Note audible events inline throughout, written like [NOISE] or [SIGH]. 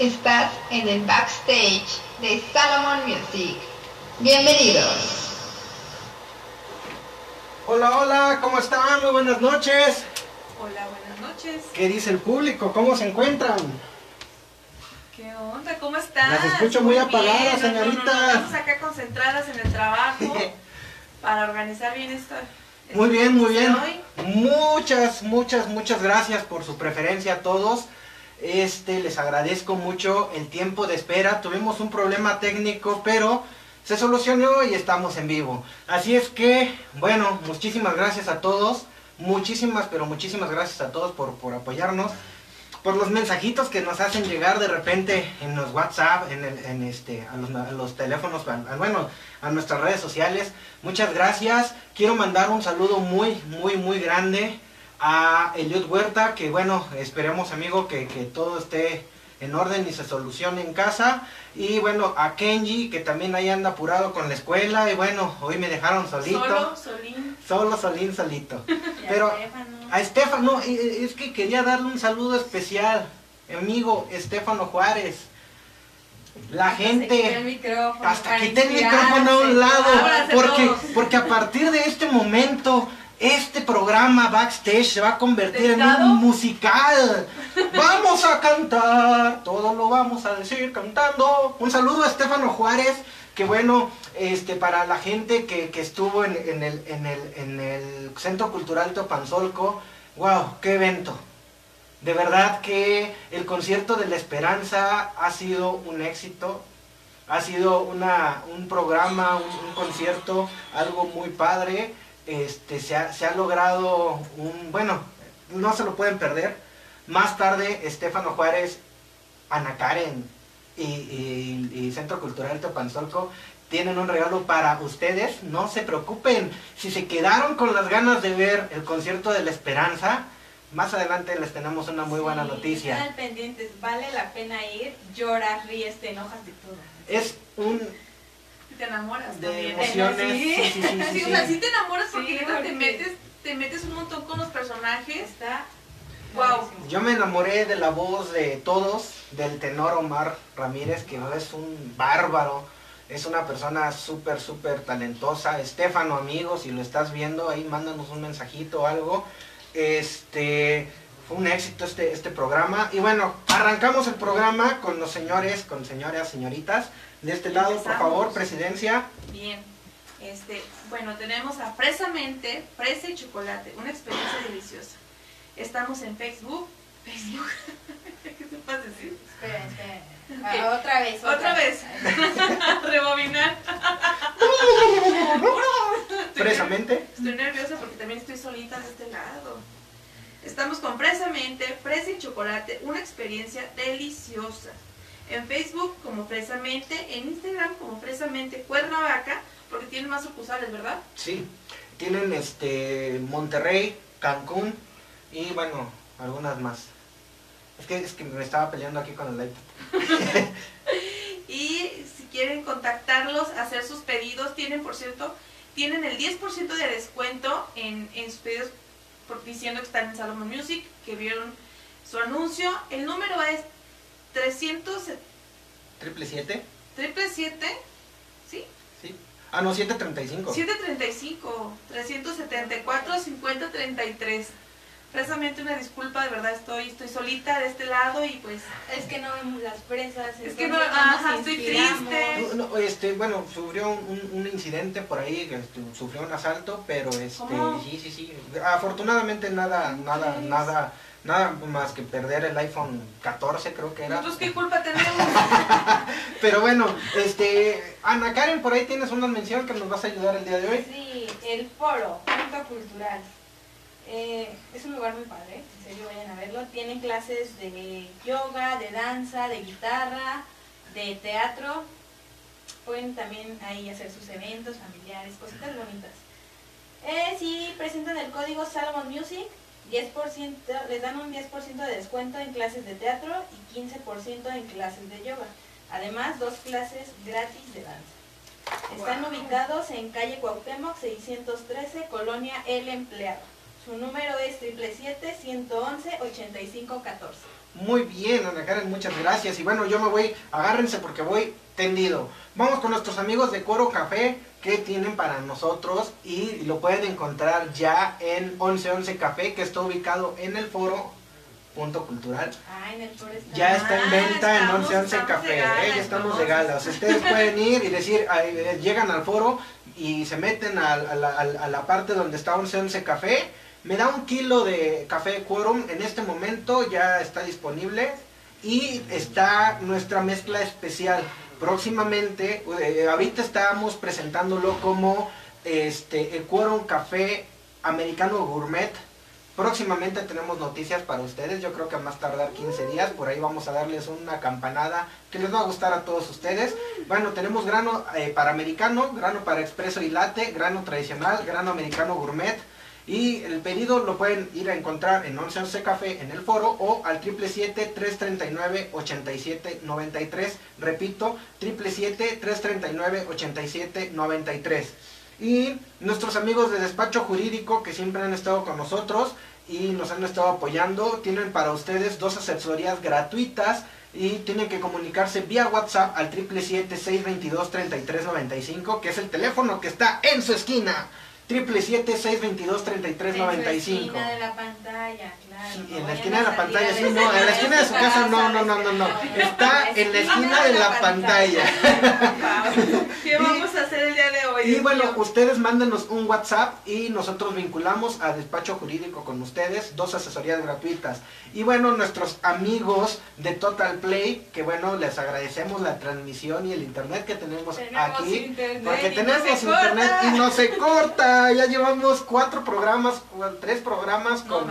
Estás en el backstage de Salomon Music. Bienvenidos. Hola, hola, ¿cómo están? Muy buenas noches. Hola, buenas noches. ¿Qué dice el público? ¿Cómo se encuentran? ¿Qué onda? ¿Cómo estás? Las escucho muy apagadas, bien. No, no, no, señorita. Estamos acá concentradas en el trabajo [LAUGHS] para organizar bien esto. Muy bien, muy bien. Hoy. Muchas, muchas, muchas gracias por su preferencia a todos. Este, les agradezco mucho el tiempo de espera. Tuvimos un problema técnico, pero se solucionó y estamos en vivo. Así es que, bueno, muchísimas gracias a todos. Muchísimas, pero muchísimas gracias a todos por, por apoyarnos. Por los mensajitos que nos hacen llegar de repente en los WhatsApp, en, el- este, a, los, teléfonos, a- bueno, a nuestras redes sociales. Muchas gracias. Quiero mandar un saludo muy, muy, muy grande a Eliot Huerta, que bueno, esperemos amigo que, que todo esté en orden y se solucione en casa. Y bueno, a Kenji, que también ahí anda apurado con la escuela. Y bueno, hoy me dejaron solito. Solo, Solín. Solo, solín, solito. [LAUGHS] Pero Estefano. a Estefano, es que quería darle un saludo especial. Amigo Estefano Juárez. La Se quitó el gente... micrófono. Hasta quité el micrófono a un lado. Porque, porque a partir de este momento, este programa backstage se va a convertir en un musical. Vamos a cantar. Todo lo vamos a decir cantando. Un saludo a Estefano Juárez. Que bueno, este, para la gente que, que estuvo en, en el, en, el, en el Centro Cultural Topanzolco, wow, qué evento. De verdad que el concierto de la esperanza ha sido un éxito, ha sido una, un programa, un, un concierto, algo muy padre. Este, se, ha, se ha logrado un, bueno, no se lo pueden perder. Más tarde, Estefano Juárez, Ana Karen y, y- y Centro Cultural Teopanzolco tienen un regalo para ustedes. No se preocupen, si se quedaron con las ganas de ver el concierto de la esperanza, más adelante les tenemos una muy buena Sí, noticia. Están pendientes, vale la pena ir, lloras, ríes, te enojas de todo. Es un te enamoras de también. emociones. Sí. [LAUGHS] Sí, sí, sí, sí, Sí, sí. o sea, sí te enamoras porque Sí, neta te metes, te metes un montón con los personajes. Está Wow. Yo me enamoré de la voz de todos, del tenor Omar Ramírez, que es un bárbaro, es una persona súper, súper talentosa. Estefano, amigo, si lo estás viendo, ahí mándanos un mensajito o algo. Este, fue un éxito este, este programa. Y bueno, arrancamos el programa con los señores, con señoras, señoritas. De este lado, por favor, presidencia. Bien. Este, bueno, tenemos a Fresamente, Fresa y Chocolate, una experiencia deliciosa. Estamos en Facebook. Facebook. [LAUGHS] ¿Qué te puedes decir? Espera, espera. Ah, otra vez. Otra vez. [LAUGHS] Rebobinar. [LAUGHS] Presamente. Estoy nerviosa porque también estoy solita de este lado. Estamos con Fresamente, Fresa y Chocolate, una experiencia deliciosa. En Facebook como Fresamente, en Instagram como Fresamente Cuernavaca, porque tienen más sucursales, ¿verdad? Sí, tienen este Monterrey, Cancún y bueno, algunas más. Es que, es que me estaba peleando aquí con el iPad. [LAUGHS] Y si quieren contactarlos, hacer sus pedidos, tienen, por cierto, tienen el 10% de descuento en, en sus pedidos por, diciendo que están en Salomon Music, que vieron su anuncio. El número es 300, Triple 7, triple siete, ¿sí? sí. Ah, no, 735. 735, 374, 50, 33. Precisamente una disculpa, de verdad estoy, estoy solita de este lado y pues Es que no vemos las presas. Es que no- ajá, estoy triste. No, no, este, bueno, sufrió un, un incidente por ahí, este, sufrió un asalto, pero este, ¿Cómo? sí, sí, sí. Afortunadamente nada, nada, nada, nada más que perder el iPhone 14 creo que era. nosotros qué culpa tenemos. [LAUGHS] Pero bueno, este, Ana Karen, por ahí tienes una mención que nos vas a ayudar el día de hoy. Sí, el foro, punto cultural. Eh, es un lugar muy padre, en serio vayan a verlo. Tienen clases de yoga, de danza, de guitarra, de teatro. Pueden también ahí hacer sus eventos familiares, cositas bonitas. Eh, si presentan el código Salomon Music, 10%, les dan un 10% de descuento en clases de teatro y 15% en clases de yoga. Además, dos clases gratis de danza. Están Wow. ubicados en calle Cuauhtémoc 613, Colonia El Empleado. Su número es 777-111-8514. Muy bien, Ana Karen, muchas gracias. Y bueno, yo me voy, agárrense porque voy tendido. Vamos con nuestros amigos de Coro Café que tienen para nosotros y lo pueden encontrar ya en 1111 Café que está ubicado en el foro Punto Cultural. Ah, en el foro está. Ya está en Ah, venta en estamos- 1111 estamos Café, de gala, ¿eh? ya estamos de entonces. gala. O sea, ustedes pueden ir y decir, eh, llegan al foro y se meten a, a la, a la- a la parte donde está 1111 Café. Me da un kilo de café Quorum, en este momento ya está disponible. Y está nuestra mezcla especial. Próximamente, eh, ahorita estábamos presentándolo como este, el Quorum Café Americano Gourmet. Próximamente tenemos noticias para ustedes, yo creo que a más tardar 15 días, por ahí vamos a darles una campanada que les va a gustar a todos ustedes. Bueno, tenemos grano eh, para americano, grano para expreso y latte, grano tradicional, grano americano gourmet. Y el pedido lo pueden ir a encontrar en 1111 Café en el foro o al 777-339-8793. Repito, 777-339-8793. Y nuestros amigos de despacho jurídico que siempre han estado con nosotros y nos han estado apoyando, tienen para ustedes dos asesorías gratuitas y tienen que comunicarse vía WhatsApp al 777-622-3395, que es el teléfono que está en su esquina. 777-622-3395. En esquina de la pantalla. Sí, en la esquina de la pantalla, sí, no, en la esquina de su casa, no, no, no, no, no. Está en la esquina de la pantalla. [LAUGHS] ¿Qué vamos a hacer el día de hoy? Y bueno, ustedes mándenos un WhatsApp y nosotros vinculamos a despacho jurídico con ustedes, dos asesorías gratuitas. Y bueno, nuestros amigos de Total Play, que bueno, les agradecemos la transmisión y el internet que tenemos, Tenemos aquí. internet Porque no tenemos internet corta. y no se corta. Ya llevamos cuatro programas, tres programas con.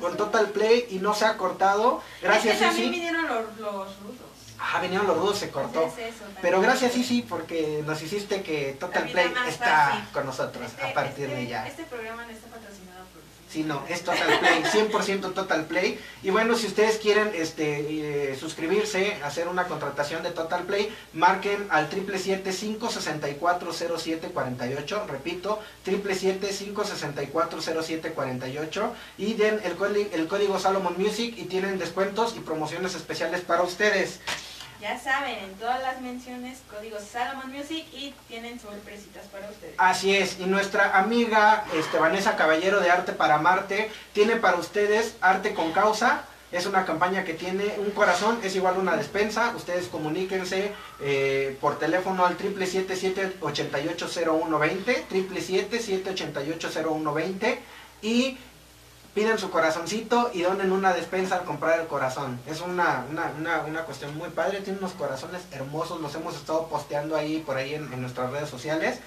Con Total Play y no se ha cortado. Gracias, Es que también Isi. vinieron los, los rudos. Ah, vinieron los rudos, se cortó. Entonces, eso. Pero gracias, Isi, porque nos hiciste que Total Play está fácil. con nosotros Este- a partir este- de ya. Este programa no está patrocinado por Sí, no, es Total Play, 100% Total Play. Y bueno, si ustedes quieren este, eh, suscribirse, hacer una contratación de Total Play, marquen al 777-564-0748. Repito, 777-564-0748. Y den el, el código Salomon Music y tienen descuentos y promociones especiales para ustedes. Ya saben, en todas las menciones, código Salomon Music y tienen sorpresitas para ustedes. Así es, y nuestra amiga este, Vanessa Caballero de Arte para Marte tiene para ustedes Arte con Causa. Es una campaña que tiene un corazón, es igual una despensa. Ustedes comuníquense eh, por teléfono al 777-788-0120, 777-788-0120 y piden su corazoncito y donen una despensa al comprar el corazón. Es una, una, una, una cuestión muy padre, tiene unos corazones hermosos, los hemos estado posteando ahí por ahí en, nuestras redes sociales.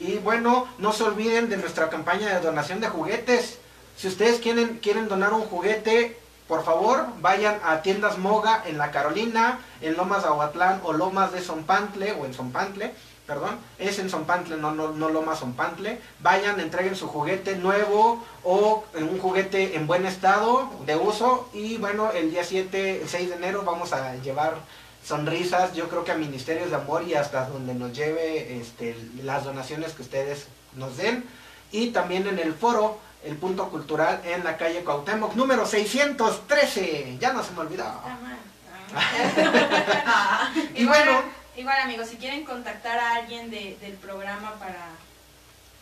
Y bueno, no se olviden de nuestra campaña de donación de juguetes. Si ustedes quieren, quieren donar un juguete, por favor, vayan a tiendas Moga en La Carolina, en Lomas de Aguatlán o Lomas de Zompantle o en Zompantle, perdón, es en Zompantle, no, no, no Lomas Zompantle. Vayan, entreguen su juguete nuevo o en un juguete en buen estado de uso y bueno, el día 7, el 6 de enero vamos a llevar sonrisas, yo creo que a Ministerios de Amor y hasta donde nos lleve este, las donaciones que ustedes nos den. Y también en el foro, el punto cultural en la calle Cuauhtémoc, número 613. Ya no se me olvidó. Mal. Ah, [LAUGHS] Y bueno, igual amigos, si quieren contactar a alguien de- del programa para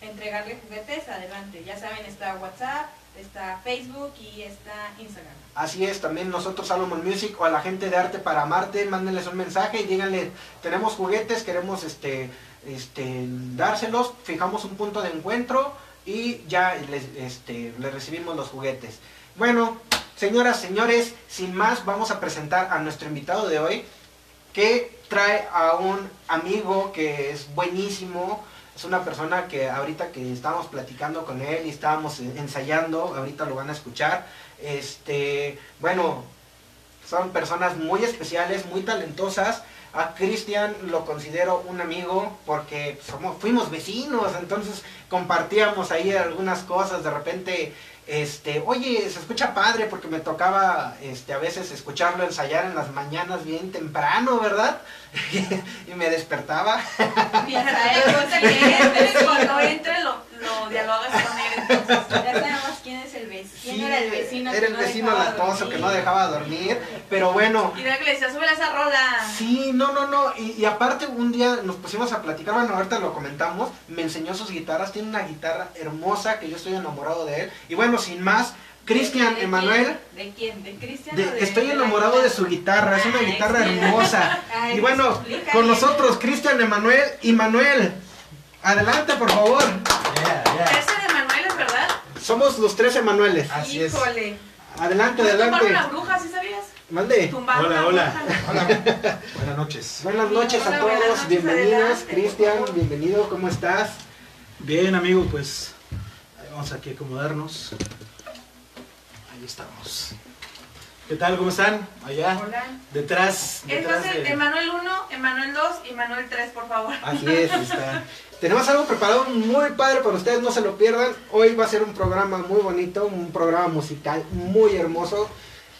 entregarle juguetes, adelante. Ya saben, está WhatsApp, está Facebook y está Instagram. así es, también nosotros Salomon Music o a la gente de Arte para Marte, mándenles un mensaje y díganle, tenemos juguetes, queremos este, este, dárselos, fijamos un punto de encuentro y ya les, este, les recibimos los juguetes. Bueno, señoras, señores, sin más, vamos a presentar a nuestro invitado de hoy, que trae a un amigo que es buenísimo, es una persona que ahorita que estábamos platicando con él y estábamos ensayando, ahorita lo van a escuchar, este, bueno, son personas muy especiales, muy talentosas. A Cristian lo considero un amigo porque somos, fuimos vecinos, entonces compartíamos ahí algunas cosas, de repente, este, oye, se escucha padre porque me tocaba, este, a veces escucharlo ensayar en las mañanas bien temprano, ¿verdad? [LAUGHS] y me despertaba. Eh, [LAUGHS] cuando entre lo, lo dialogas con él. Entonces, Ya sabemos quién es el era el vecino que era el no vecino dejaba latoso dormir. que no dejaba dormir, pero bueno, Y era le decía, súbele esa rola. Sí, no, no, no. Y, y aparte un día nos pusimos a platicar, bueno, ahorita lo comentamos, me enseñó sus guitarras, tiene una guitarra hermosa que yo estoy enamorado de él. Y bueno, sin más, Cristian ¿De quién? Emanuel, ¿De quién? ¿De Cristian? estoy la enamorado de su guitarra, es una Ay, guitarra hermosa. [LAUGHS] Ay, Y bueno, con nosotros Cristian Emanuel y Manuel. Adelante, por favor. Yeah, yeah. Ese de Manuel es verdad. Somos los tres Emanueles. Así es. Híjole. Adelante, Tumbar una adelante. bruja, ¿sí sabías? Mande. Tumbar Hola, hola. Hola. Buenas noches. Buenas noches a Hola, todos, noches, bienvenidos. adelante, Cristian, bienvenido, ¿cómo estás? Bien, amigo, pues vamos aquí a acomodarnos. Ahí estamos. ¿Qué tal? ¿Cómo están? Allá, Hola. detrás, detrás Entonces, de... Emanuel 1, Emanuel 2 y Emanuel 3, por favor. Así es, está. [LAUGHS] Tenemos algo preparado muy padre para ustedes, no se lo pierdan. Hoy va a ser un programa muy bonito, un programa musical muy hermoso.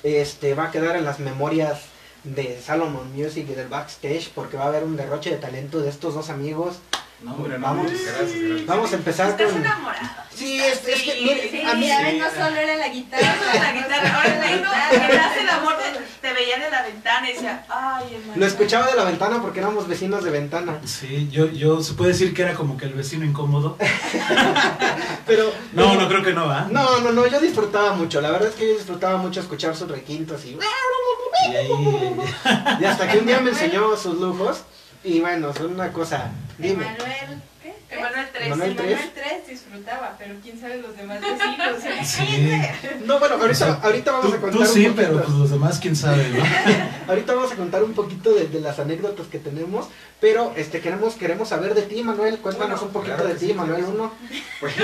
Este va a quedar en las memorias de Salomon Music y del backstage porque va a haber un derroche de talento de estos dos amigos. No, hombre, no. Vamos. Gracias, gracias. Vamos a empezar Estás con enamorado. Sí, es, es que mire, Sí, a mí a ver, sí. no solo era la guitarra. [LAUGHS] La guitarra, ahora la le digo, guitarra. que hace el amor, te, te veía de la ventana y decía, ay, Emanuel. lo escuchaba de la ventana porque éramos vecinos de ventana. Sí, yo, yo, se puede decir que era como que el vecino incómodo. [LAUGHS] Pero No, no creo que no, ¿va? No, no, no, yo disfrutaba mucho. La verdad es que yo disfrutaba mucho escuchar sus requintos y Y ahí, Y hasta que un día me enseñó sus lujos. Y bueno, son una cosa. Dime. Emanuel, ¿Tres? Emanuel 3. Emanuel Emanuel 3 disfrutaba, pero quién sabe los demás vecinos. [LAUGHS] sí. No, bueno, ahorita, ahorita vamos Tú, a contar tú sí, un poquito. pero pues los demás, quién sabe, ¿no? [LAUGHS] Ahorita vamos a contar un poquito de, de las anécdotas que tenemos. Pero este queremos queremos saber de ti, Manuel. Cuéntanos Bueno, un poquito claro de ti, sí, Manuel claro. 1. Pues,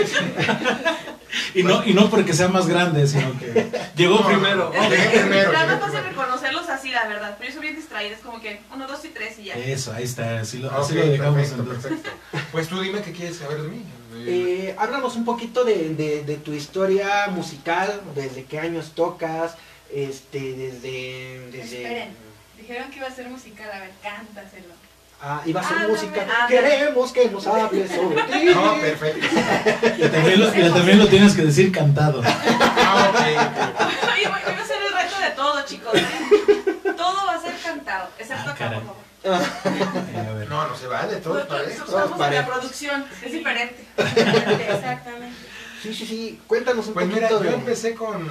Y no, y no porque sea más grande, sino que llegó No, primero. no, primero. Claro, llegué es fácil reconocerlos así, la verdad. Pero yo soy bien distraída, es como que 1, 2 y 3 y ya. Eso, ahí está, así lo, Ok, así lo dejamos perfecto, entonces. perfecto. Pues tú dime qué quieres saber de mí. Eh, háblanos un poquito de, de- de tu historia musical, desde qué años tocas, este, desde... desde Esperen. Dijeron que iba a ser musical, a ver, cántaselo. Ah, iba a ser música. háblame. Queremos que nos hables sobre [LAUGHS] ti. No, perfecto. Y también, lo, y también lo tienes que decir cantado. Ah. Oye, voy a hacer el reto de todo, chicos. Todo va a ser cantado, excepto Ah, acá, caray. por favor. No, no se vale, todo para Nosotros eso. estamos en la producción, es diferente. [LAUGHS] Exactamente. Sí, sí, sí. Cuéntanos un Pues mira, poquito yo de... empecé con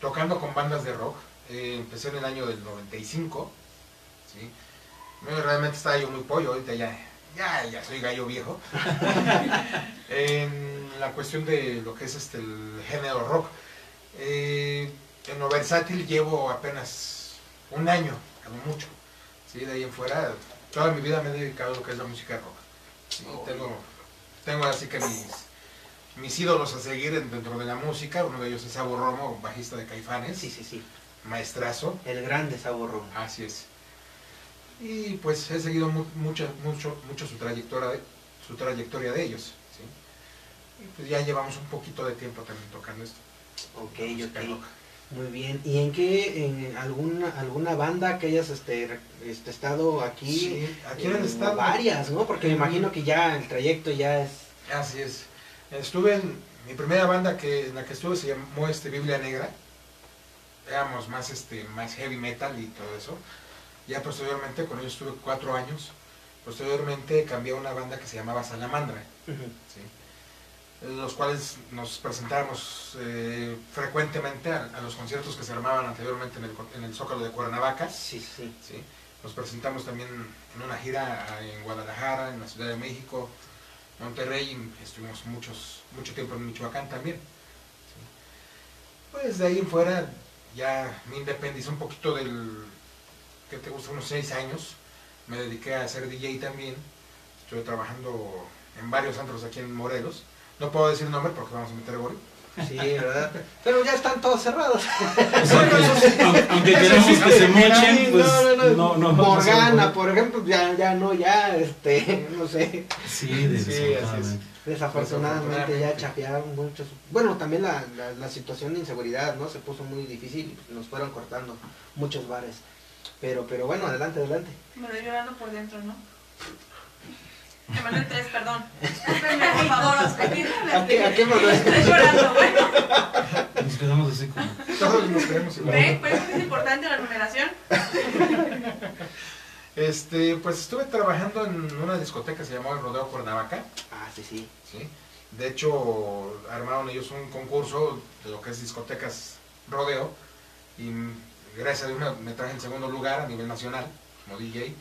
tocando con bandas de rock. Eh, empecé en el año del 95. ¿sí? Bueno, realmente estaba yo muy pollo, ahorita ya, ya, ya soy gallo viejo. [LAUGHS] en la cuestión de lo que es este el género rock. Eh, en lo versátil llevo apenas un año, a mucho. ¿Sí? De ahí en fuera, toda mi vida me he dedicado a lo que es la música rock. ¿sí? Tengo, tengo así que mis, mis ídolos a seguir en- dentro de la música. Uno de ellos es Sabo Romo, bajista de Caifanes, Sí, sí, sí. maestrazo. El grande sabor romo. Así es. Y pues he seguido mu- mucho, mucho, mucho su trayectoria de, su trayectoria de ellos. ¿sí? Y pues ya llevamos un poquito de tiempo también tocando esto. Ok, música ok. Muy bien. ¿Y en qué, en alguna, alguna banda que hayas este, este, estado aquí? Sí, aquí Eh, estado. Varias, ¿no? Porque me imagino que ya el trayecto ya es... Así es. Estuve en mi primera banda que en la que estuve se llamó este Biblia Negra. Éramos más este más heavy metal y todo eso. Ya posteriormente con ellos estuve cuatro años. Posteriormente cambié a una banda que se llamaba Salamandra, ¿sí? Los cuales nos presentábamos eh, frecuentemente a, a los conciertos que se armaban anteriormente en el, co- en el Zócalo de Cuernavaca. Sí, sí. ¿sí? Nos presentamos también en una gira en Guadalajara, en la Ciudad de México, Monterrey, y estuvimos muchos, mucho tiempo en Michoacán también. ¿sí? Pues de ahí en fuera ya me independicé un poquito del, que te gusta, unos seis años. Me dediqué a ser DJ también. Estuve trabajando en varios antros aquí en Morelos. No puedo decir nombre porque vamos a meter gol. Sí, ¿verdad? Pero ya están todos cerrados. O sea, que- aunque, aunque queremos que se mochen, pues no, no. Morgana, no se por ejemplo, ya, ya no, ya, este, no sé. Sí, Sí, así es. desafortunadamente. Desafortunadamente ya Desafortunadamente. chapearon muchos. Bueno, también la, la, la situación de inseguridad, ¿no? Se puso muy difícil y nos fueron cortando muchos bares. Pero, pero bueno, adelante, adelante. Me lo llorando por dentro, ¿no? Emanuel 3, perdón. Discúlpenme, por favor. ¿A qué, a qué? Estoy llorando, bueno. Nos quedamos así como. Todos nos queremos igual. ¿Ven? Por eso es importante la numeración. Este, pues estuve trabajando en una discoteca que se llamaba Rodeo Cuernavaca. Ah, sí, sí. ¿sí? De hecho, armaron ellos un concurso de lo que es discotecas rodeo y gracias a Dios me, me traje en segundo lugar a nivel nacional como DJ.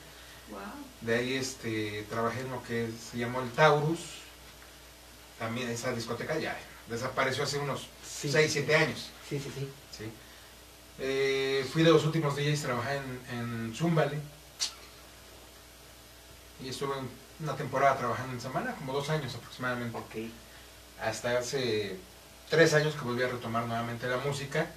Wow. De ahí este, trabajé en lo que se llamó el Taurus. También esa discoteca ya desapareció hace unos Sí. 6, 7 años. Sí, sí, sí. ¿sí? Eh, fui de los últimos DJs, trabajé en, en Zumbale. Y estuve una temporada trabajando en semana, como dos años aproximadamente. Hasta hace tres años que volví a retomar nuevamente la música.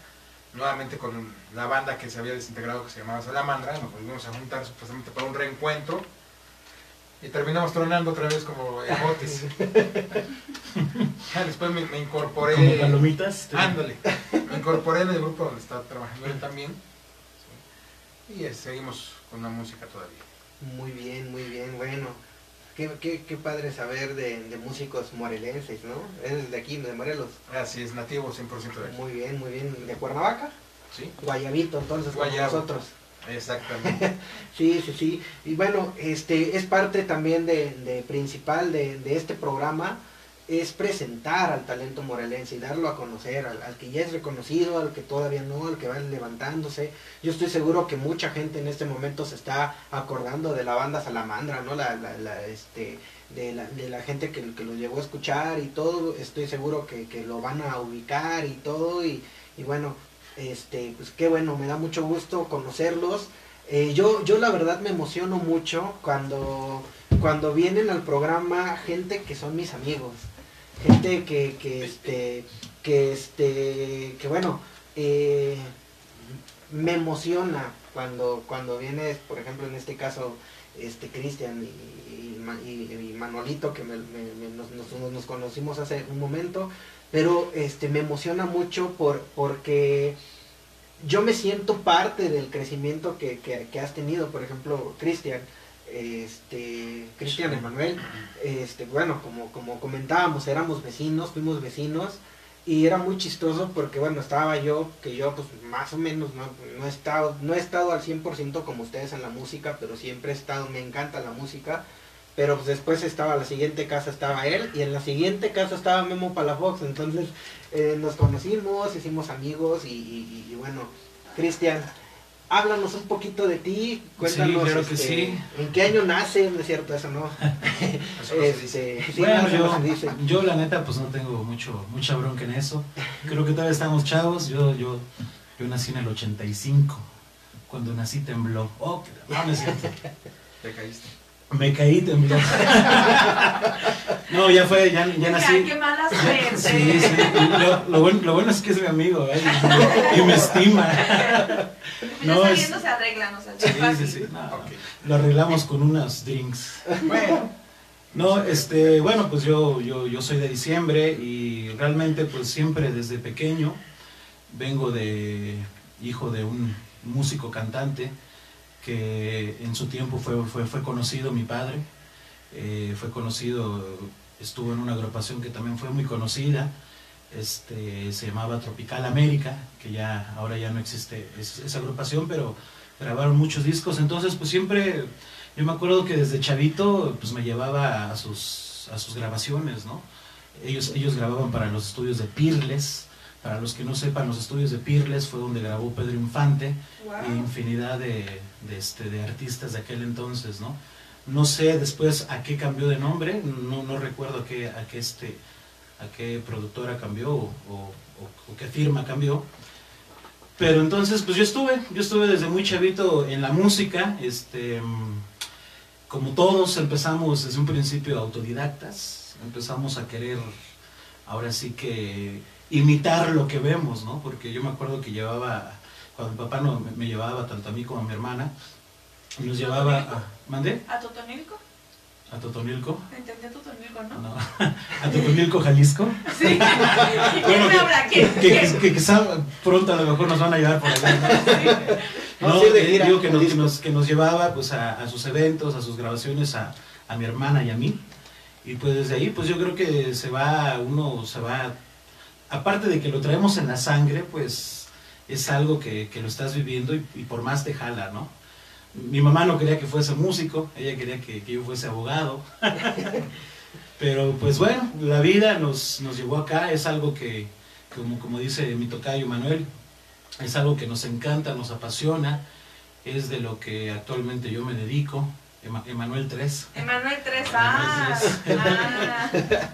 Nuevamente con la banda que se había desintegrado que se llamaba Salamandra. Nos volvimos a juntar supuestamente para un reencuentro. Y terminamos tronando otra vez como ejotes. Ya [LAUGHS] Después me, me incorporé. Como palomitas. Ándale. Me incorporé en el grupo donde está trabajando él también. Sí. Y eh, seguimos con la música todavía. Muy bien, muy bien. Bueno, qué, qué, qué padre saber de, de músicos morelenses, ¿no? Es de aquí, de Morelos. Así es, nativo 100% de aquí. Muy bien, muy bien. ¿De Cuernavaca? ¿Sí? Guayabito, entonces, como Guayabo. nosotros. Exactamente. [LAUGHS] Sí, sí, sí. Y bueno, este es parte también de, de principal de, de este programa, es presentar al talento morelense y darlo a conocer, al, que ya es reconocido, al que todavía no, al que va levantándose. Yo estoy seguro que mucha gente en este momento se está acordando de la banda Salamandra, ¿no? La, la, la, este, de, la, de la gente que, que lo llegó a escuchar y todo. Estoy seguro que, que lo van a ubicar y todo. Y, y bueno, este, pues qué bueno, me da mucho gusto conocerlos. Eh, yo, yo la verdad me emociono mucho cuando, cuando vienen al programa gente que son mis amigos, gente que, que este, que este, que bueno, eh, me emociona cuando, cuando vienes, por ejemplo en este caso, este Cristian y, y, y- Manolito que nos- nos conocimos hace un momento, pero este me emociona mucho por, porque yo me siento parte del crecimiento que, que- que has tenido, por ejemplo, Cristian, este, Cristian Emanuel, este, bueno, como, como comentábamos, éramos vecinos, fuimos vecinos, y era muy chistoso porque, bueno, estaba yo, que yo, pues, más o menos, no, no he estado, no he estado al 100% como ustedes en la música, pero siempre he estado, me encanta la música, pero pues después estaba la siguiente casa, estaba él, y en la siguiente casa estaba Memo Palafox, entonces eh, nos conocimos, hicimos amigos, y, y- y bueno, Cristian, háblanos un poquito de ti, cuéntanos claro que este, sí. en qué año naces, no es cierto, eso no. [LAUGHS] Este, sí, bueno, yo, no se dice. yo la neta pues no tengo mucho, mucha bronca en eso. Creo que todavía estamos chavos. Yo, yo, yo nací en el 85. Cuando nací tembló. Oh, no, no es cierto. Te caíste. Me caí, tembló. [LAUGHS] No, ya fue, ya, ya nací. qué mala suerte. Sí, sí. Lo, lo bueno, lo bueno es que es mi amigo ¿eh? y, me estima. No, ya es- se arreglan, o sea, es Sí, sí, sí. no. Lo arreglamos con unos drinks. Bueno, No, este, bueno, pues yo, yo, yo soy de diciembre y realmente pues siempre desde pequeño vengo de hijo de un músico cantante que en su tiempo fue, fue, fue conocido mi padre, eh, fue conocido, estuvo en una agrupación que también fue muy conocida, este, se llamaba Tropical América, que ya ahora ya no existe es- esa agrupación, pero grabaron muchos discos, entonces pues siempre yo me acuerdo que desde chavito pues me llevaba a sus, a sus grabaciones, ¿no? Ellos, ellos grababan para los estudios de Pirles, para los que no sepan, los estudios de Pirles fue donde grabó Pedro Infante Wow. e infinidad de, de, este, de artistas de aquel entonces, ¿no? No sé después a qué cambió de nombre, no, no recuerdo a qué, a qué, este, a qué productora cambió o, o- o qué firma cambió. Pero entonces, pues yo estuve, yo estuve desde muy chavito en la música, este, como todos empezamos desde un principio autodidactas, empezamos a querer, ahora sí que imitar lo que vemos, ¿no? Porque yo me acuerdo que llevaba, cuando mi papá no, me, me llevaba tanto a mí como a mi hermana, y nos llevaba a, ¿mandé? ¿A Totonilco? A Totonilco, Entendí a Totonilco, ¿no? no, [LAUGHS] a Totonilco, Jalisco. [LAUGHS] Sí. ¿Quién Bueno, me habla? ¿Quién? que, que, que quizá pronto a lo mejor nos van a llevar por allá. ¿no? [LAUGHS] No, sí, de eh, gira, digo que nos, que nos, que nos llevaba pues a, a sus eventos, a sus grabaciones, a, a mi hermana y a mí. Y pues desde ahí, pues yo creo que se va, uno se va, aparte de que lo traemos en la sangre, pues es algo que, que lo estás viviendo y, y por más te jala, ¿no? Mi mamá no quería que fuese músico, ella quería que, que yo fuese abogado. [LAUGHS] Pero pues bueno, la vida nos, nos llevó acá, es algo que, como, como dice mi tocayo Manuel, es algo que nos encanta, nos apasiona, es de lo que actualmente yo me dedico, Ema- Emanuel 3. Emanuel 3, ah, ah. [LAUGHS]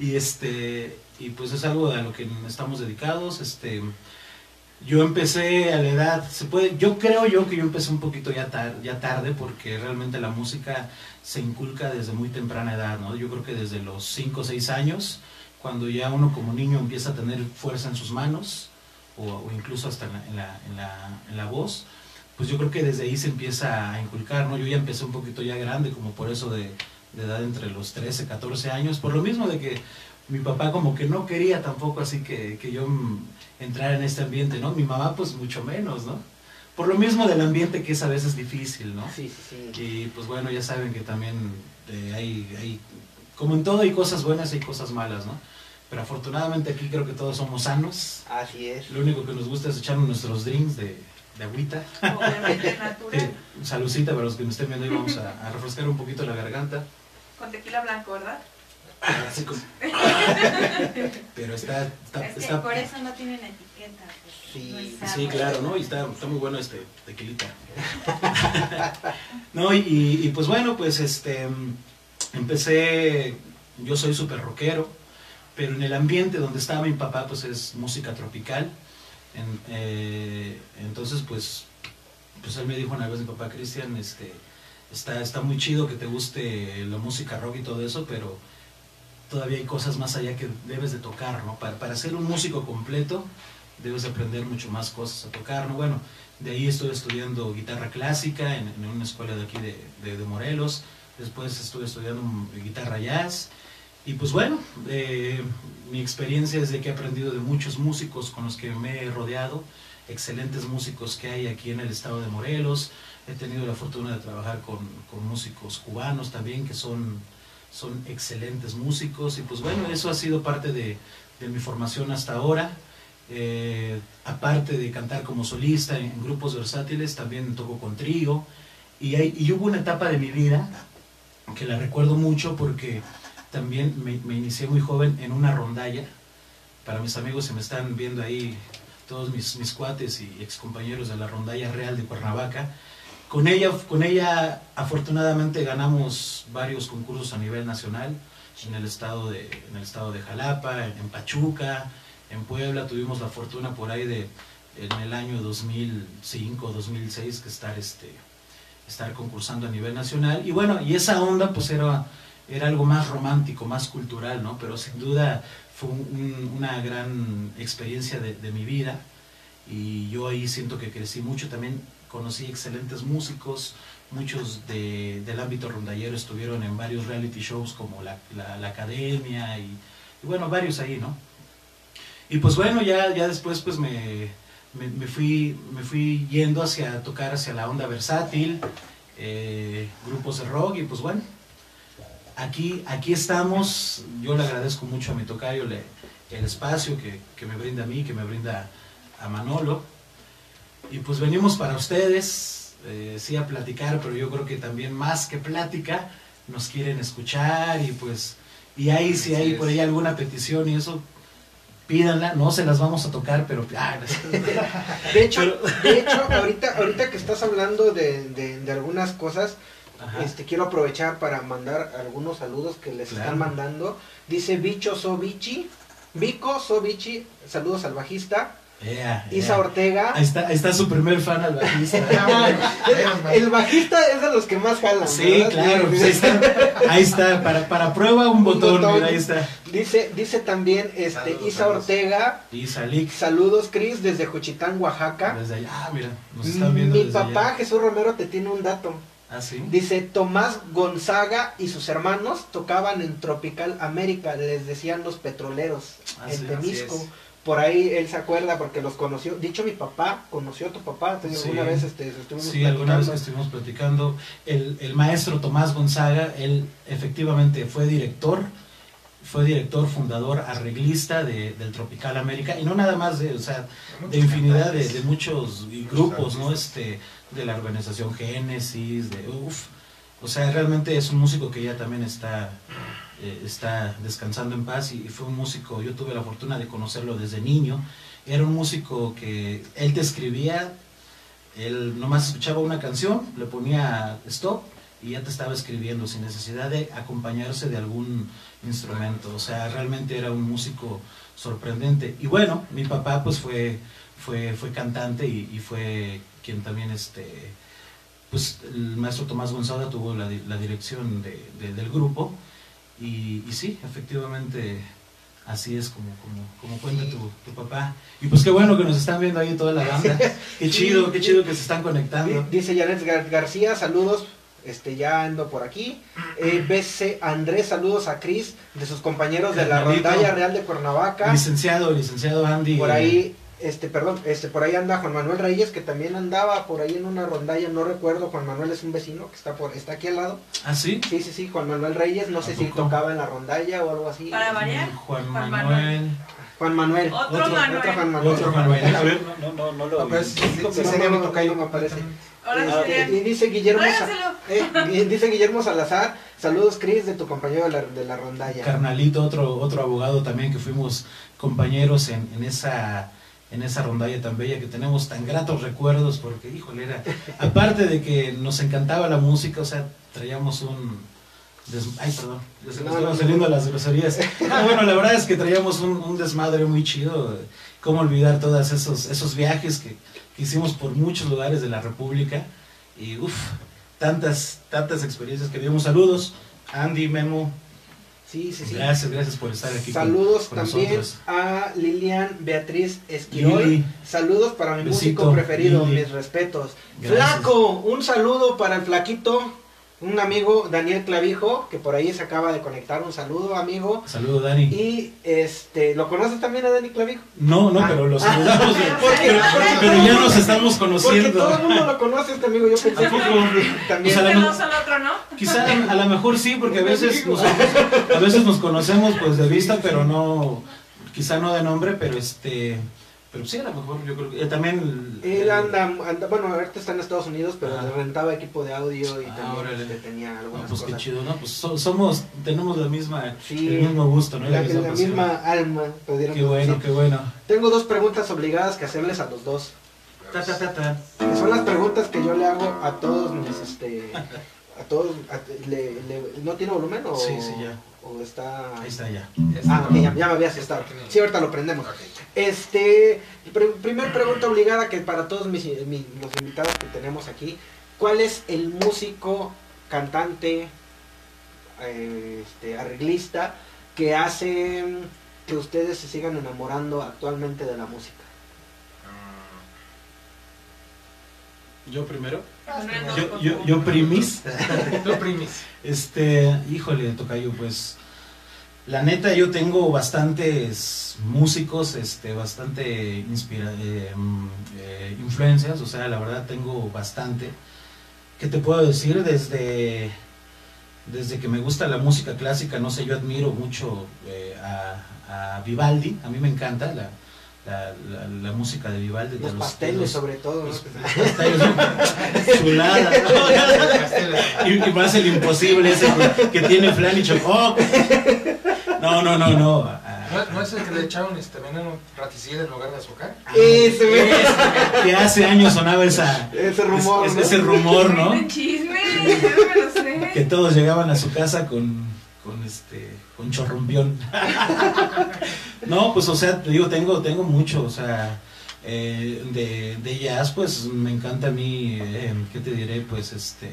Y este y pues es algo a lo que estamos dedicados, este yo empecé a la edad, se puede, yo creo yo que yo empecé un poquito ya, ya tarde porque realmente la música se inculca desde muy temprana edad, ¿no? Yo creo que desde los 5 o 6 años, cuando ya uno como niño empieza a tener fuerza en sus manos, o, incluso hasta en la, en, la, en, la, en la voz, pues yo creo que desde ahí se empieza a inculcar, ¿no? Yo ya empecé un poquito ya grande, como por eso de, de edad entre los 13, 14 años, por lo mismo de que mi papá como que no quería tampoco así que, que yo entrara en este ambiente, ¿no? Mi mamá pues mucho menos, ¿no? Por lo mismo del ambiente que es a veces difícil, ¿no? Sí, sí, sí. Y pues bueno, ya saben que también eh, hay, hay, como en todo hay cosas buenas y hay cosas malas, ¿no? Pero afortunadamente aquí creo que todos somos sanos. Así es. Lo único que nos gusta es echarnos nuestros drinks de, de agüita. Obviamente [LAUGHS] natural. Eh, saludcita para los que nos estén viendo y vamos a, a refrescar un poquito la garganta. Con tequila blanco, ¿verdad? Así como- [LAUGHS] Pero está, está, Es que está- por eso no tienen etiqueta. Sí, no claro, ¿no? Y está, está muy bueno este tequilita. no, y, y- y, pues bueno, pues este empecé, yo soy súper rockero, pero en el ambiente donde estaba mi papá, pues es música tropical. En- eh, entonces, pues, pues él me dijo una vez mi papá, Cristian, este, está, está muy chido que te guste la música rock y todo eso, pero todavía hay cosas más allá que debes de tocar, ¿no? Para, para ser un músico completo, debes aprender mucho más cosas a tocar, ¿no? Bueno, de ahí estuve estudiando guitarra clásica en, en una escuela de aquí de, de- de Morelos, después estuve estudiando guitarra jazz, y pues bueno, eh, mi experiencia es de que he aprendido de muchos músicos con los que me he rodeado, excelentes músicos que hay aquí en el estado de Morelos, he tenido la fortuna de trabajar con, con músicos cubanos también que son, son excelentes músicos, y pues bueno, eso ha sido parte de, de mi formación hasta ahora. Eh, aparte de cantar como solista en, grupos versátiles, también toco con trío. Y, hay- y hubo una etapa de mi vida que la recuerdo mucho porque también me, me inicié muy joven en una rondalla. Para mis amigos se me están viendo ahí todos mis, mis cuates y excompañeros de la rondalla real de Cuernavaca. Con ella, con ella afortunadamente ganamos varios concursos a nivel nacional en el estado de, en el estado de Jalapa, en, Pachuca, en Puebla. Tuvimos la fortuna por ahí de en el año 2005, 2006 que estar este estar concursando a nivel nacional y bueno, y esa onda pues era era algo más romántico, más cultural, ¿no? Pero sin duda fue un- un- una gran experiencia de mi vida y yo ahí siento que crecí mucho, también conocí excelentes músicos, muchos de- del ámbito rondallero estuvieron en varios reality shows como la, la- Academia y, bueno, varios ahí, ¿no? Y pues bueno, ya, ya después pues me, me, fui, me fui yendo hacia tocar hacia la onda versátil, eh, grupos de rock y pues bueno, aquí, aquí estamos, yo le agradezco mucho a mi tocayo el espacio que, que me brinda a mí, que me brinda a Manolo. Y pues venimos para ustedes, eh, sí a platicar, pero yo creo que también más que plática, nos quieren escuchar y pues, y ahí si hay por ahí alguna petición y eso, pídanla, no se las vamos a tocar, pero [LAUGHS] ah, De hecho, de hecho ahorita, ahorita que estás hablando de, de- de algunas cosas, Ajá. este, quiero aprovechar para mandar algunos saludos que les Claro. están mandando. Dice Bicho Sobichi, Vico Sobichi, saludos al bajista. Isa. Ortega. Ahí está, ahí está su primer fan al bajista. [LAUGHS] el, bajista es de los que más jalan. Sí, ¿verdad? claro, pues ahí está, ahí está, para, para prueba un botón, botón. mira, ahí está. Dice, dice también este, Saludos, Isa saludos. Ortega. Y Salix, Saludos, Cris, desde Juchitán, Oaxaca. desde allá, ah, mira, nos están viendo Mi desde papá, allá. Jesús Romero, te tiene un dato. Ah, sí. Dice, Tomás Gonzaga y sus hermanos tocaban en Tropical América, les decían los petroleros, Ah, en sí, Temisco. Por ahí él se acuerda porque los conoció. Dicho mi papá, conoció a tu papá, entonces Sí. alguna vez este, estuvimos Sí, alguna vez platicando. que estuvimos platicando, el, el maestro Tomás Gonzaga, él efectivamente fue director, fue director, fundador, arreglista de- del Tropical América, y no nada más de, o sea, de infinidad de, de muchos grupos, ¿no? Este, de la organización Génesis, de uf, o sea, realmente es un músico que ya también está, eh, está descansando en paz y, fue un músico, yo tuve la fortuna de conocerlo desde niño, era un músico que él te escribía, él nomás escuchaba una canción, le ponía stop y ya te estaba escribiendo sin necesidad de acompañarse de algún instrumento. O sea, realmente era un músico sorprendente. Y bueno, mi papá pues fue, fue, fue cantante y, fue quien también, este, pues el maestro Tomás Gonzaga tuvo la, la dirección de- del grupo. Y, y sí, efectivamente, así es como, como, como cuenta tu, tu papá. Y pues qué bueno que nos están viendo ahí toda la banda. [LAUGHS] Qué chido, qué chido que se están conectando. Di- Dice Janet Gar- García, saludos. Este, ya ando por aquí. Eh, BC Andrés, saludos a Cris, de sus compañeros de la rondalla real de Cuernavaca. Licenciado, licenciado Andy. Por ahí, este, perdón, este, por ahí anda Juan Manuel Reyes, que también andaba por ahí en una rondalla, no recuerdo, Juan Manuel es un vecino que está por, está aquí al lado. Ah, sí. Sí, sí, sí, Juan Manuel Reyes, no ¿A sé si tocaba en la rondalla o algo así. Para variar. Juan Juan Manuel. Juan Manuel. Otro, Otro- Manuel. Otro Juan Manuel. Otro Manuel. A ver, no, no, no, no lo No, pero sí, sí, No, sí no, sería no, mi tocayo no me Este, serían- y dice Guillermo, eh, y dice Guillermo Salazar, saludos Cris de tu compañero de la, de la rondalla. Carnalito, otro, otro abogado también que fuimos compañeros en, en esa en esa rondalla tan bella que tenemos tan gratos recuerdos porque híjole era aparte de que nos encantaba la música o sea traíamos un des- ay perdón No, no, saliendo no. las groserías No, bueno la verdad es que traíamos un, un desmadre muy chido cómo olvidar todos esos esos viajes que, que hicimos por muchos lugares de la república y uff tantas tantas experiencias que vimos saludos Andy Memo Sí, sí, sí. Gracias, gracias por estar aquí. con- Saludos con también nosotros. a Lilian Beatriz Esquirol. Lili. Saludos para mi Besito, músico preferido, Lili. mis respetos. Gracias. Flaco, un saludo para el flaquito, un amigo Daniel Clavijo, que por ahí se acaba de conectar. Un saludo, amigo. Saludos, Dani. Y este, ¿lo conoces también a Dani Clavijo? No, no, Ah. [LAUGHS] pero los saludamos. ¿Por qué? Porque pero todo ya nos estamos Porque conociendo. todo el mundo lo conoce, este amigo. Yo pensé ¿A poco? que también. O sea, Este la- no son otro, ¿no? Quizá a lo mejor sí, porque a veces, nos, a veces nos conocemos pues de vista, pero no, quizá no de nombre, pero este, pero sí a lo mejor yo creo que eh, también. Él anda, anda, bueno, ahorita está en Estados Unidos, pero Ah. le rentaba equipo de audio y Ah, también este, tenía No, algunas pues qué chido, ¿no? Pues so- somos, tenemos la misma, Sí. el mismo gusto, ¿no? La, misma la misma alma, Qué bueno, qué bueno. Tengo dos preguntas obligadas que hacerles a los dos. Ta, ta, ta, son las preguntas que yo le hago a todos mis, este, a todos, a- le- le- ¿no tiene volumen o, Sí, sí, ya. O está? Ahí está ya. Ah, ok, ya, ya me había asustado. Sí, ahorita lo prendemos. Este, pre- primer pregunta obligada que para todos mis, mi- los invitados que tenemos aquí, ¿cuál es el músico, cantante, eh, este, arreglista que hace que ustedes se sigan enamorando actualmente de la música? Yo primero. Yo, yo, yo primis. [LAUGHS] Tú primis. Este, híjole, Tocayo, pues la neta yo tengo bastantes músicos, este, bastante inspira eh, mm, eh, influencias, o sea, la verdad tengo bastante. ¿Qué te puedo decir? Desde, desde que me gusta la música clásica, no sé, yo admiro mucho eh, a, a Vivaldi, a mí me encanta la, la, la- la música de Vivaldi. de Los de pasteles los- sobre todo. ¿no? los pasteles, ¿no? chulada. ¿no? [LAUGHS] Y, y más el imposible ese que, que tiene Flan y Chocó. No, no, no, no. ¿No, ¿No es el que le echaron este veneno raticida en lugar de azúcar? Ese, que hace años sonaba esa, Ese rumor, es- ¿no? ese rumor, ¿no? Chisme, yo me lo sé. Que todos llegaban a su casa con, con este, con chorrumpión. [LAUGHS] No, pues, o sea, digo, tengo, tengo mucho, o sea, eh, de, de jazz, pues, me encanta a mí, eh, ¿qué te diré? Pues, este,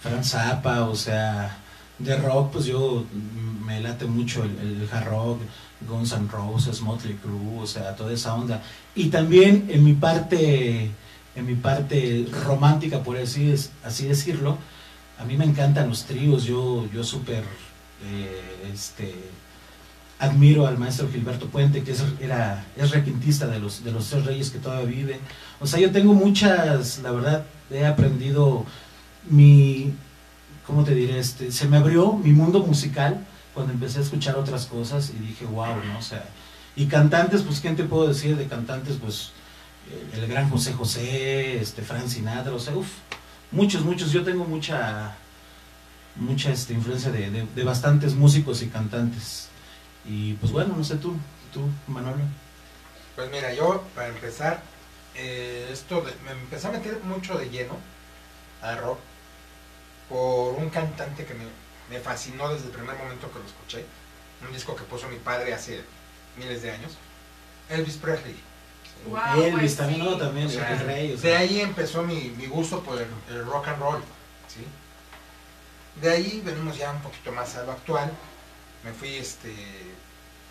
Franz Zappa, o sea, de rock, pues yo mm, me late mucho el, el hard rock, Guns N' Roses, Motley Crue, o sea, toda esa onda. Y también en mi parte, en mi parte romántica, por así decirlo, a mí me encantan los tríos, yo, yo súper, eh, este, admiro al maestro Gilberto Puente, que es, era, es requintista de los, de los tres reyes que todavía viven. O sea, yo tengo muchas, la verdad, he aprendido mi, ¿cómo te diré? Este, se me abrió mi mundo musical cuando empecé a escuchar otras cosas y dije, wow, ¿no? O sea, y cantantes, pues, ¿quién te puedo decir de cantantes? Pues, el gran José José, este, Frank Sinatra, o sea, uff, muchos, muchos. Yo tengo mucha, mucha este, influencia de, de, de bastantes músicos y cantantes. Y pues bueno, no sé tú, tú, Manolo. Pues mira, yo para empezar, eh, esto de- me empecé a meter mucho de lleno a rock por un cantante que me, me fascinó desde el primer momento que lo escuché. Un disco que puso mi padre hace miles de años. Elvis Presley. Elvis pues, también, sí. no, también, O sea, el rey. o sea. de ahí empezó mi, mi gusto por el, el rock and roll. De ahí venimos ya un poquito más a lo actual. Me fui, este,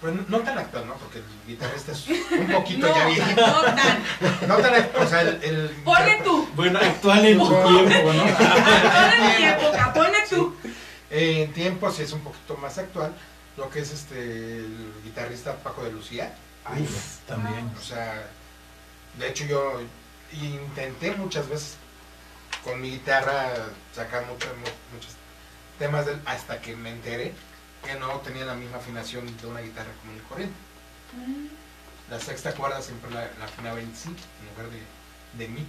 pues no tan actual, ¿no? Porque el guitarrista es un poquito No, ya viejo. no tan. [LAUGHS] No tan actual, o sea, el... el Ponle tú. Bueno, actual en tu tiempo, ¿no? [LAUGHS] Ponle en mi época, ponle tú. Eh, en tiempo sí es un poquito más actual. Lo que es este el guitarrista Paco de Lucía. Uf, también. O sea, de hecho yo intenté muchas veces con mi guitarra sacar muchos, mu- muchos temas del- hasta que me enteré que no tenía la misma afinación de una guitarra común y corriente. La sexta cuerda siempre la, la afinaba en sí en lugar de, de mi.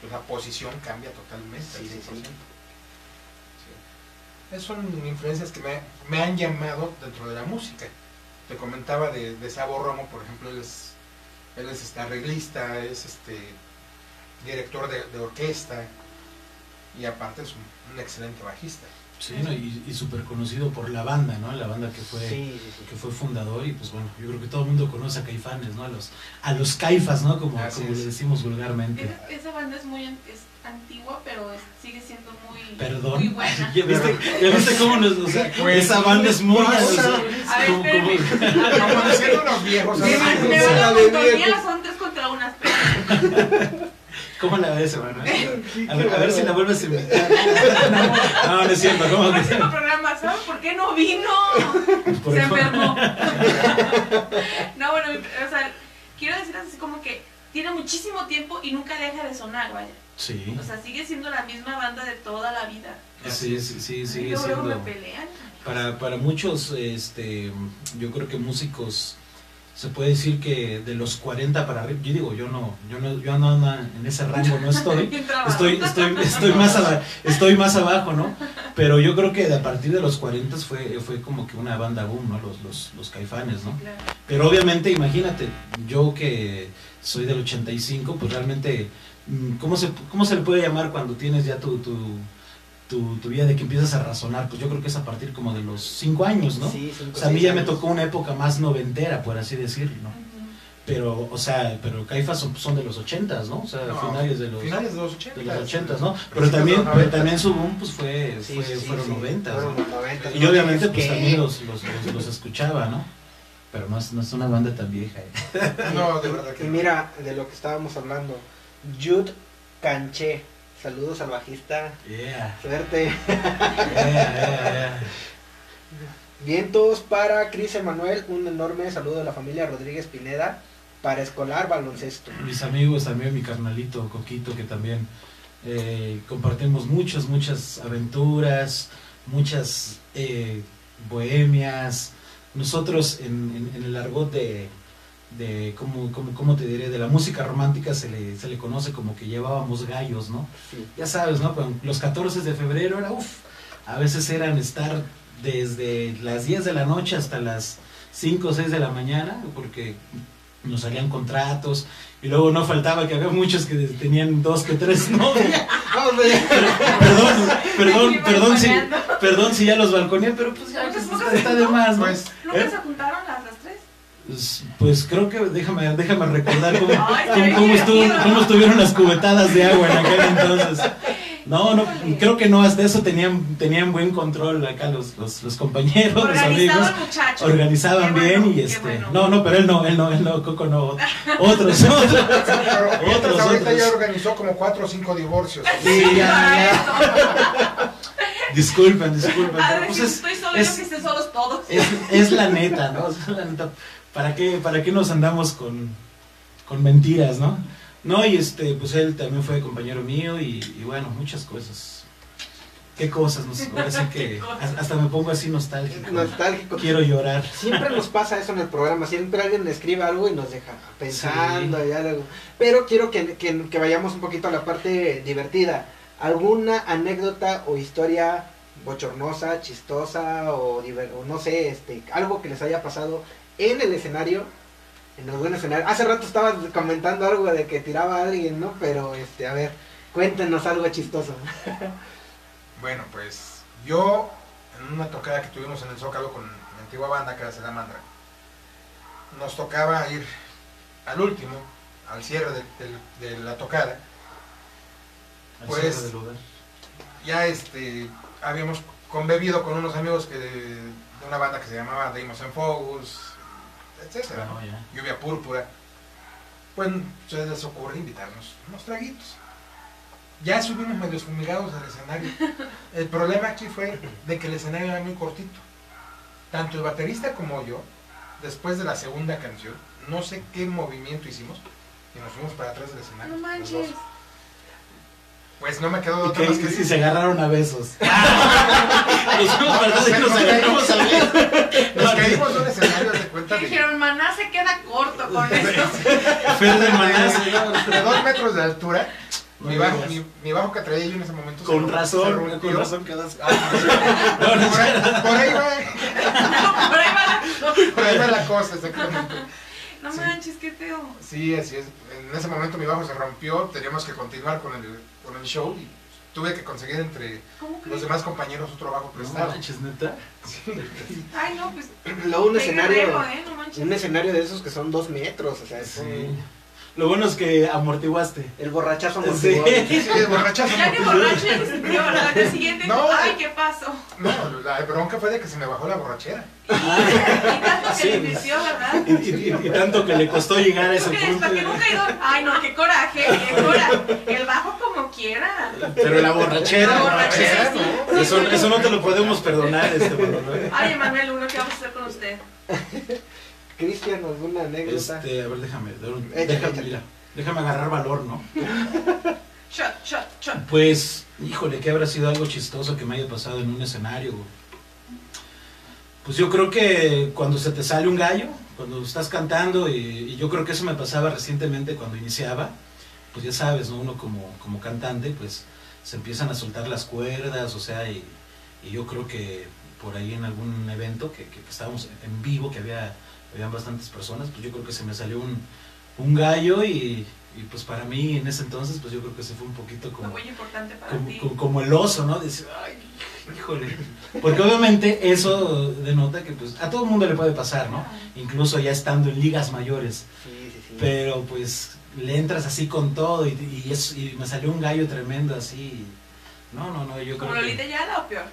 Pues la posición cambia totalmente. al Sí, 100%. sí. Sí. Esas son influencias que me, me han llamado dentro de la música. Te comentaba de, de Sabo Romo, por ejemplo, él es, él es este arreglista, es este director de, de orquesta y aparte es un, un excelente bajista. Sí, ¿no? y, y súper conocido por la banda, ¿no? La banda que fue, Sí, sí, sí. que fue fundador y pues bueno, yo creo que todo el mundo conoce a Caifanes, ¿no? A los, a los Caifas, ¿no? Como, como le decimos vulgarmente. Esa, esa banda es muy es antigua, pero es- sigue siendo muy, Perdón. muy buena. [LAUGHS] ¿Ya viste, ya viste cómo nos, o sea, Pues, esa banda es muy... como- como- unos viejos. Me van a son tres contra unas, [LAUGHS] ¿Cómo la ves, hermano? [LAUGHS] A ver, a ver si la vuelves a invitar. [LAUGHS] No, no, es cierto, ¿cómo que? próximo programa, ¿saben por qué no vino? [LAUGHS] Se enfermó. No, bueno, o sea, quiero decir así como que tiene muchísimo tiempo y nunca deja de sonar, vaya. Sí, O sea, sigue siendo la misma banda de toda la vida. sí, sí, sí, sigue luego, luego me siendo... pelean. Para, para muchos, este, yo creo que músicos, se puede decir que de los 40 para arriba, yo digo, yo no, yo no, yo no ando en ese rango, no estoy, [LAUGHS] estoy, estoy, estoy más aba- estoy más abajo, ¿no? Pero yo creo que a partir de los 40 fue, fue como que una banda boom, ¿no? Los, los, los caifanes, ¿no? Claro. Pero obviamente, imagínate, yo que soy del 85, pues realmente, mm, ¿cómo se, cómo se le puede llamar cuando tienes ya tu, tu, tu, tu vida de que empiezas a razonar? Pues yo creo que es a partir como de los 5 años, ¿no? Sí, cinco, O sea, a mí ya me tocó una época más noventera, por así decirlo, ¿no? Pero, o sea, pero Caifas son, son de los 80, ¿no? O sea, No, finales de los, finales de los 80. de los 80, ¿no? Pero también, pero 90. también su boom pues fue, Sí, fue- sí, fueron sí. 90, Fueron ¿no? los 90, Y obviamente Es pues que- también los, los, los, los escuchaba, ¿no? Pero no es, no es una banda tan vieja. ¿eh? No, de verdad que Y no. mira, de lo que estábamos hablando, Jude Canché. Saludos al bajista. Yeah, Suerte. yeah. Vientos para Cris Emanuel. Un enorme saludo de la familia Rodríguez Pineda para escolar baloncesto. Mis amigos también, mi carnalito Coquito, que también eh, compartimos muchas, muchas aventuras, muchas eh, bohemias. Nosotros en, en- en el argot de, de ¿cómo, cómo, cómo te diré? De la música romántica se le, se le conoce como que llevábamos gallos, ¿no? Sí. Ya sabes, ¿no? Los 14 de febrero era, uff, a veces eran estar desde las 10 de la noche hasta las 5 o 6 de la mañana, porque nos salían contratos, y luego no faltaba que había muchos que tenían dos que tres [LAUGHS] novias. Perdón, perdón, perdón si, perdón si ya los balconé, pero pues ya Pues, pues, ¿nunca está, de más, ¿no? Pues, ¿Nunca se juntaron las? Pues, pues creo que déjame, déjame recordar cómo, [LAUGHS] Ay, cómo, estuvo- cómo estuvieron las cubetadas de agua en aquel entonces. No, no, creo que no, hasta eso tenían, tenían buen control acá los, los, los compañeros, los amigos. muchacho. Organizaban Qué bien bueno, y este. bueno. No, no, pero él no, él no, él no, Coco no. [LAUGHS] Otros, otros. Otros, ahorita otros. ya organizó como cuatro o cinco divorcios. Sí, ya, ya. [LAUGHS] Disculpen, disculpen. A pero ver, pues si es, estoy solo, es- que estén solos todos. es, es la neta, ¿no? Sea, la neta, ¿para qué, ¿Para qué nos andamos con, con mentiras, no? No, y este, pues él también fue compañero mío y, y bueno, muchas cosas. ¿Qué cosas? No sé, ahora sí [LAUGHS] que hasta me pongo así nostálgico. Nostálgico. Quiero llorar. Siempre nos pasa eso en el programa, siempre alguien escribe algo y nos deja pensando y algo. Pero quiero que, que- que vayamos un poquito a la parte divertida. ¿Alguna anécdota o historia bochornosa, chistosa o, o no sé, este, algo que les haya pasado en el escenario? En algún escenario. Hace rato estabas comentando algo de que tiraba a alguien, ¿no? Pero, este, a ver, cuéntenos algo chistoso. [LAUGHS] Bueno, pues yo en una tocada que tuvimos en el Zócalo con mi antigua banda que era Salamandra, nos tocaba ir al último, al cierre de, de- de la tocada. Al Pues- cierre del lugar. Ya este, habíamos convivido con unos amigos que de, de una banda que se llamaba Deimos en Focus, etcétera. Lluvia Púrpura. Pues se les ocurre invitarnos unos traguitos. Ya subimos medio fumigados al escenario. [LAUGHS] El problema aquí fue de que el escenario era muy cortito. Tanto el baterista como yo, después de la segunda canción, no sé qué movimiento hicimos y nos fuimos para atrás del escenario. No los manches. Pues no me quedó Y, otra que, más que y se agarraron a besos. [LAUGHS] nos fuimos para atrás y no, nos no, agarramos a besos. Nos caímos de un escenario de cuenta de, dijeron, maná se queda corto con [LAUGHS] esto. Fer del Maná de dos metros de altura. Mi bajo, mi, mi bajo que traía yo en ese momento Con se razón, rompió. con razón quedas. Ah, No, no, por, ahí, por ahí va, [LAUGHS] Por ahí va la- por ahí va la cosa, exactamente. No Sí. manches, qué feo. Sí, así es. En ese momento mi bajo se rompió, teníamos que continuar con el, con el show y tuve que conseguir entre ¿Cómo los demás compañeros otro bajo No prestado. manches, neta. Ay, no, pues. Luego un escenario, guerrero, ¿eh? No manches. un escenario de esos que son dos metros, o sea, es Sí. un- Lo bueno es que amortiguaste. el borrachazo Sí. amortiguado. [LAUGHS] Sí, el borrachazo. Ya que borracho día siguiente, No. ay, ¿qué pasó? No, la bronca fue de que se me bajó la borrachera. Y tanto que Sí. le invirtió, ¿verdad? Y, y- y- y tanto que le costó llegar a ese punto. ¿Para que nunca he ido? Ay, no, qué coraje, qué coraje. El bajo como quiera. Pero la borrachera. La borrachera, sí. Eso, eso no te lo podemos perdonar, este Manuel. Ay, Emanuel, uno, ¿qué vamos a hacer con usted? Cristian, ¿alguna anécdota? Este, a ver, déjame, Échale, déjame, échale. mira, déjame agarrar valor, ¿no? [LAUGHS] Shot, shot, shot. Pues, híjole, que habrá sido algo chistoso que me haya pasado en un escenario. Pues yo creo que cuando se te sale un gallo, cuando estás cantando, y, y yo creo que eso me pasaba recientemente cuando iniciaba, pues ya sabes, ¿no? Uno como, como cantante, pues se empiezan a soltar las cuerdas, o sea, y, y yo creo que por ahí en algún evento que, que estábamos en vivo, que había habían bastantes personas, pues yo creo que se me salió un, un gallo y, y pues para mí en ese entonces, pues yo creo que se fue un poquito como, muy importante para como, ti. como- como el oso, ¿no? Dice, ay, híjole. Porque obviamente eso denota que pues a todo el mundo le puede pasar, ¿no? Incluso ya estando en ligas mayores. Sí, sí, sí. Pero pues le entras así con todo y, y, es- y me salió un gallo tremendo así. No, no, no, yo ¿Como creo Lolita que... Yala o peor?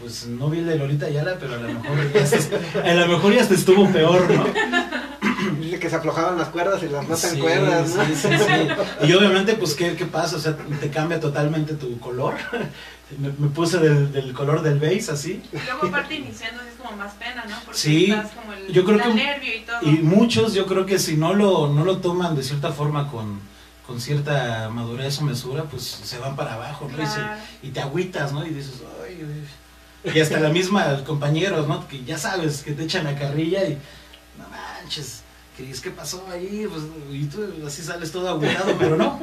Pues no vi el de Lolita Ayala, pero a lo mejor ya hasta- a lo mejor ya hasta estuvo peor, ¿no? [LAUGHS] Dice que se aflojaban las cuerdas y las notan Sí, cuerdas, ¿no? sí, sí, sí. Y obviamente, pues, ¿qué, qué pasa? O sea, te cambia totalmente tu color. [LAUGHS] Me, me puse del, del color del beige, así. Y luego aparte iniciando es como más pena, ¿no? Porque Sí, estás como el, yo creo el que- nervio y todo. Y muchos, yo creo que si no lo, no lo toman de cierta forma con, con cierta madurez o mesura, pues se van para abajo, ¿no? Y, se- Claro. y te agüitas, ¿no? Y dices, ay, ay". Y hasta la misma [LAUGHS] compañeros, ¿no? Que ya sabes, que te echan la carrilla y, no manches, ¿qué pasó ahí? Pues, y tú así sales todo agüitado, pero no.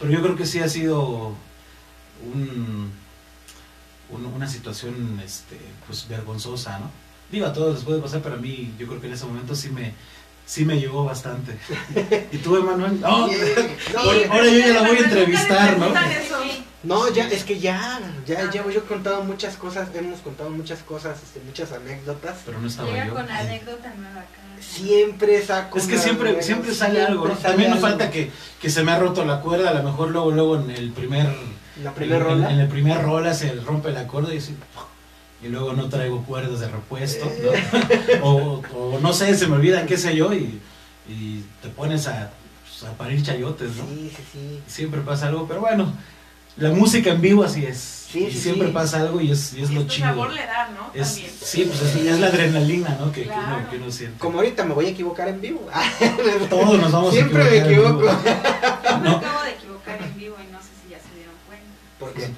Pero yo creo que sí ha sido un, un- una situación, este, pues, vergonzosa, ¿no? Digo, a todos les puede pasar, pero a mí, yo creo que en ese momento sí me, sí me llegó bastante. ¿Y tú, Emanuel? No, No, ahora, yo ya la voy a entrevistar, ¿no? No, ya, es que ya, ya, Ah. ya yo he contado muchas cosas, hemos contado muchas cosas, este, muchas anécdotas. Pero no estaba Llega yo. con anécdota nueva acá. Siempre saco Es que siempre, nueva, siempre sale algo, ¿no? sale También no falta que, que se me ha roto la cuerda, a lo mejor luego, luego en el primer... La primera en, rola. En el primer rola se rompe la cuerda y así, y luego no traigo cuerdas de repuesto, ¿no? [LAUGHS] o, o no sé, se me olvidan, qué sé yo, y, y te pones a, pues, a parir chayotes, ¿no? Sí, sí, sí. Siempre pasa algo, pero bueno, La música en vivo así es. Sí, y sí, siempre sí. pasa algo y es, y es Y lo este chido. sabor le da, ¿no? Es, También. sí, pues es, es la adrenalina, ¿no? Que, que Claro. uno, que uno siente. Como ahorita me voy a equivocar en vivo. Todos nos vamos Siempre a me equivocar, equivoco. amigo. Yo me No. acabo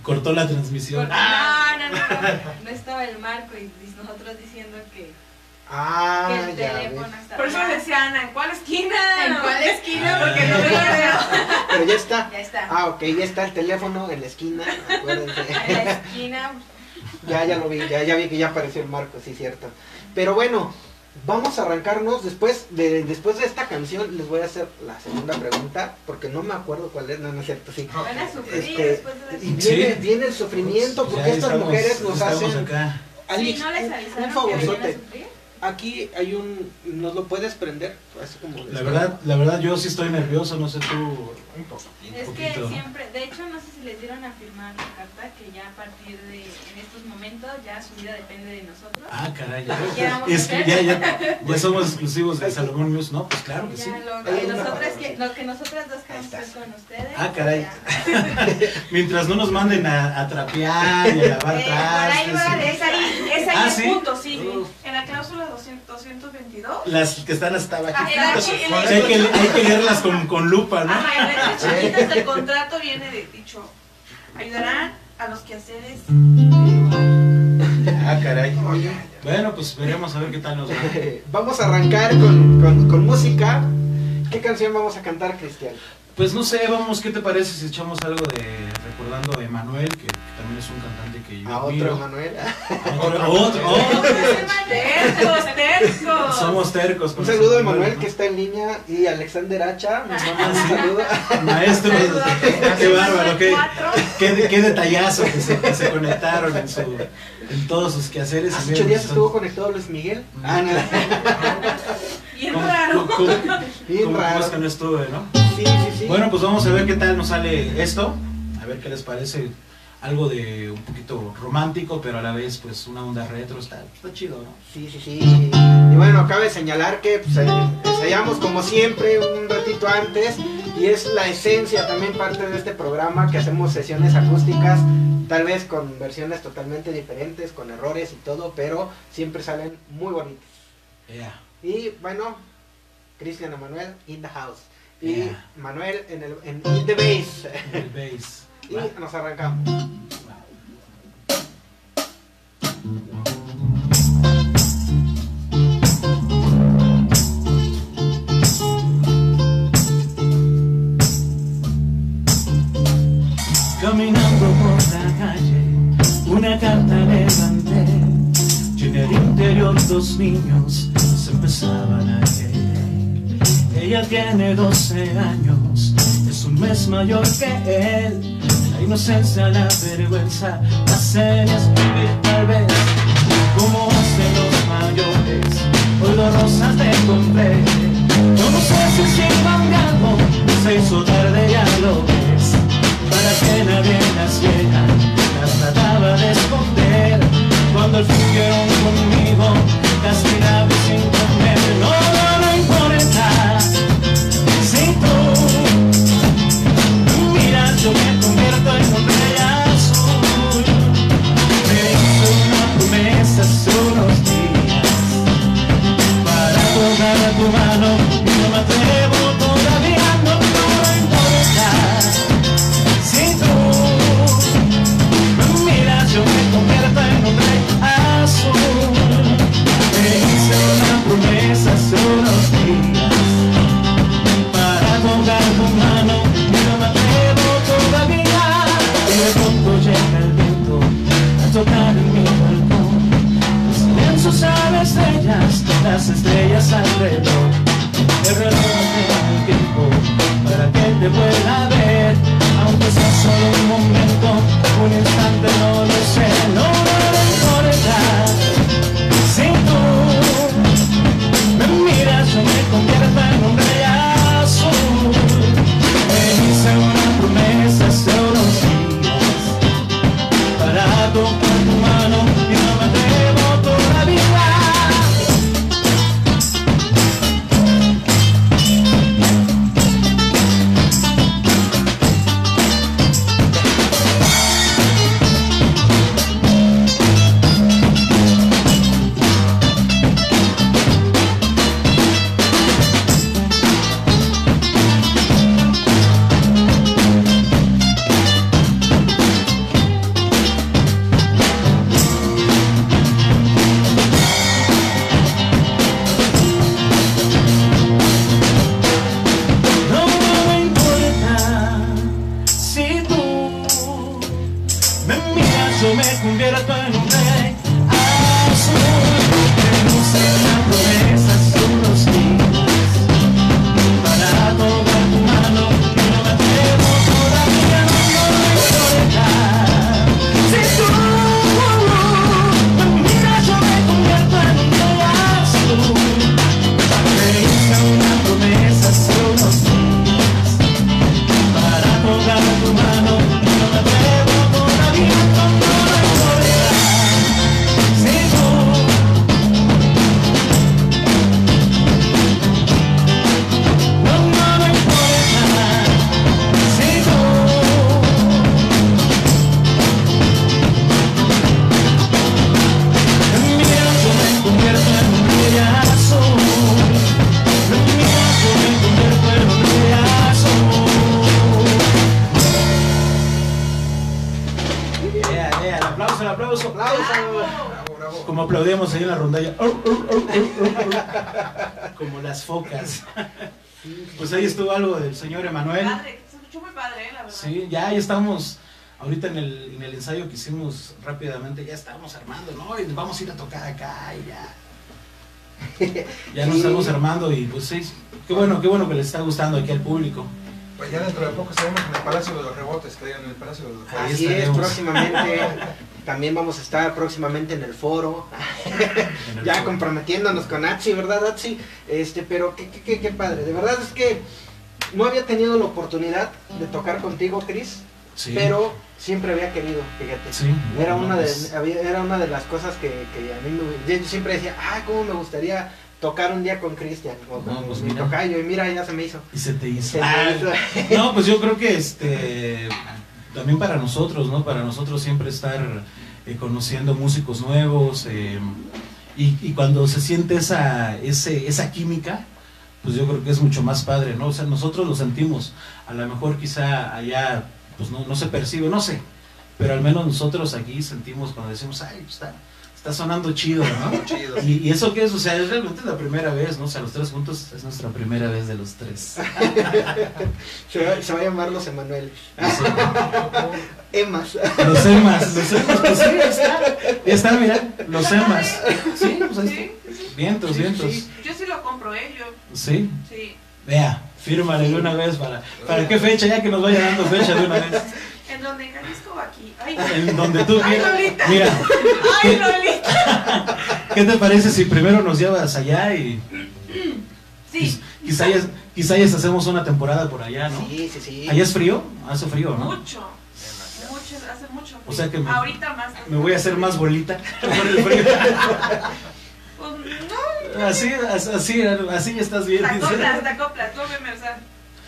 Cortó la transmisión. Porque- no, no, no, no estaba el marco y nosotros diciendo que, Ah, que el ya teléfono estaba. Por eso decía Ana, ¿en cuál esquina? ¿En cuál esquina? Porque no veo video. Pero ya está. Ya está. Ah, ok, ya está el teléfono en la esquina. Acuérdense. [LAUGHS] En la esquina. Ya, ya lo vi, ya, ya vi que ya apareció el marco, sí, cierto. Pero bueno, vamos a arrancarnos después de, después de esta canción. Les voy a hacer la segunda pregunta, porque no me acuerdo cuál es, no, no es cierto, sí. Van a sufrir Este, después de y eso. viene, Sí. viene el sufrimiento, Pues porque estas estamos- mujeres nos hacen... acá. Alex, Sí, no les un- favorzote. Aquí hay un... ¿Nos lo puedes prender? Así como... La verdad, la verdad yo sí estoy nervioso, no sé tú. Un poquitín. Es que poquito. siempre, de hecho no sé si les dieron a firmar la carta que ya a partir de en estos momentos ya su vida depende de nosotros. Ah, caray. Queramos Es que hacer. ya, ya, ya [LAUGHS] somos exclusivos de Salomón News, ¿no? Pues claro que Ya sí. lo, que nosotras palabra. que, lo que nosotras dos queremos hacer con ustedes. Ah, caray. ya. [LAUGHS] Mientras no nos manden a, a trapear y a lavar Eh, por ahí va, trastes. Es ahí, es ahí Ah, el ¿sí? punto, sí. Uf. En la cláusula 200, 222. y Las que están hasta abajo. Hay, que, hay que leerlas con, con lupa, ¿no? Ajá, en letras chiquitas del contrato viene de dicho, ayudarán a los quehaceres. Ah, caray. Oye. Bueno, pues veremos a ver qué tal nos va. [LAUGHS] Vamos a arrancar con, con, con música. ¿Qué canción vamos a cantar, Cristian? Pues no sé, vamos, ¿qué te parece si echamos algo de recordando a Emanuel, que, que también es un cantante que yo A otro, admiro? Manuel. A [LAUGHS] otro, otro, otro. Tercos, tercos. Somos tercos. Un saludo a Emanuel, que está en línea y Alexander Hacha. Nos mandan un Sí. saludo. Maestro, qué bárbaro, qué, qué, qué detallazo que se, que se conectaron en, su, en todos sus quehaceres. Hace ocho días estuvo conectado Luis Miguel. Ah, no. [LAUGHS] Bien ¿Cómo- raro. cómo- cómo- Bien cómo raro. es que no estuve, no? Sí, sí, sí. Bueno, pues vamos a ver qué tal nos sale esto. A ver qué les parece. Algo de un poquito romántico, pero a la vez, pues una onda retro. Está, está chido, ¿no? Sí, sí, sí. Bueno, cabe señalar que pues, ensayamos como siempre un ratito antes y es la esencia también parte de este programa que hacemos sesiones acústicas, tal vez con versiones totalmente diferentes, con errores y todo, pero siempre salen muy bonitas. Yeah. Y bueno, Cristian Emanuel in the house. Y Yeah. Manuel en, el, en in the bass. [LAUGHS] Y nos arrancamos. Caminando por la calle, una carta levanté. Y en el interior dos niños se empezaban a querer. Ella tiene 12 años, es un mes mayor que él. La inocencia, la vergüenza, las señas y tal vez, como hacen los mayores, hoy los rosas te compré. Yo no sé si sirvan de algo, se hizo tarde ya lo ves que nadie las viera, las trataba de esconder. Cuando al fin conmigo, las miraba sin comer. No, no, no importa, si tú miras, yo me convierto en un rey azul. Me hizo una promesa hace unos días para tocar tu mano y no me atrevo las estrellas alrededor. El reloj tiene el tiempo para que te pueda ver, aunque sea solo un momento, un instante, no lo sé, no, no me importa. Si tú me miras, yo me convierto en un rey azul. Me hice una promesa hace unos días para tu estamos. Ahorita en el, en el ensayo que hicimos rápidamente, ya estábamos armando, ¿no? Y vamos a ir a tocar acá y ya. [LAUGHS] Ya nos Sí. estamos armando y pues sí, qué bueno, qué bueno que les está gustando aquí al público. Pues ya dentro de poco estaremos en el Palacio de los Rebotes, que digan en el Palacio de los Rebotes. Así es, próximamente. [LAUGHS] También vamos a estar próximamente en el foro. en el ya foro. comprometiéndonos con Atsi, ¿verdad, Atsi? Este, pero qué, qué, qué, qué padre. De verdad es que no había tenido la oportunidad de tocar contigo, Chris, Sí, pero siempre había querido, fíjate. sí, Era no, una, de, había- era una de las cosas que, que a mí me, yo siempre decía, ah, cómo me gustaría tocar un día con Cristian o con No, pues mi mira. tocayo, y mira, ya se me hizo. Y se te hizo. Se me Ah, hizo. [LAUGHS] No, pues yo creo que este también para nosotros, ¿no? Para nosotros siempre estar eh, conociendo músicos nuevos eh, y, y cuando se siente esa, ese, esa química, pues yo creo que es mucho más padre, ¿no? O sea, nosotros lo sentimos, a lo mejor quizá allá pues no, no se percibe, no sé, pero al menos nosotros aquí sentimos cuando decimos, ay, pues está, está sonando chido, ¿no? Chido. Y, y eso que es, o sea, es realmente la primera vez, ¿no? O sea, los tres juntos es nuestra primera vez de los tres. [LAUGHS] Se va, se va a llamar los Emanuel. Eso. Emas. Los emas, los emas, pues sí, ahí está. Ya está, mira, los emas. Sí, pues ahí Sí, está. Vientos, vientos. yo sí lo compro, ¿eh? Yo, Sí, sí. vea, fírmale de una vez para. ¿Para qué fecha? Ya que nos vaya dando fecha de una vez. [LAUGHS] ¿En donde en Jalisco o aquí? Ay, En donde tú Ay, quieras. Lolita. Mira, ay, Lolita. [LAUGHS] ¿qué te parece si primero nos llevas allá y Sí, quizá ya, quizá ya hacemos una temporada por allá, ¿no? Sí, sí, sí. ¿Allá es frío? Hace frío, ¿no? mucho. Mucho, hace mucho. O sea que me- Ahorita más. Me voy a hacer más bolita por el frío. [LAUGHS] Pues no, Así, así, así ya estás bien. te acoplas, te acoplas, tú.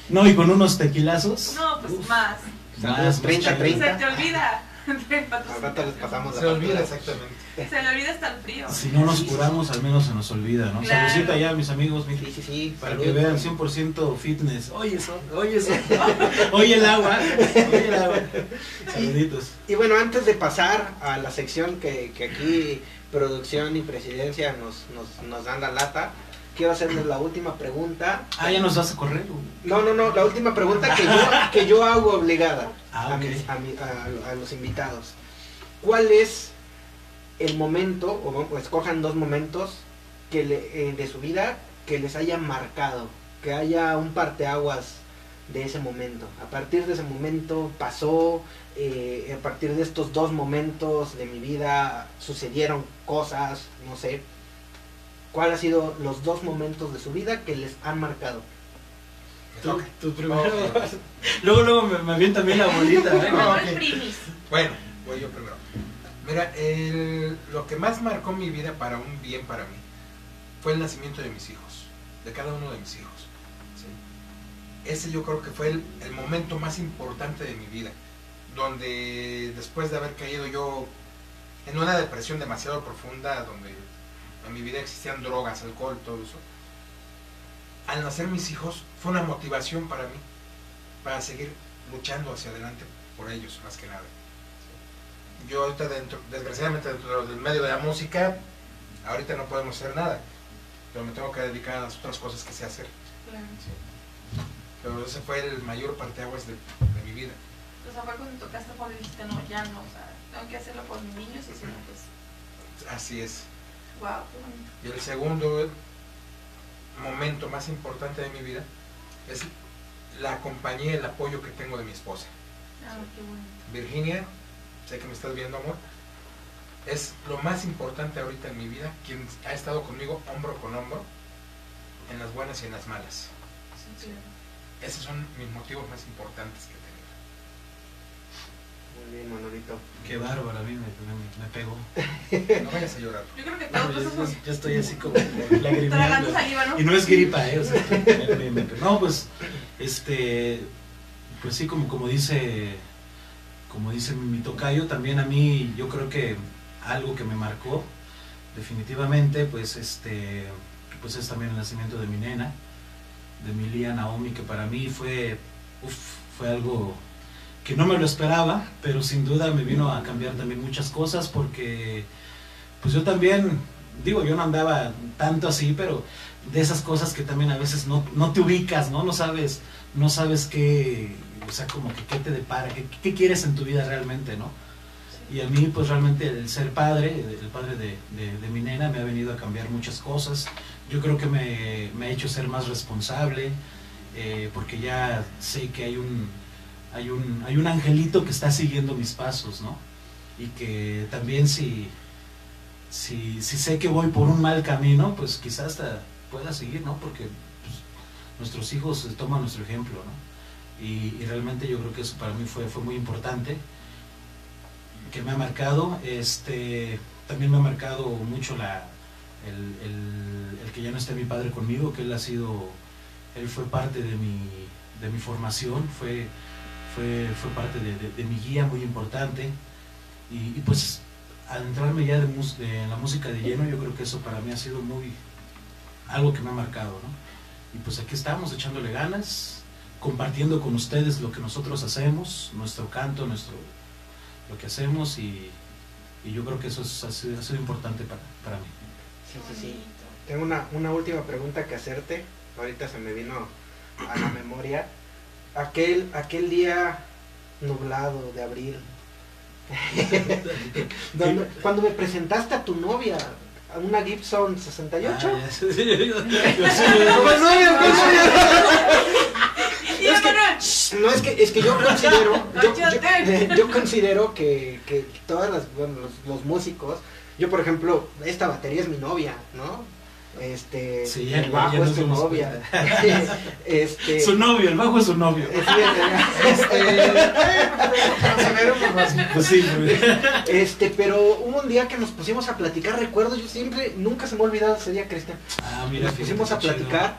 No, y con unos tequilazos. No, pues Uf, más. más, más 30, chido. 30. Se te olvida. [LAUGHS] Al rato les pasamos la Se olvida exactamente. Se le olvida hasta el frío. Si no nos curamos, al menos se nos olvida, ¿no? Claro. Saludcita ya, mis amigos, mi- Sí, sí, sí. para salud. que vean 100% fitness. Oye eso, oye eso. [LAUGHS] Oye el agua, oye el agua. Saluditos. Y bueno, antes de pasar a la sección que, que aquí producción y presidencia nos, nos, nos dan la lata, quiero hacerles la última pregunta. Ah, ya nos vas a correr. No, no, no, la última pregunta que yo, que yo hago obligada [LAUGHS] Ah, a, ok. mis- a mi- a- a los invitados. ¿Cuál es el momento, o escojan dos momentos que le- eh, de su vida que les haya marcado, que haya un parteaguas de ese momento? A partir de ese momento pasó, eh, a partir de estos dos momentos de mi vida sucedieron cosas, no sé. ¿Cuál ha sido los dos momentos de su vida que les han marcado? Tú, primero. [LAUGHS] luego, luego me, me avienta también la bolita. ¿eh? No. Bueno, voy yo primero. Mira, el- lo que más marcó mi vida para un bien para mí fue el nacimiento de mis hijos, de cada uno de mis hijos. ¿sí? Ese yo creo que fue el, el momento más importante de mi vida, donde después de haber caído yo en una depresión demasiado profunda, donde en mi vida existían drogas, alcohol, todo eso, al nacer mis hijos fue una motivación para mí, para seguir luchando hacia adelante por ellos, más que nada. Yo ahorita dentro, desgraciadamente dentro del medio de la música, ahorita no podemos hacer nada, pero me tengo que dedicar a las otras cosas que sé hacer. Pero ese fue el mayor parteaguas de, de mi vida. O sea, fue cuando tocaste cuando dijiste, no, ya no, o sea, tengo que hacerlo por mis niños y si no, pues, Así es. wow, qué bonito. Y el segundo momento más importante de mi vida es la compañía y el apoyo que tengo de mi esposa. Ah, qué. Virginia, sé que me estás viendo, amor. Es lo más importante ahorita en mi vida, quien ha estado conmigo hombro con hombro, en las buenas y en las malas. Sí, claro. Esos son mis motivos más importantes que bien, Manolito. Qué bárbaro, a mí me, me, me pegó. No vayas a llorar. Yo creo que No, todos yo, pasamos yo- yo estoy así como tragando lagrimeando. saliva, ¿no? Y no es gripa, ¿eh? O sea, me- me- me- no, pues, este, pues sí, como, como dice, como dice mi, mi tocayo, también a mí, yo creo que algo que me marcó, definitivamente, pues, este, pues es también el nacimiento de mi nena, de mi Lía Naomi, que para mí fue, uf, fue algo que no me lo esperaba, pero sin duda me vino a cambiar también muchas cosas porque pues yo también, digo, yo no andaba tanto así, pero de esas cosas que también a veces no, no te ubicas, ¿no? No sabes, no sabes qué, o sea, como que qué te depara, qué, qué quieres en tu vida realmente, ¿no? Y a mí, pues realmente el ser padre, el padre de, de- mi nena, me ha venido a cambiar muchas cosas. Yo creo que me, me ha hecho ser más responsable, eh, porque ya sé que hay un, hay, un, hay un angelito que está siguiendo mis pasos, ¿no? Y que también si, si, sé que voy por un mal camino, pues quizás hasta pueda seguir, ¿no? Porque pues, nuestros hijos toman nuestro ejemplo, ¿no? Y, y realmente yo creo que eso para mí fue, fue muy importante que me ha marcado. Este, también me ha marcado mucho la, el, el- el que ya no esté mi padre conmigo, que él ha sido, él fue parte de mi, de mi formación, fue, fue, fue parte de, de- de mi guía muy importante. Y, y pues al entrarme ya de, mus- de la música de lleno, yo creo que eso para mí ha sido muy algo que me ha marcado, ¿no? Y pues aquí estamos echándole ganas, compartiendo con ustedes lo que nosotros hacemos, nuestro canto, nuestro lo que hacemos y, y yo creo que eso es- ha, sido, ha sido importante para, para mí. Sí, sí, sí. Tengo una, una última pregunta que hacerte. Ahorita se me vino a la memoria. Aquel, aquel día nublado de abril. [LAUGHS] donde- cuando me presentaste a tu novia, a una Gibson 68. Ah, ya sé, sí, yo- yo- yo- ¿Cuál novia? ¿Cuál Y Es que- bueno, No, es que, es que yo considero, [LAUGHS] yo, Cállate. yo- yo considero que, que todas las, bueno, los, los músicos, yo por ejemplo, esta batería es mi novia, ¿no? Este, Sí, el bajo es tu novia. [LAUGHS] [LAUGHS] este, Su novio, el bajo es su novio. [LAUGHS] este, Pues sí, este, pero hubo un día que nos pusimos a platicar, recuerdo, yo siempre, nunca se me ha olvidado ese día, Cristian. Ah, mira, Nos pusimos a platicar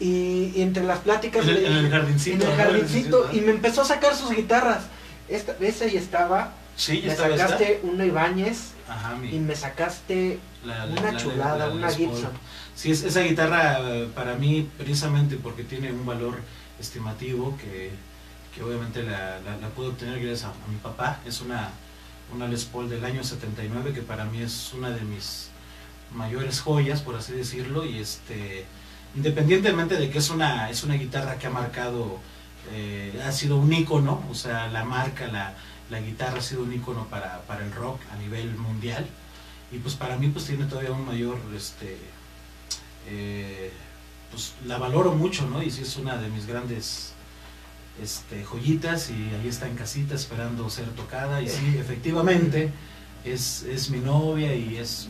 y, y entre las pláticas En el- le en el dije- jardincito, en el jardincito, y me empezó a sacar sus guitarras. Esta vez ahí estaba, Sí, ya me estaba sacaste una Ibáñez esta. Ajá, mi- y me sacaste la- la- una la- chulada, la- la una. Gibson. Sí, es, esa guitarra eh, para mí, precisamente porque tiene un valor estimativo que, que obviamente la, la, la pude obtener gracias a, mi papá. Es una, una Les Paul del año 79 que para mí es una de mis mayores joyas, por así decirlo, y este independientemente de que es una, es una guitarra que ha marcado, eh, ha sido un ícono, o sea, la marca, la, la guitarra ha sido un ícono para, para el rock a nivel mundial, y pues para mí pues tiene todavía un mayor, este, eh, pues la valoro mucho, ¿no? Y sí es una de mis grandes este, joyitas y ahí está en casita esperando ser tocada y sí, efectivamente es, es mi novia y es,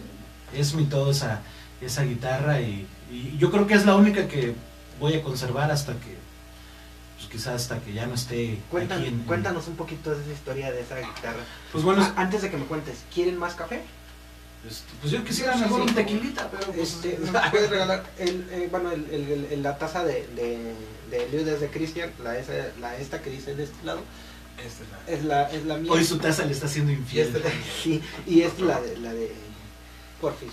es mi todo esa, esa guitarra y, y yo creo que es la única que voy a conservar hasta que, pues quizás hasta que ya no esté Cuentan- aquí en- en- cuéntanos un poquito de esa historia de esa guitarra. Pues bueno, antes de que me cuentes, ¿quieren más café? Este, pues yo quisiera mejor un tequilita, pero pues, Este, ¿me [LAUGHS] puedes regalar el, eh, bueno, el, el- el- la taza de, de, de Ludes de Cristian, la, esa, la esta que dice de este lado, Esta es la- es la, mía. hoy su taza le está haciendo Y infiel. esta [LAUGHS] es la- Sí, y es la de, la de Porfis.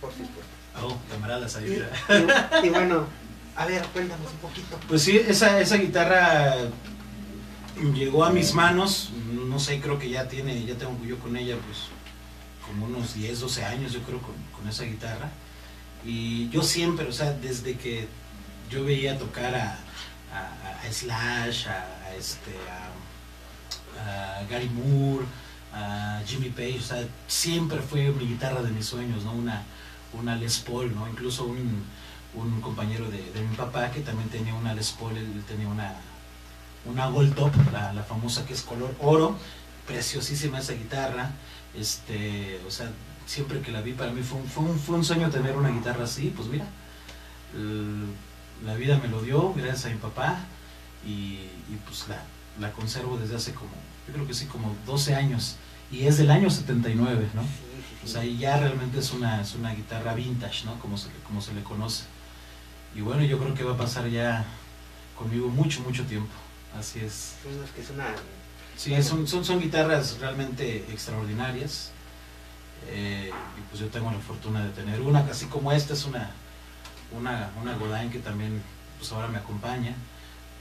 Porfis, Porfis. Oh, camaradas, ahí, Y, y- y bueno, [LAUGHS] a ver, cuéntanos un poquito. Pues sí, esa, esa guitarra llegó a mis manos, no sé, creo que ya tiene, ya tengo yo con ella pues como unos 10, 12 años yo creo con, con esa guitarra. Y yo siempre, o sea, desde que yo veía tocar a, a- Slash, a, este, a, Gary Moore, a Jimmy Page, o sea, siempre fue mi guitarra de mis sueños, ¿no? Una, una Les Paul, ¿no? Incluso un, un compañero de, de mi papá que también tenía una Les Paul, él tenía una, una Gold Top, la famosa que es color oro, preciosísima esa guitarra, este, o sea, siempre que la vi para mí fue un, fue un, fue un sueño tener una guitarra así, pues mira, la vida me lo dio gracias a mi papá y, y pues la, la conservo desde hace como, yo creo que sí, como 12 años y es del año 79, ¿no? O sea, y ya realmente es una, es una guitarra vintage, ¿no? Como se, le- como se le conoce. Y bueno, yo creo que va a pasar ya conmigo mucho, mucho tiempo. Así es. Pues, es que es una... Sí, son, son, son guitarras realmente extraordinarias. Eh, y pues yo tengo la fortuna de tener una, así como esta es una, una, una Godin que también pues ahora me acompaña.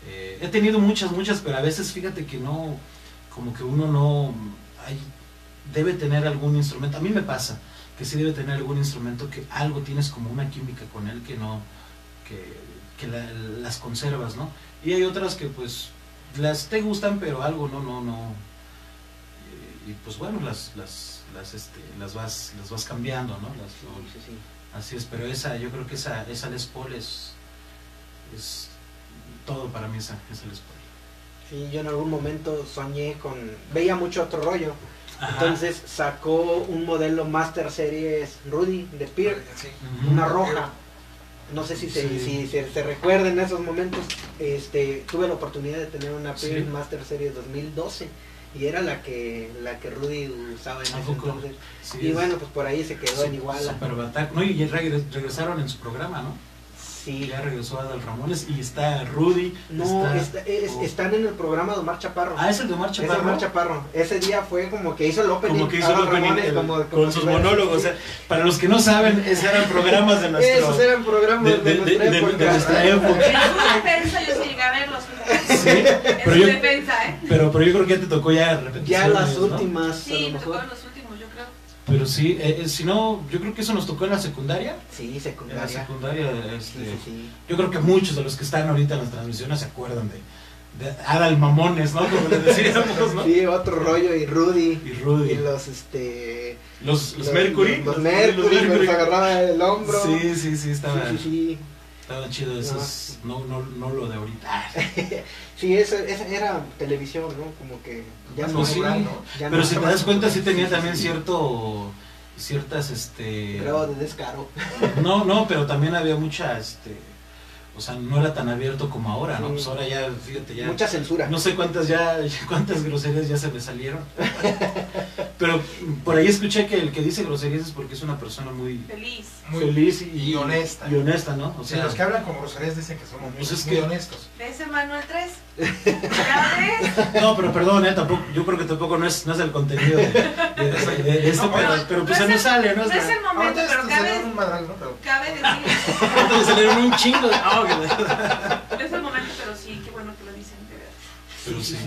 Eh, he tenido muchas, muchas, pero a veces fíjate que no, como que uno no hay- debe tener algún instrumento. A mí me pasa que sí debe tener algún instrumento que algo tienes como una química con él que no, que, que la- las conservas, ¿no? Y hay otras que pues las te gustan, pero algo no, no, no. Y, y, pues bueno, las, las, las, este, las vas, las vas cambiando, ¿no? Las- Sí, sí, sí. así es, pero esa, yo creo que esa, esa Les Paul es, es todo para mí esa, esa Les Paul. Sí, yo en algún momento soñé con... Veía mucho otro rollo. Ajá. Entonces sacó un modelo Master Series Rudy de. Ujú. una roja. No sé si se, Sí. si se, se recuerdan esos momentos. Este, tuve la oportunidad de tener una Sí. Master Series 2012 y era la que la que Rudy usaba en ¿A ese entonces. Sí, y bueno, pues por ahí se quedó en Iguala. Super. No, y regre- regresaron en su programa, ¿no? Sí. Ya regresó Adal Ramones y está Rudy. No, está- está- es- oh. están en el programa de Omar Chaparro. Ah, es el de Omar Es de Chaparro. Omar Chaparro. Ese día fue como que hizo el opening. Como que hizo Adal el opening, Ramones, el- como- como con sus monólogos. o sea, para los que no saben, esos eran programas de [LAUGHS] nuestro. Esos eran programas de, de, de- de- nuestra de- de época. yo sí llegué a verlos. Sí, pero yo, defensa, ¿eh? pero, pero yo creo que ya te tocó ya repeticiones. Ya las ¿no? últimas, a Sí, lo me mejor. tocaron los. Pero sí, eh, eh, si no, yo creo que eso nos tocó en la secundaria. Sí, En la secundaria. secundaria, Sí, este, sí, sí. yo creo que muchos de los que están ahorita en las transmisiones se acuerdan de, de Adal Mamones, ¿no? Como les decíamos, [LAUGHS] ¿no? Sí, otro rollo y Rudy. Y Rudy. Y los, este... Los, los Mercury. Los, Mercury, que les agarraba el hombro. Sí, sí, sí, estaban, sí, sí, estaban chidos esos. No, no, no lo de ahorita. sí. [LAUGHS] Sí, eso, eso era televisión, ¿no? Como que ya no Pues sí, ¿no? ¿no? Ya Pero no si te das cuenta, sí tenía también cierto. Ciertas, este. Grado de descaro. No, no, pero también había mucha, este. O sea, no era tan abierto como ahora, ¿no? Sí. Pues ahora ya, fíjate, ya. Mucha censura. No sé cuántas ya, [LAUGHS] cuántas groserías ya se me salieron. [LAUGHS] Pero por ahí escuché que el que dice groserías es porque es una persona muy Feliz. Muy feliz y, y honesta. Y honesta, ¿no? O sea, los que hablan con groserías dicen que somos muy, Pues es muy que- honestos. Ese Manuel 3. ¿Ya ves? [LAUGHS] no, pero perdón, eh, tampoco, yo creo que tampoco no es, no es el contenido de, de- de- de esto, No, pero, no, pero pues no el- sale, ¿no? No es el momento, pero cabe, un madral, ¿no? Pero cabe decir. Le salieron un chingo de... Ah, ok. No [LAUGHS] es el momento, pero sí, qué bueno que lo dicen, de verdad. Sí.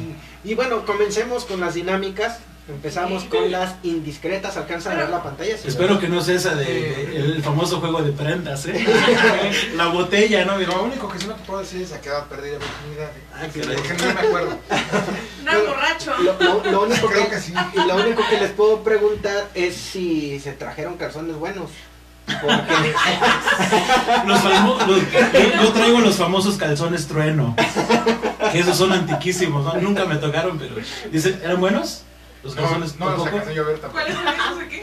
Y bueno, comencemos con las dinámicas. Empezamos Sí. con las indiscretas. ¿Alcanzan a ver la pantalla? Sí, Espero ¿verdad? que no sea esa de, de- el famoso juego de prendas, ¿eh? [LAUGHS] La botella, ¿no? lo único que sí no te puedo decir es a qué la virginidad. ¿eh? Ah, Porque caray. no me acuerdo. [LAUGHS] No es borracho. Lo, lo- lo único Creo que, que sí. y lo único que les puedo preguntar es si se trajeron calzones buenos. Porque [LAUGHS] Los famo- los- yo, yo traigo los famosos calzones trueno. Que esos son antiquísimos, ¿no? Nunca me tocaron, pero. Dicen, ¿eran buenos? Los No, calzones no los tampoco. alcancé yo a ver tampoco. ¿Cuáles son esos aquí?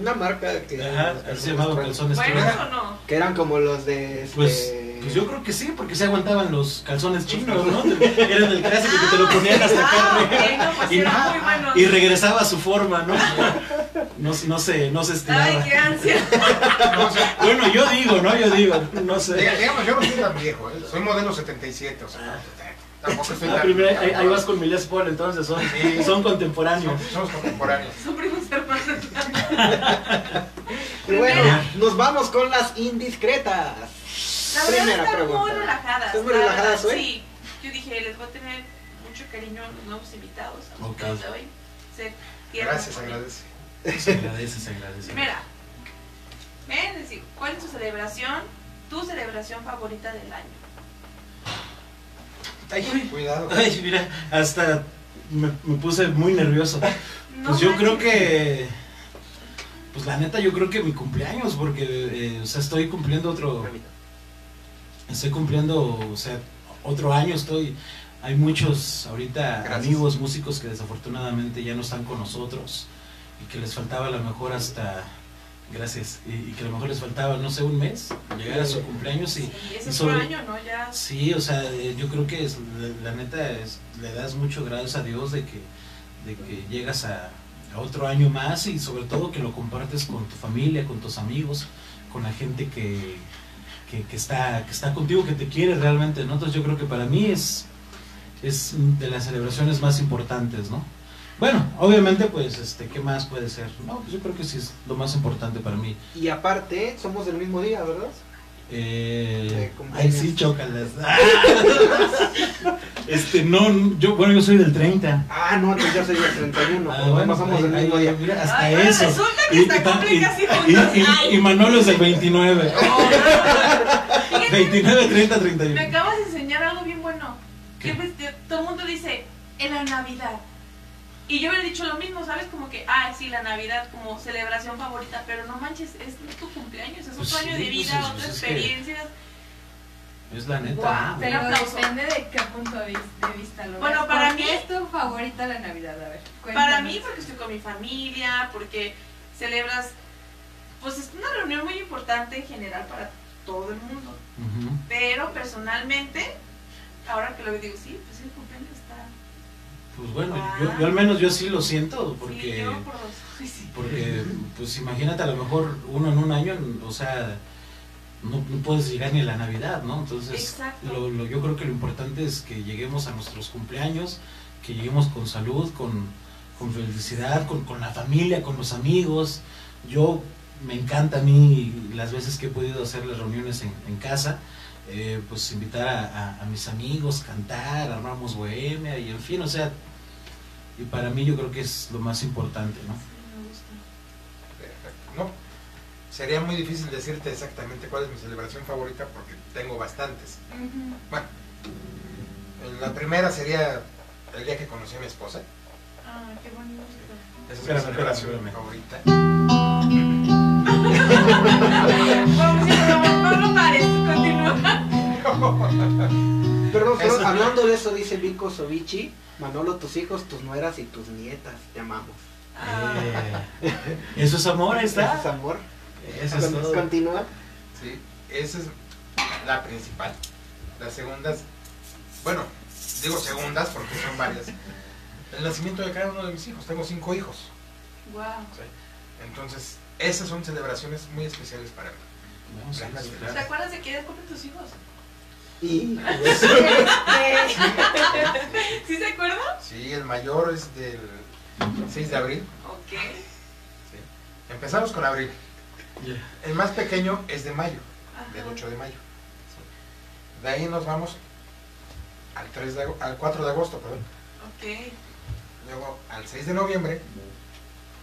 Una marca que, Ajá, se llamaban calzones ¿Buenos trueno. o no? que eran como los de este, Pues, pues yo creo que sí, porque se aguantaban los calzones chinos, ¿no? [LAUGHS] Eran el clásico que te lo ponían hasta acá. Ah, ¿no? pues Y, eran muy buenos. y regresaba a su forma, ¿no? No, no se, no se estiraba. Ay, qué ansia. [LAUGHS] No, o sea, Bueno, yo digo, ¿no? Yo digo, no sé. digamos, yo no soy tan viejo, ¿eh? soy modelo 77, o sea, no, tampoco primero, ahí, ahí vas con mi Les Paul, entonces son, Sí. [LAUGHS] son contemporáneos. Somos, somos contemporáneos. Son primos hermanos. [LAUGHS] y bueno, nos vamos con las indiscretas. La verdad Primera están pregunta. muy relajadas. ¿Están muy la relajadas hoy? Sí. Yo dije, les voy a tener mucho cariño a los nuevos invitados, a los Ok. invitados de hoy. Se Gracias, agradece. Se agradece, se agradece. Primera, ven, ¿cuál es tu celebración, tu celebración favorita del año? Ay, Cuidado. ay, mira, hasta me, me puse muy nervioso. [LAUGHS] No Pues yo manches. creo que. Pues la neta, yo creo que mi cumpleaños, porque, eh, o sea, estoy cumpliendo otro. Estoy cumpliendo, o sea, otro año estoy. Hay muchos ahorita Gracias. amigos músicos que desafortunadamente ya no están con nosotros y que les faltaba a lo mejor hasta. Gracias. Y, y que a lo mejor les faltaba, no sé, un mes llegar a su cumpleaños y. Sí, ese y es sobre- año, ¿no? Ya. Sí, o sea, eh, yo creo que es, la, la neta es, le das mucho gracias a Dios de que, de que llegas a, a otro año más y sobre todo que lo compartes con tu familia, con tus amigos, con la gente que, que, que está, que está contigo, que te quiere realmente, ¿no? Entonces yo creo que para mí es, es de las celebraciones más importantes, ¿no? Bueno, obviamente, pues, este, ¿qué más puede ser? No, pues yo creo que sí es lo más importante para mí. Y aparte, somos del mismo día, ¿verdad? Eh, ay, sí, chócalas. [LAUGHS] Este, no, yo, bueno, yo soy del 30. Ah, no, entonces yo soy el 31. Ah, bueno, somos del mismo día. mira, hasta Ay, bueno, eso. resulta que cumplen casi y- y- Ay. y Manolo es del 29. [LAUGHS] Fíjate, 29, 30, Me 31. acabas de enseñar algo bien bueno. ¿Qué? Que pues, todo el mundo dice, en la Navidad. Y yo hubiera dicho lo mismo, ¿sabes? Como que, ah, sí, la Navidad como celebración favorita, pero no manches, es tu cumpleaños, es Pues otro año sí, de pues vida, es- otras pues es que- experiencias. Es la neta. ¿no? Pero depende de qué punto de vis- de vista lo Bueno, veas. para ¿Por mí- qué es tu favorita la Navidad? A ver, Para mí, porque estoy con mi familia, porque celebras, pues es una reunión muy importante en general para todo el mundo. Ujú. Pero personalmente, ahora que lo digo, sí, pues el cumpleaños está. Pues bueno, Ah. yo, yo al menos yo sí lo siento, porque, [LAUGHS] sí. porque pues imagínate a lo mejor uno en un año, o sea, no, no puedes llegar ni a la Navidad, ¿no? Entonces, lo, lo- yo creo que lo importante es que lleguemos a nuestros cumpleaños, que lleguemos con salud, con, con felicidad, con, con la familia, con los amigos. Yo me encanta a mí las veces que he podido hacer las reuniones en, en casa, eh, pues invitar a, a- a mis amigos, cantar, armamos bohemia y en fin, o sea, y para mí yo creo que es lo más importante, ¿no? Sí, me gusta. Perfecto. No, sería muy difícil decirte exactamente cuál es mi celebración favorita porque tengo bastantes. Bueno, la primera sería el día que conocí a mi esposa. Ah, qué bonito. Esa es Espérame, mi celebración espérame, favorita. Vamos, no, no lo pares, continúa. Perdón, perdón, Eso- hablando de eso, dice Vico Sovichi, Manolo, tus hijos, tus nueras y tus nietas, te amamos. Eh, eso es amor, ahí ¿Eso está. es amor? Eso es todo. Continúa. Sí, esa es la principal. Las segundas, bueno, digo segundas porque son varias. El nacimiento de cada uno de mis hijos. Tengo cinco hijos. wow. ¿sí? Entonces, esas son celebraciones muy especiales para mí. No, sí, sí, claro. ¿Te acuerdas de edad cumplen tus hijos? Y ¿Sí [LAUGHS] se acuerdan? Sí, el mayor es del 6 de abril. Ok. ¿sí? Empezamos con abril. El más pequeño es de mayo, del Ajá. 8 de mayo. ¿sí? De ahí nos vamos al, 3 de, al 4 de agosto, perdón. Ok. Luego al 6 de noviembre.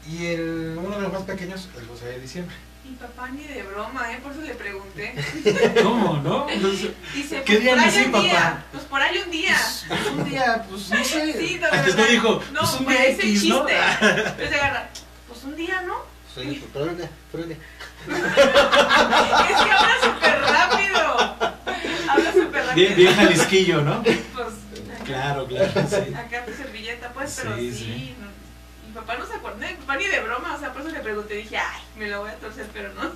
Y el, uno de los más pequeños, el 12 de diciembre. Mi papá ni de broma, ¿eh? Por eso le pregunté. [LAUGHS] ¿Cómo, no? Entonces, Dice, ¿Qué pues día por ahí nací, un papá? día. Pues por ahí un día. pues, un día, pues no [LAUGHS] sé. Sí, de Antes no dijo, No, pues un día ese X, ¿no? chiste. [LAUGHS] Entonces agarra, pues un día, ¿no? Sí, pero ¿dónde? ¿Pero dónde? Es que habla súper rápido. Habla súper rápido. Bien, bien jalisquillo, ¿no? Pues, Claro, claro, sí. acá tu servilleta, pues, pero Sí, sí. sí. Papá no se acuerda, mi papá ni de broma, o sea, por eso le pregunté, dije, ay, me lo voy a torcer, pero no. [LAUGHS]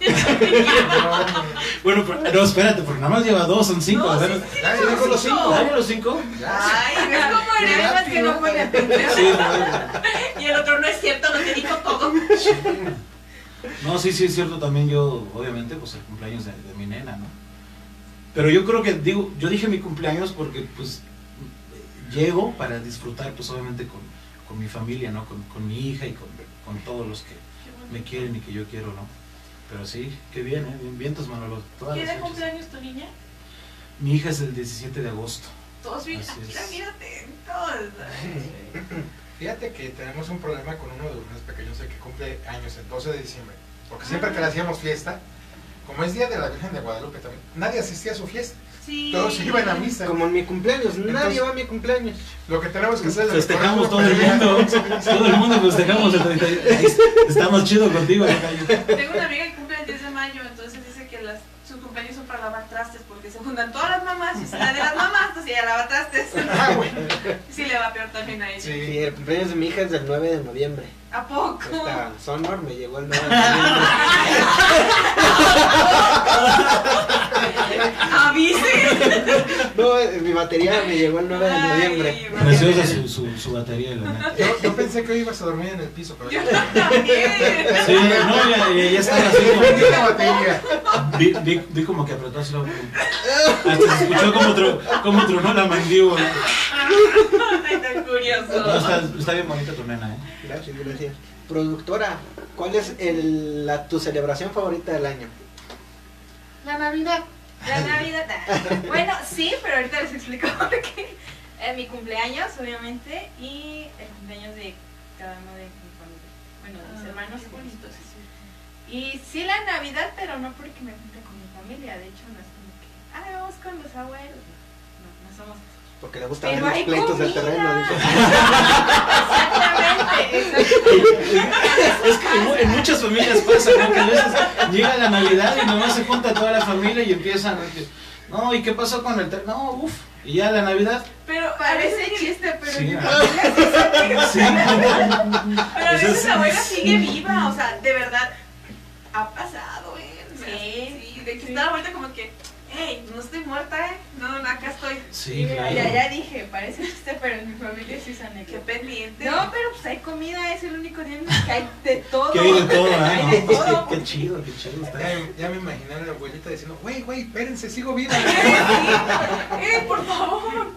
Bueno, pero, no, espérate, porque nada más lleva dos, son cinco. No, a ver. sí, con los cinco. cinco. ¿Dale los cinco? Ay, ¿ves cómo eres? que no pone atención. Sí, no, [LAUGHS] Y el otro no es cierto, no te dijo todo. No, sí, sí, es cierto también yo, obviamente, pues el cumpleaños de, de mi nena, ¿no? Pero yo creo que, digo, yo dije mi cumpleaños porque, pues, llego para disfrutar, pues, obviamente, con, con mi familia, ¿no? Con, con mi hija y con, con todos los que me quieren y que yo quiero, ¿no? Pero sí, qué bien, ¿eh? Bien, vientos, Manolo. todas ¿Qué de cumpleaños tu niña? Mi hija es el 17 de agosto. Todos bien, Así mira, es. bien atentos. [LAUGHS] Fíjate que tenemos un problema con uno de los más pequeños, el que cumple años, el 12 de diciembre. Porque siempre que le hacíamos fiesta, como es día de la Virgen de Guadalupe también, nadie asistía a su fiesta. Sí. Todos iban a misa. Como en mi cumpleaños, nadie va a mi cumpleaños. Lo que tenemos que hacer es Festejamos todo el mundo. [LAUGHS] Todo el mundo festejamos el 30. Ahí Estamos chido contigo. Tengo una amiga que cumple el 10 de mayo, entonces dice que las, sus cumpleaños son para lavar trastes, porque se juntan todas las mamás y la de las mamás, entonces ella lava trastes. [LAUGHS] Ah, bueno. Sí le va peor también a ella. Sí. Sí, el cumpleaños de mi hija es del 9 de noviembre. ¿A poco? Esta [LAUGHS] Sonor me llegó el 9 de noviembre. ¡Avise! No, mi batería me llegó el 9 de noviembre. Preciosa su, su, su batería, la neta. Yo, yo pensé que hoy ibas a dormir en el piso, pero Yo también. Sí, no, ya, ya, ya estaba así como batería. Vi, vi, vi como que apretó así la Hasta se escuchó como, tro, como tronó la mandíbula. Ay, tan No, curioso. está, está bien bonita tu nena, ¿eh? Gracias, gracias. Productora, ¿cuál es el- la, tu celebración favorita del año? La Navidad. La Navidad. Bueno, sí, pero ahorita les explico [LAUGHS] por qué. Eh, mi cumpleaños, obviamente, y el cumpleaños de cada uno de mi familia. Bueno, de mis Ah, hermanos. qué y sí, la Navidad, pero no porque me junte con mi familia. De hecho, no es como que, ah, vamos con los abuelos. No, no somos. Porque le gusta ver Pero los pleitos del comida. terreno. dice. Exactamente, exactamente. Es que en mu- en muchas familias pasa, ¿no? Que a veces llega la Navidad y nomás se junta toda la familia y empiezan. No, ¿y qué pasó con el ter-?" No, uff. Y ya la Navidad. Pero Parece chiste, pero Sí, mi familia sí Sí, Pero a veces sí. la abuela sigue viva, o sea, de verdad, ha pasado, ¿eh? O sea, Sí. sí, de que Sí. está la vuelta como que, hey, no estoy muerta, ¿eh? No, no, acá estoy. sí, Ya, claro. ya dije, parece chiste, pero en mi familia sí es Qué anécdota. pendiente. No, pero pues hay comida, es el único día en el que hay de todo. Que hay de todo, ¿eh? [LAUGHS] Hay No, de [LAUGHS] todo. qué, qué chido, qué chido está. Ya, ya me imaginé a la abuelita diciendo, güey, güey, espérense, sigo viva. [LAUGHS] ¡Eh, por favor!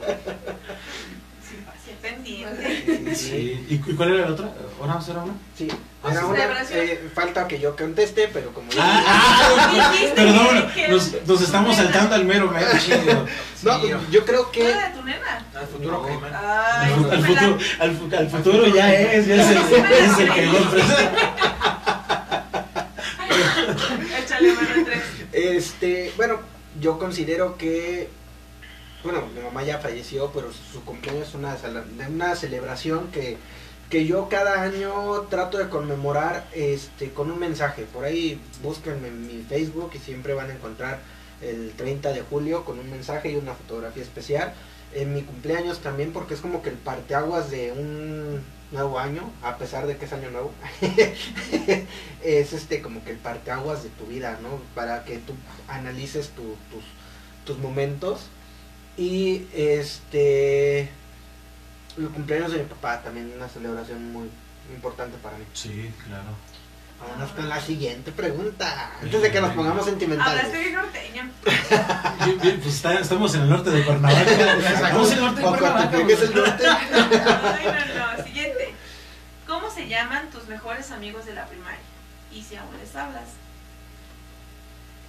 Qué pendiente. Sí. ¿Y cu- cuál era la otra? ¿Ahora vamos a hacer una? Sí, Pues era una, eh, falta que yo conteste, pero como ya- Ah, Dijiste Perdón, que- que- nos, nos estamos saltando al mero mero chido. No, Sí, yo creo que ¿Era de tu nena? Al futuro No. Ay, Al, al me la- futuro, al, fu- al futuro ya es, ya es el, es el que lo presenta. Échale mano en tres. Este, bueno, yo considero que, bueno, mi mamá ya falleció, pero su cumpleaños es una, una celebración que, que yo cada año trato de conmemorar este, con un mensaje. Por ahí búsquenme en mi Facebook y siempre van a encontrar el 30 de julio con un mensaje y una fotografía especial. En mi cumpleaños también porque es como que el parteaguas de un nuevo año, a pesar de que es año nuevo. [LAUGHS] es este como que el parteaguas de tu vida, ¿no? Para que tú analices tu- tus, tus momentos. Y este el cumpleaños de mi papá también una celebración muy importante para mí. Sí, claro. Vámonos con la siguiente pregunta. Antes de que nos pongamos sentimentales. Hablaste bien norteño. [LAUGHS] Bien, bien, pues está- estamos en el norte de Cuernavaca. [LAUGHS] Estamos en el norte de Cuernavaca. Es el norte. [LAUGHS] Ay, no, no. Siguiente. ¿Cómo se llaman tus mejores amigos de la primaria? Y si aún les hablas.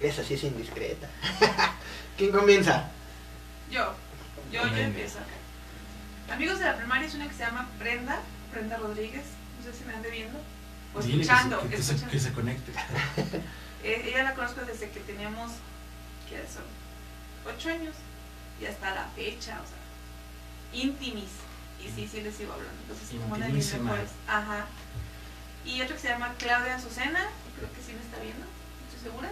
Esa sí es indiscreta. ¿Quién comienza? Yo. Yo, yo empiezo. Amigos de la primaria es una que se llama Brenda. Brenda Rodríguez. No sé si me ande viendo. O Dile que escuchando. se, que, se, escuchando. que se conecte. [LAUGHS] Eh, ella la conozco desde que teníamos, ¿qué son? Ocho años. Y hasta la fecha, o sea, íntimis. Y sí, sí les sigo hablando. Entonces, como una de mis mejores. Ajá. Y otro que se llama Claudia Azucena, creo que sí me está viendo, estoy segura.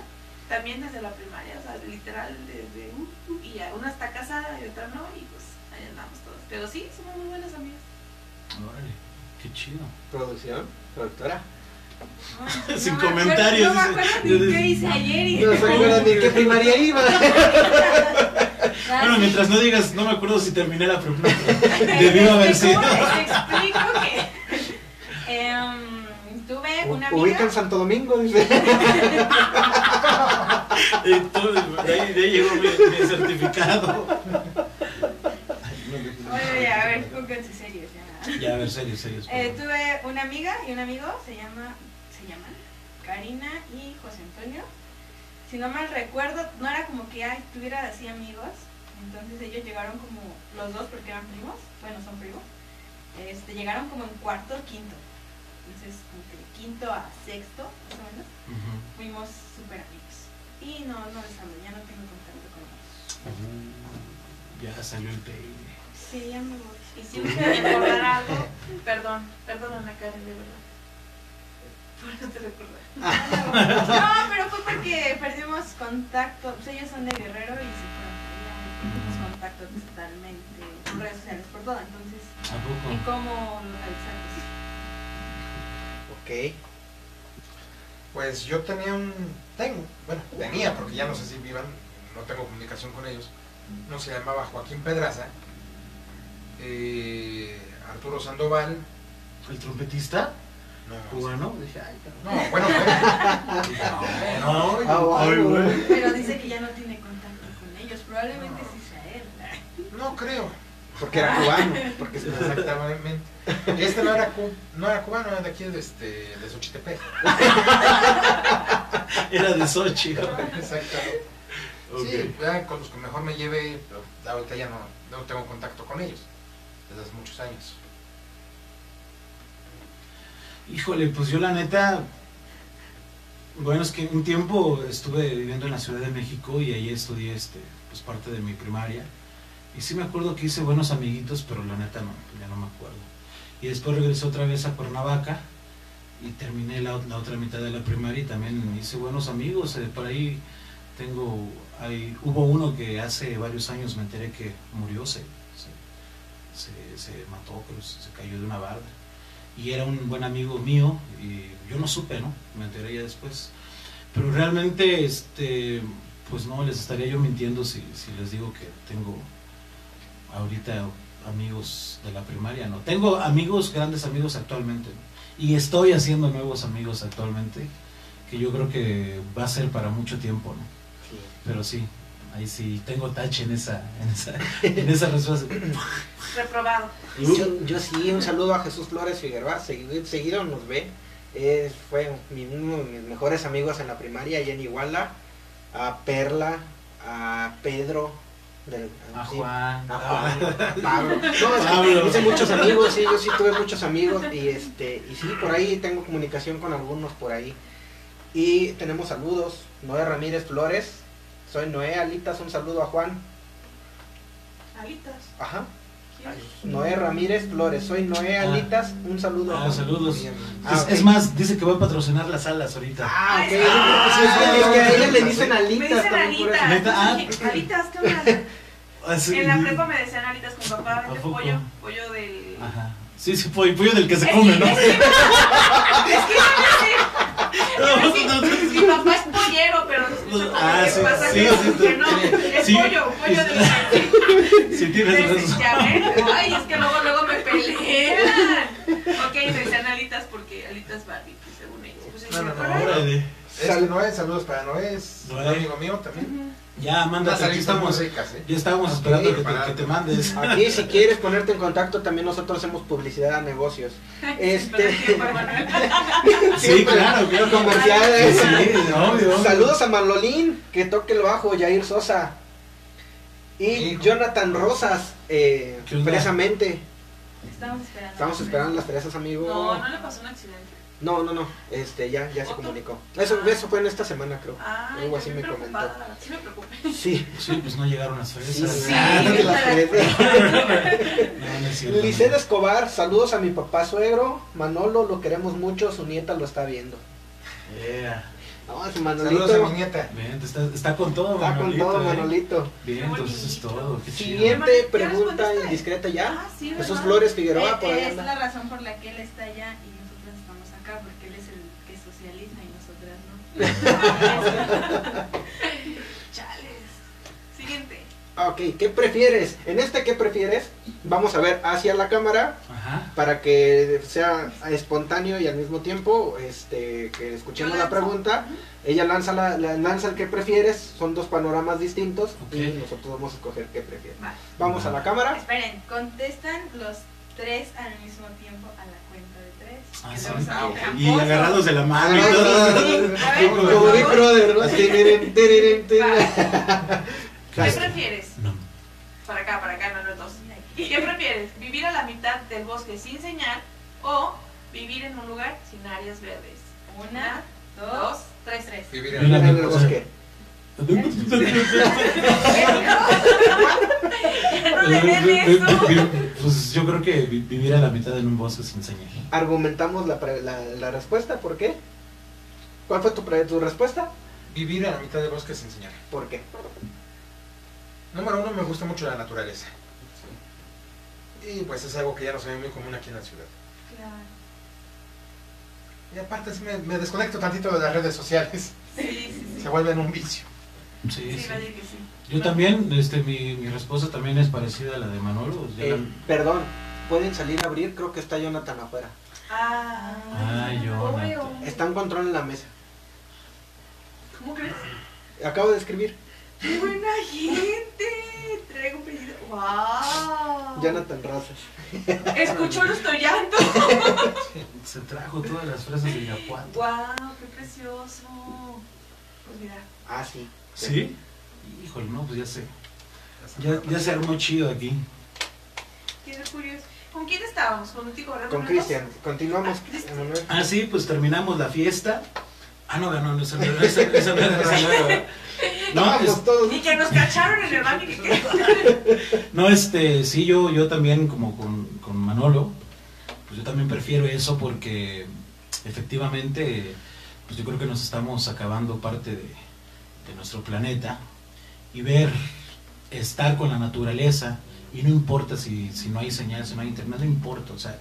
También desde la primaria, o sea, literal, desde. uh, uh, y una está casada y otra no, y pues ahí andamos todos. Pero sí, somos muy buenas amigas. Órale, qué chido. Producción, productora. [LAUGHS] Sin no me acuerdo- comentarios, No me acuerdo ni qué hice ayer y... No se acuerdan ni qué primaria iba. [LAUGHS] Bueno, mientras no digas, no me acuerdo si terminé la pregunta. [LAUGHS] Debió haber Este, sido. ¿cómo les explico que em, tuve una amiga Ubica en Santo Domingo, dice. Tú, de, ahí, de ahí llegó mi, mi certificado. Oye, a ver, pónganse serios ya. Ya, a ver, serio, serio. Eh, tuve una amiga y un amigo, se llama, se llaman Karina y José Antonio. Si no mal recuerdo, no era como que ay, tuviera así amigos. Entonces ellos llegaron como los dos porque eran primos, bueno, son primos. Este, llegaron como en cuarto o quinto. Entonces, como que de quinto a sexto, más o menos, fuimos súper amigos. Y no, no les hablo, ya no tengo contacto con ellos. Uh, ya salió el peine. Sí, ya me voy. Y si me recordar algo, perdón, perdón Ana Karen, de verdad. Por no te recordar. [LAUGHS] No, pero fue porque perdimos contacto. Ellos son de Guerrero y se fueron. Perdimos contacto totalmente por redes sociales, por todo. Entonces. ¿y cómo localizarlos? Ok. Pues yo tenía un. Tengo, bueno, tenía, porque ya no sé si vivan, no tengo comunicación con ellos. No se llamaba Joaquín Pedraza, eh, Arturo Sandoval. ¿El trompetista No, cubano? Dije, ay, no bueno, bueno. [LAUGHS] no. Ah, Ay, bueno. güey. Pero dice que ya no tiene contacto con ellos. Probablemente sí sea él. No creo. Porque era cubano. Porque Exactamente. Este no era, cu- no era cubano, era de aquí de, este, de Xochitepec. Era de Sochi. Exactamente. Ok. Sí, con los que mejor me lleve, pero ahorita ya no, no tengo contacto con ellos. desde hace muchos años. Híjole, pues yo la neta, bueno, es que un tiempo estuve viviendo en la Ciudad de México y ahí estudié este, pues parte de mi primaria. Y sí me acuerdo que hice buenos amiguitos, pero la neta no, ya no me acuerdo. Y después regresé otra vez a Cuernavaca y terminé la, otra mitad de la primaria y también hice buenos amigos. eh, por ahí tengo, hay, hubo uno que hace varios años me enteré que murió, se, se, se- se mató, creo, se cayó de una barda y era un buen amigo mío y yo no supe, ¿no? Me enteré ya después. Pero realmente, este, pues no, les estaría yo mintiendo si, si les digo que tengo ahorita amigos de la primaria, ¿no? Tengo amigos, grandes amigos actualmente, ¿no? y estoy haciendo nuevos amigos actualmente, que yo creo que va a ser para mucho tiempo, ¿no? Sí. Pero sí, ahí sí, tengo tache en esa, en esa, en esa respuesta. [LAUGHS] Reprobado. Yo, yo sí, un saludo a Jesús Flores Figueroa, seguido, seguido nos ve. Es- fue mi- uno de mis mejores amigos en la primaria, en Iguala. A Perla, a Pedro, del, A sí, Juan, a Juan, a [LAUGHS] Pablo. No, es que Pablo. hice muchos amigos, sí, yo sí tuve muchos amigos y este y sí, por ahí tengo comunicación con algunos por ahí. Y tenemos saludos, Noé Ramírez Flores, soy Noé Alitas, un saludo a Juan. Alitas. Ajá. Noé Ramírez Flores, soy Noé Ah. Alitas, un saludo. Ah, saludos. Ah, es, más, dice que va a patrocinar las alas ahorita. Ah, ok. Sí. Es que- es que a ella le dicen Me alitas dicen alitas. Alitas, ¿qué onda? [LAUGHS] Sí. En la prepa me decían alitas con papá, ¿A vende pollo, pollo del... Ajá. Sí, sí, pollo, pollo del que se Es come, que- ¿no? Es que, [LAUGHS] es que es que sí, pasa sí, que, sí, que no, es pollo, pollo del [LAUGHS] Sí, tienes razón. ya ven, ay, es que luego, luego me pelean. [LAUGHS] Ok, me decían alitas porque alitas Barbie, según ellos. Pues, No, no, no, Este Noé, saludos para Noé, es un Noé. amigo mío también. Ya, Unas aquí estamos. ricas, ¿eh? Ya estábamos esperando que te, para- que te mandes. Aquí si quieres ponerte en contacto también nosotros hacemos publicidad a negocios. [LAUGHS] Este. [LAUGHS] Sí, claro, claro. comerciales. Sí, obvio. Saludos a Manolín, que toque el bajo, Jair Sosa. Y Hijo. Jonathan Rosas, eh, precisamente. Estamos esperando. Estamos esperando las Teresas, amigo. No, no le pasó un accidente. No, no, no, este, ya, ya se comunicó. Eso, eso fue en esta semana, creo. Ay, Algo así me comentó. Sí me preocupé. Sí, Sí, pues no llegaron las fresas. sí, Sí, ah, no te las crees. [LAUGHS] No, no Escobar, saludos a mi papá suegro. Manolo, lo queremos mucho, su nieta lo está viendo. Yeah. No, ese Saludos a Manolito mi nieta. Bien, está, está con todo, está con Manolito, todo, eh. Manolito. Bien, Qué entonces es todo. Qué chido. Siguiente ¿Ya pregunta indisceta ya. Ah, sí, Jesús. Flores Figueroa, Eh, por ahí es anda. la razón por la que él está allá y nosotros estamos acá, porque él es el que socializa y nosotras no. Chales. Siguiente. Ok, ¿qué prefieres? En este ¿qué prefieres? Vamos a ver hacia la cámara Ajá. para que sea espontáneo y al mismo tiempo este, que escuchemos la pregunta. Ella lanza, la, la- lanza el que prefieres, son dos panoramas distintos Ok. y nosotros vamos a escoger qué prefieres. Vale. Vamos a la cámara. Esperen, contestan los tres al mismo tiempo a la. Ah, sí. Ah. Y agarrados de la mano y Ah, todo. sí. A ver, Como Big. Brother, ¿no? [LAUGHS] ¿Qué prefieres? No. Para acá, para acá, no, no, dos. ¿Qué prefieres? ¿Vivir a la mitad del bosque sin señal o vivir en un lugar sin áreas verdes? Una, dos, dos, tres. tres. Vivir en En el bosque. [LAUGHS] Pues yo creo que vi- vivir a la mitad en un bosque sin señal. Argumentamos la, pre- la, la respuesta, ¿por qué? ¿Cuál fue tu, pre- tu respuesta? Vivir a la mitad del bosque sin señal. ¿Por qué? Número uno, me gusta mucho la naturaleza. Y pues es algo que ya no se ve muy común aquí en la ciudad. Claro. Y aparte sí me, me desconecto tantito de las redes sociales. Sí, sí, sí. Se vuelven un vicio. Sí, Sí, sí. vaya que sí. Yo también, este, mi, mi respuesta también es parecida a la de Manolo. Ya Eh, la- perdón, ¿pueden salir a abrir? Creo que está Jonathan afuera. Ah, Ay, pobre Jonathan. Está un control en la mesa. ¿Cómo crees? Acabo de escribir. ¡Qué buena gente! Traigo un pedido. ¡Wow! Jonathan Rosas. Escuchó nuestro llanto. [LAUGHS] Se trajo todas las fresas de Irapuato. ¡Wow! ¡Qué precioso! Pues mira. Ah, sí. ¿Sí? Híjole, no, pues ya sé. Ya, ya se armó chido aquí. Qué curioso. ¿Con quién estábamos? ¿Con un tico Con Cristian. Continuamos, Emanuel. Ah, sí, pues terminamos la fiesta. Ah, no, no, no, esa no era, esa, esa no era, esa no era. [LAUGHS] No, es- todos. Y que nos cacharon en el baño [LAUGHS] no, este, sí, yo, yo también, como con, con Manolo, pues yo también prefiero eso porque efectivamente, pues yo creo que nos estamos acabando parte de, de nuestro planeta y ver, estar con la naturaleza, y no importa si, si no hay señal, si no hay internet, no importa, o sea,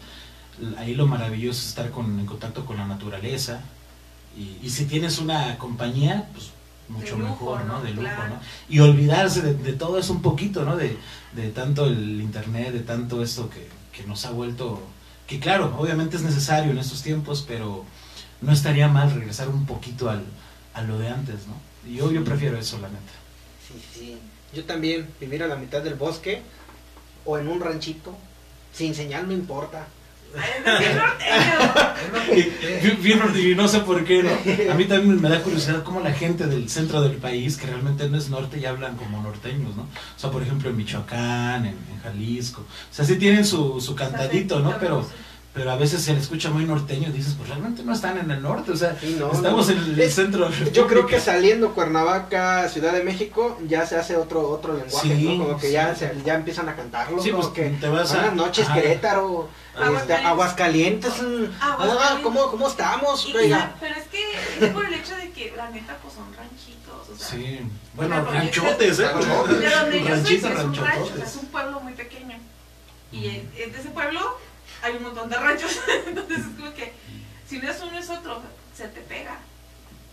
ahí lo maravilloso es estar con, en contacto con la naturaleza, y, y si tienes una compañía, pues mucho lujo, mejor, ¿no? ¿no? De lujo, Claro. ¿no? Y olvidarse de, de todo eso un poquito, ¿no? De, de tanto el internet, de tanto esto que, que nos ha vuelto, que claro, obviamente es necesario en estos tiempos, pero no estaría mal regresar un poquito al, a lo de antes, ¿no? Y yo, yo prefiero eso, la neta. Sí, sí. Yo también, vivir a la mitad del bosque o en un ranchito, sin señal no importa. Ay, qué norteño. [LAUGHS] Bien, bien ordi- no sé por qué, ¿no? A mí también me da curiosidad cómo la gente del centro del país, que realmente no es norte, ya hablan como norteños, ¿no? O sea, por ejemplo, en Michoacán, en, en Jalisco. O sea, sí tienen su, su cantadito, ¿no? Pero, pero a veces se le escucha muy norteño y dices, pues realmente no están en el norte, o sea, Sí, no, estamos no. en el Es- centro. de Yo creo que saliendo Cuernavaca, Ciudad de México, ya se hace otro otro lenguaje, Sí, ¿no? Como que sí. ya, se- ya empiezan a cantarlo, Sí, pues que te vas a... buenas noches Ajá. Querétaro, este, Aguascalientes. Aguascalientes, mm, ah, ¿cómo, ¿cómo estamos? Y- Oiga, pero es que es por el hecho de que la neta pues son ranchitos, o sea, Sí, bueno, ranchotes, ¿eh? Ranchotes. de donde yo soy Ranchitos, sí es un es pueblo muy pequeño. Y en, en ese pueblo hay un montón de ranchos, [LAUGHS] entonces es como que si no es uno es otro, se te pega.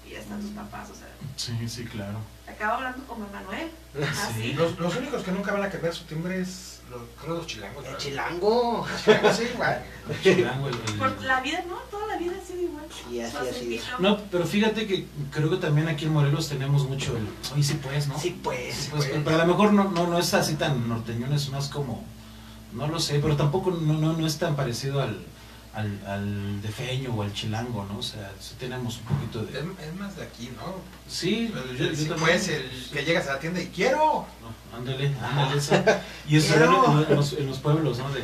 Y ya están tus papás, o sea, Sí, sí, claro. acaba hablando como Emanuel. Sí. Así. Los, los únicos que nunca van a cambiar su timbre es los, creo los chilangos. el ¿verdad? chilango. Los chilangos sí, igual. Chilango, el- el- Por la vida, ¿no? Toda la vida ha sido igual. Sí, así, así. No, pero fíjate que creo que también aquí en Morelos tenemos mucho el... Oye, sí pues, ¿no? Sí, pues. Sí, pues, pero a lo mejor no, no, no es así tan norteñón, es más como... No lo sé, pero tampoco no, no, no es tan parecido al, al, al defeño o al chilango, ¿no? O sea, sí tenemos un poquito de... es más de aquí, ¿no? Sí, yo, yo sí, pues, el que llegas a la tienda y quiero. No, ándale, ándale. eso. Y eso en los, en los pueblos, ¿no? De,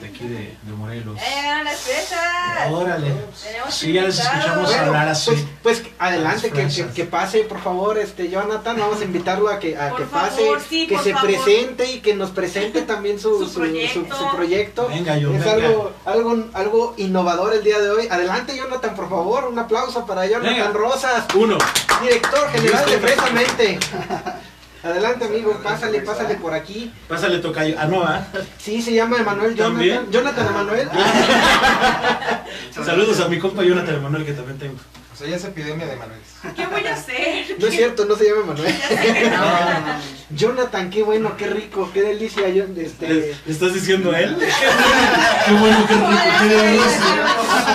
de aquí de, de Morelos. ¡Eh, las fresas! Órale. Tenemos Sí, ya les escuchamos Bueno, hablar así. pues, pues adelante, que, pase, por favor, este Jonathan, vamos a invitarlo a que, a Por que favor, pase, sí, que se favor. presente y que nos presente también [LAUGHS] su, Su proyecto. su proyecto. Venga, yo, es venga. algo, algo, algo innovador el día de hoy. Adelante, Jonathan, por favor, un aplauso para Jonathan Venga. Rosas, Uno. director general de Listo. Fresamente. [LAUGHS] Adelante, amigo, pásale, pásale por aquí. Pásale, tocayo. Ah, no, ¿ah? Sí, se llama Emanuel Jonathan. ¿También? Jonathan Emanuel. [LAUGHS] Saludos a mi compa Jonathan Emanuel que también tengo. O sea, ya es epidemia de Manuel. ¿Qué voy a hacer? No es cierto, no se llama [LAUGHS] que no. [LAUGHS] Jonathan, qué bueno, qué rico, qué delicia. Yo, ¿Le, este, le estás diciendo a él? qué bueno, qué rico, qué delicioso.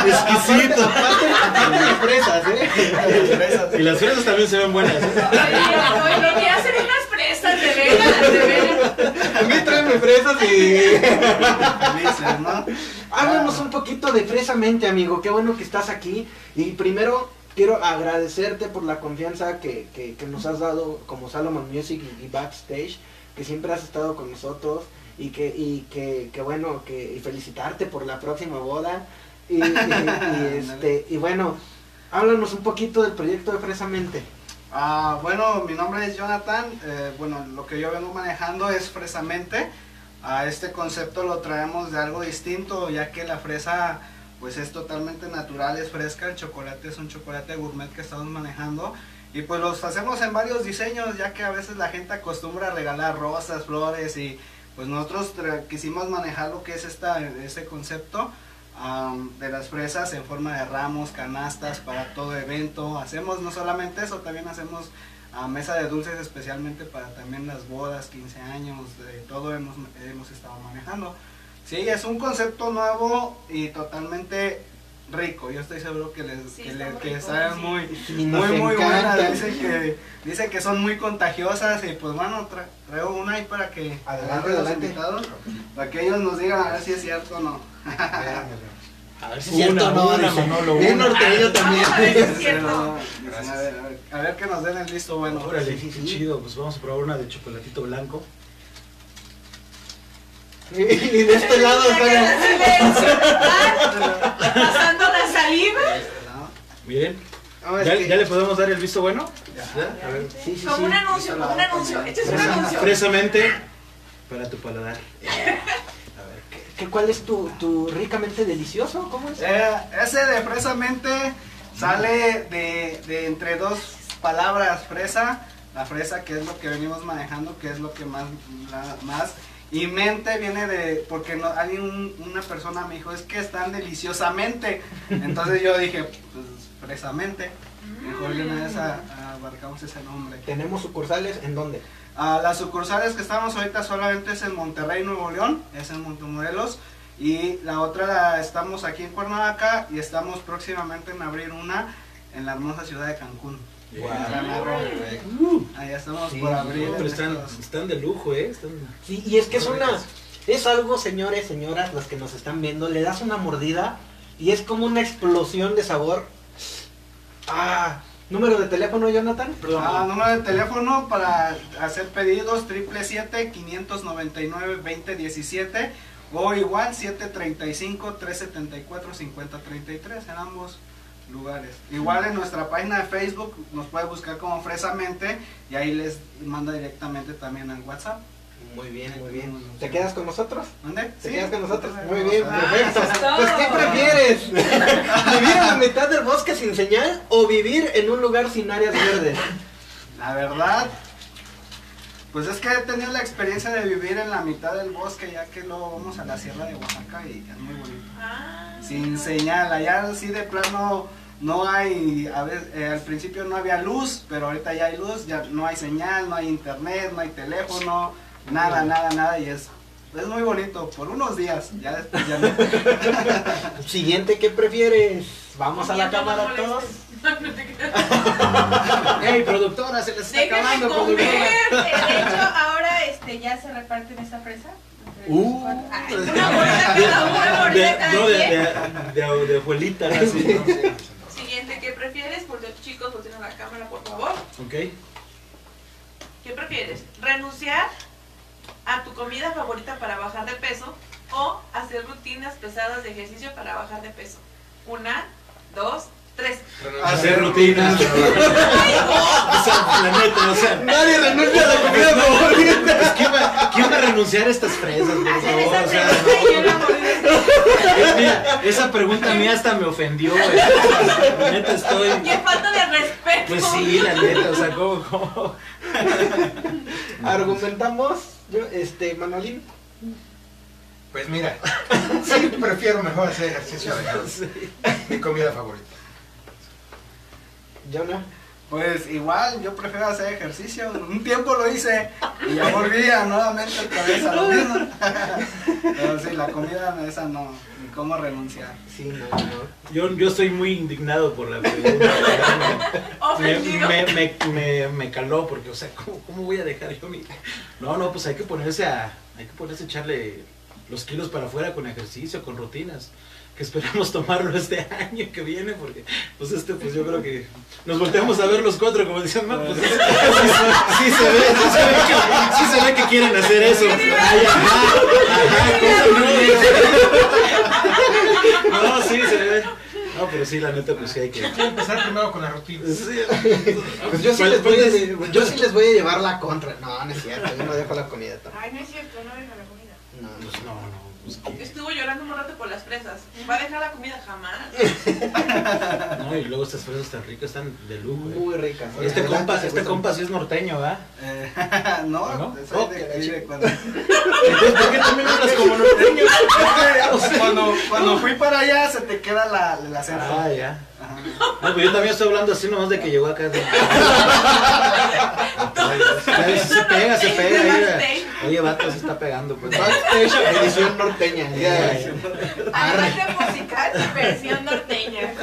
Exquisito. aparte, aparte de fresas, ¿eh? Y las fresas también se ven buenas. ¿eh? Oye, oye, hacen unas fresas, de veras, de veras. A mí tráeme fresas y... ¿no? Háblanos un poquito de Fresamente, amigo. Qué bueno que estás aquí. Y primero quiero agradecerte por la confianza que, que- que nos has dado como Salomon Music y, y Backstage, que siempre has estado con nosotros. Y que, y que, que bueno, que, y felicitarte por la próxima boda. Y, y- y, [LAUGHS] este, y bueno, háblanos un poquito del proyecto de Fresamente. Ah, bueno, mi nombre es Jonathan. eh, bueno, lo que yo vengo manejando es fresamente. A este concepto lo traemos de algo distinto, ya que la fresa pues es totalmente natural, es fresca. El chocolate es un chocolate gourmet que estamos manejando. Y pues los hacemos en varios diseños, ya que a veces la gente acostumbra a regalar rosas, flores y pues nosotros quisimos manejar lo que es esta, este concepto am, de las fresas en forma de ramos, canastas para todo evento. Hacemos no solamente eso, también hacemos a mesa de dulces especialmente para también las bodas, 15 años, de todo hemos, hemos estado manejando. Sí, es un concepto nuevo y totalmente rico. Yo estoy seguro que les Sí, que, le- que rico, saben sí. muy muy muy buenas. Dicen que dicen que son muy contagiosas y pues bueno, tra- traigo una ahí para que Adelante, agarren los adelante. invitados, para que ellos nos digan a ver si es cierto o no. A ver si es cierto no, dice. Manolo, Bien una. norteño también. Vamos a ver si es cierto. A ver, a ver, a ver que nos den el visto bueno. Órale, Sí, sí, qué sí. chido. Pues vamos a probar una de chocolatito blanco. [LAUGHS] Y de este lado silencio. Ah, Pasando la saliva. Miren, No, ¿ya, que- ya le podemos dar el visto bueno? Ya. A ver. Sí, sí, Como sí. un anuncio, como un anuncio. Este es un anuncio. Expresamente para tu paladar. [LAUGHS] ¿Qué, ¿Cuál es tu, tu ricamente delicioso? ¿Cómo es? Eh, ese de fresamente sale de, de entre dos palabras, fresa, la fresa que es lo que venimos manejando, que es lo que más, la- más y mente viene de, porque no, alguien, un- una persona me dijo, es que están deliciosamente, entonces yo dije, pues fresamente, mejor de una vez a- a- abarcamos ese nombre. Tenemos sucursales en dónde? A las sucursales que estamos ahorita solamente es en Monterrey, Nuevo León, es en Montemorelos. Y la otra la estamos aquí en Cuernavaca y estamos próximamente en abrir una en la hermosa ciudad de Cancún. Roo. Uh, Allá estamos Sí, por abrir. pero están, están de lujo, ¿eh? Están... Sí, y es que es una... Es algo, señores, señoras, los que nos están viendo, le das una mordida y es como una explosión de sabor. Ah, número de teléfono, Jonathan. Ah, número de teléfono para hacer pedidos 777-599-2017 o igual 735-374-5033 en ambos lugares. Igual en nuestra página de Facebook nos puede buscar como Fresamente y ahí les manda directamente también al WhatsApp. Muy bien, muy bien. ¿Te quedas con nosotros? ¿Dónde? ¿Te Sí, quedas con nosotros? Muy bien, perfecto. Pues, ¿qué prefieres? [LAUGHS] ¿Vivir en la mitad del bosque sin señal o vivir en un lugar sin áreas verdes? La verdad, pues es que he tenido la experiencia de vivir en la mitad del bosque, ya que luego vamos a la sierra de Oaxaca y es muy bonito. Ah. Sin señal, allá sí de plano no hay, a ver, eh, al principio no había luz, pero ahorita ya hay luz, ya no hay señal, no hay internet, no hay teléfono, nada, nada, nada, y es, es muy bonito, por unos días, ya después ya no. [LAUGHS] Siguiente, ¿qué prefieres? Vamos a la cámara [LAUGHS] no todos. [LAUGHS] ¡Ey, productora! Se les está Déjenme acabando, comer. productora. De hecho, ahora este, ya se reparten esta los Uh. Ay, Una mordida cada uno, De, no, de, de, de, de abuelita, así, ¿no? Siguiente, ¿qué prefieres? Por los chicos, volteen a la cámara, por favor. Ok. ¿Qué prefieres? ¿Renunciar a tu comida favorita para bajar de peso o hacer rutinas pesadas de ejercicio para bajar de peso? Una, dos, tres. Hacer rutinas. [LAUGHS] O sea, la neta, o sea. Nadie renuncia a la comida favorita. Pues, ¿quién va, quién va a renunciar a estas fresas, por Hacer favor? esa O sea, pregunta y una mordida. es- mira, esa pregunta a mí hasta me ofendió, güey. La neta estoy. ¡Qué falta de respeto! Pues sí, la neta, o sea, ¿cómo, cómo? Argumentamos, yo, este, Manolín. Pues mira, [LAUGHS] sí prefiero mejor hacer ejercicio de [LAUGHS] mi comida favorita. Jonah. Pues igual, yo prefiero hacer ejercicio. Un tiempo lo hice y ya volví a nuevamente otra vez a lo mismo. [LAUGHS] Pero sí, la comida esa no, ni cómo renunciar. Sí, no, no. Yo, yo estoy muy indignado por la pregunta. Me, [LAUGHS] Ofendido. me, me, me, me caló porque, o sea, ¿cómo, ¿cómo voy a dejar yo mi...? No, no, pues hay que ponerse a... Hay que ponerse a echarle los kilos para afuera con ejercicio, con rutinas. Que esperamos tomarlo este año que viene porque, pues este, pues yo creo que nos volteamos a ver los cuatro como dicen, no, pues sí, sí- sí se ve, sí se ve que, sí se ve que quieren hacer eso. Ay, ajá, ajá, ¿cómo no? No, sí se ve. No, pero sí, la neta, pues sí hay que... Quiero empezar primero con la rutina. Sí. Pues yo sí, ¿Cuál- les voy a, yo sí les voy a llevar la contra. No, no es cierto, yo no dejo la comida. tampoco. Ay, no es cierto, no deja la comida. No, no. Pues no, no, pues. Estuvo llorando un rato por las fresas. ¿Va a dejar la comida jamás? [LAUGHS] No, y luego estas fresas tan ricas están de lujo, eh. Muy ricas. Este Adelante, compa, se este gustan. compa sí es norteño, ¿verdad? Eh, [LAUGHS] no, ¿No? soy de Oh, de cuando, Entonces, ¿por qué también hablas como norteño? [LAUGHS] cuando, cuando fui para allá se te queda la, el acento. Ah, ya. No, pues yo también estoy hablando así nomás de que llegó acá. Ay, Se pega, se pega. Backstage. oye, vato, se está pegando, pues. Backstage edición norteña. Además de musical, versión norteña.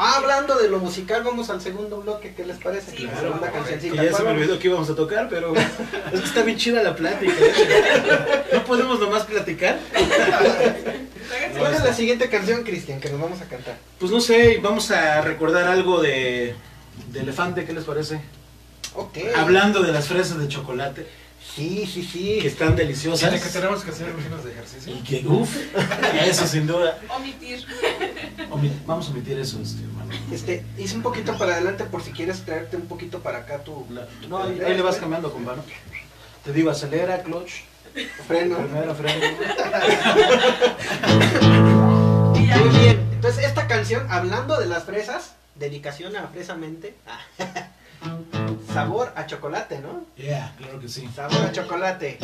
Ah, hablando de lo musical, vamos al segundo bloque. ¿Qué les parece? Sí. Que cancioncita. ya se me ¿Cuál olvidó que íbamos a tocar, pero [LAUGHS] es que está bien chida la plática. ¿eh? No podemos nomás platicar. ¿Cuál es la siguiente canción, Cristian, que nos vamos a cantar? Pues no sé, vamos a recordar algo de, de Elefante, ¿qué les parece? Ok. Hablando de las fresas de chocolate. Sí, sí, sí. que están deliciosas. Tiene que tenemos que hacer rutinas de ejercicio. Y que, uff, eso sin duda. Omitir. Omi- Vamos a omitir eso, este, hermano. Este, hice un poquito para adelante por si quieres traerte un poquito para acá tu... La- no, ahí, ahí le vas cambiando, compadre. Te digo, acelera, clutch, freno. primera, freno. Y. [LAUGHS] Muy bien. Entonces, esta canción, hablando de las fresas, dedicación a fresamente. [LAUGHS] Sabor a chocolate, ¿no? Yeah, claro que sí. Sabor a chocolate.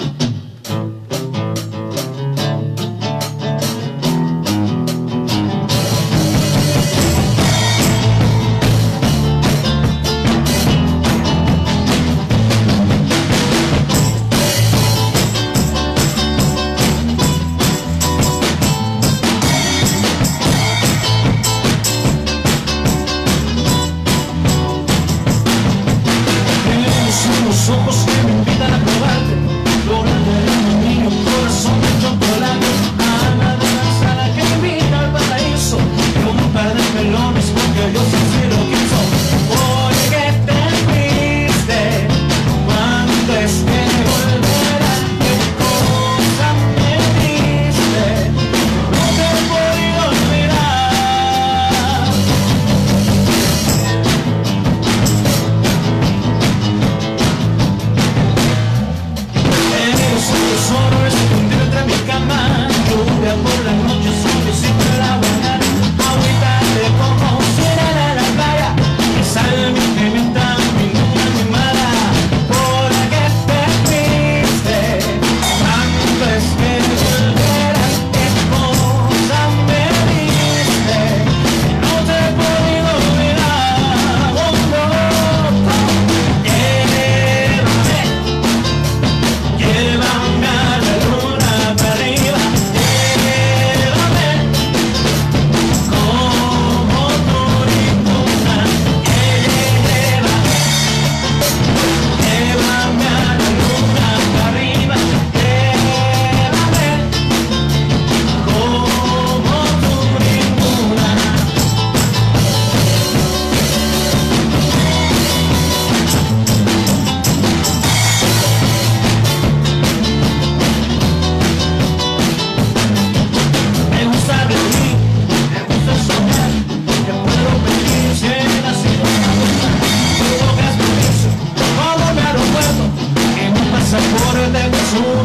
até que sou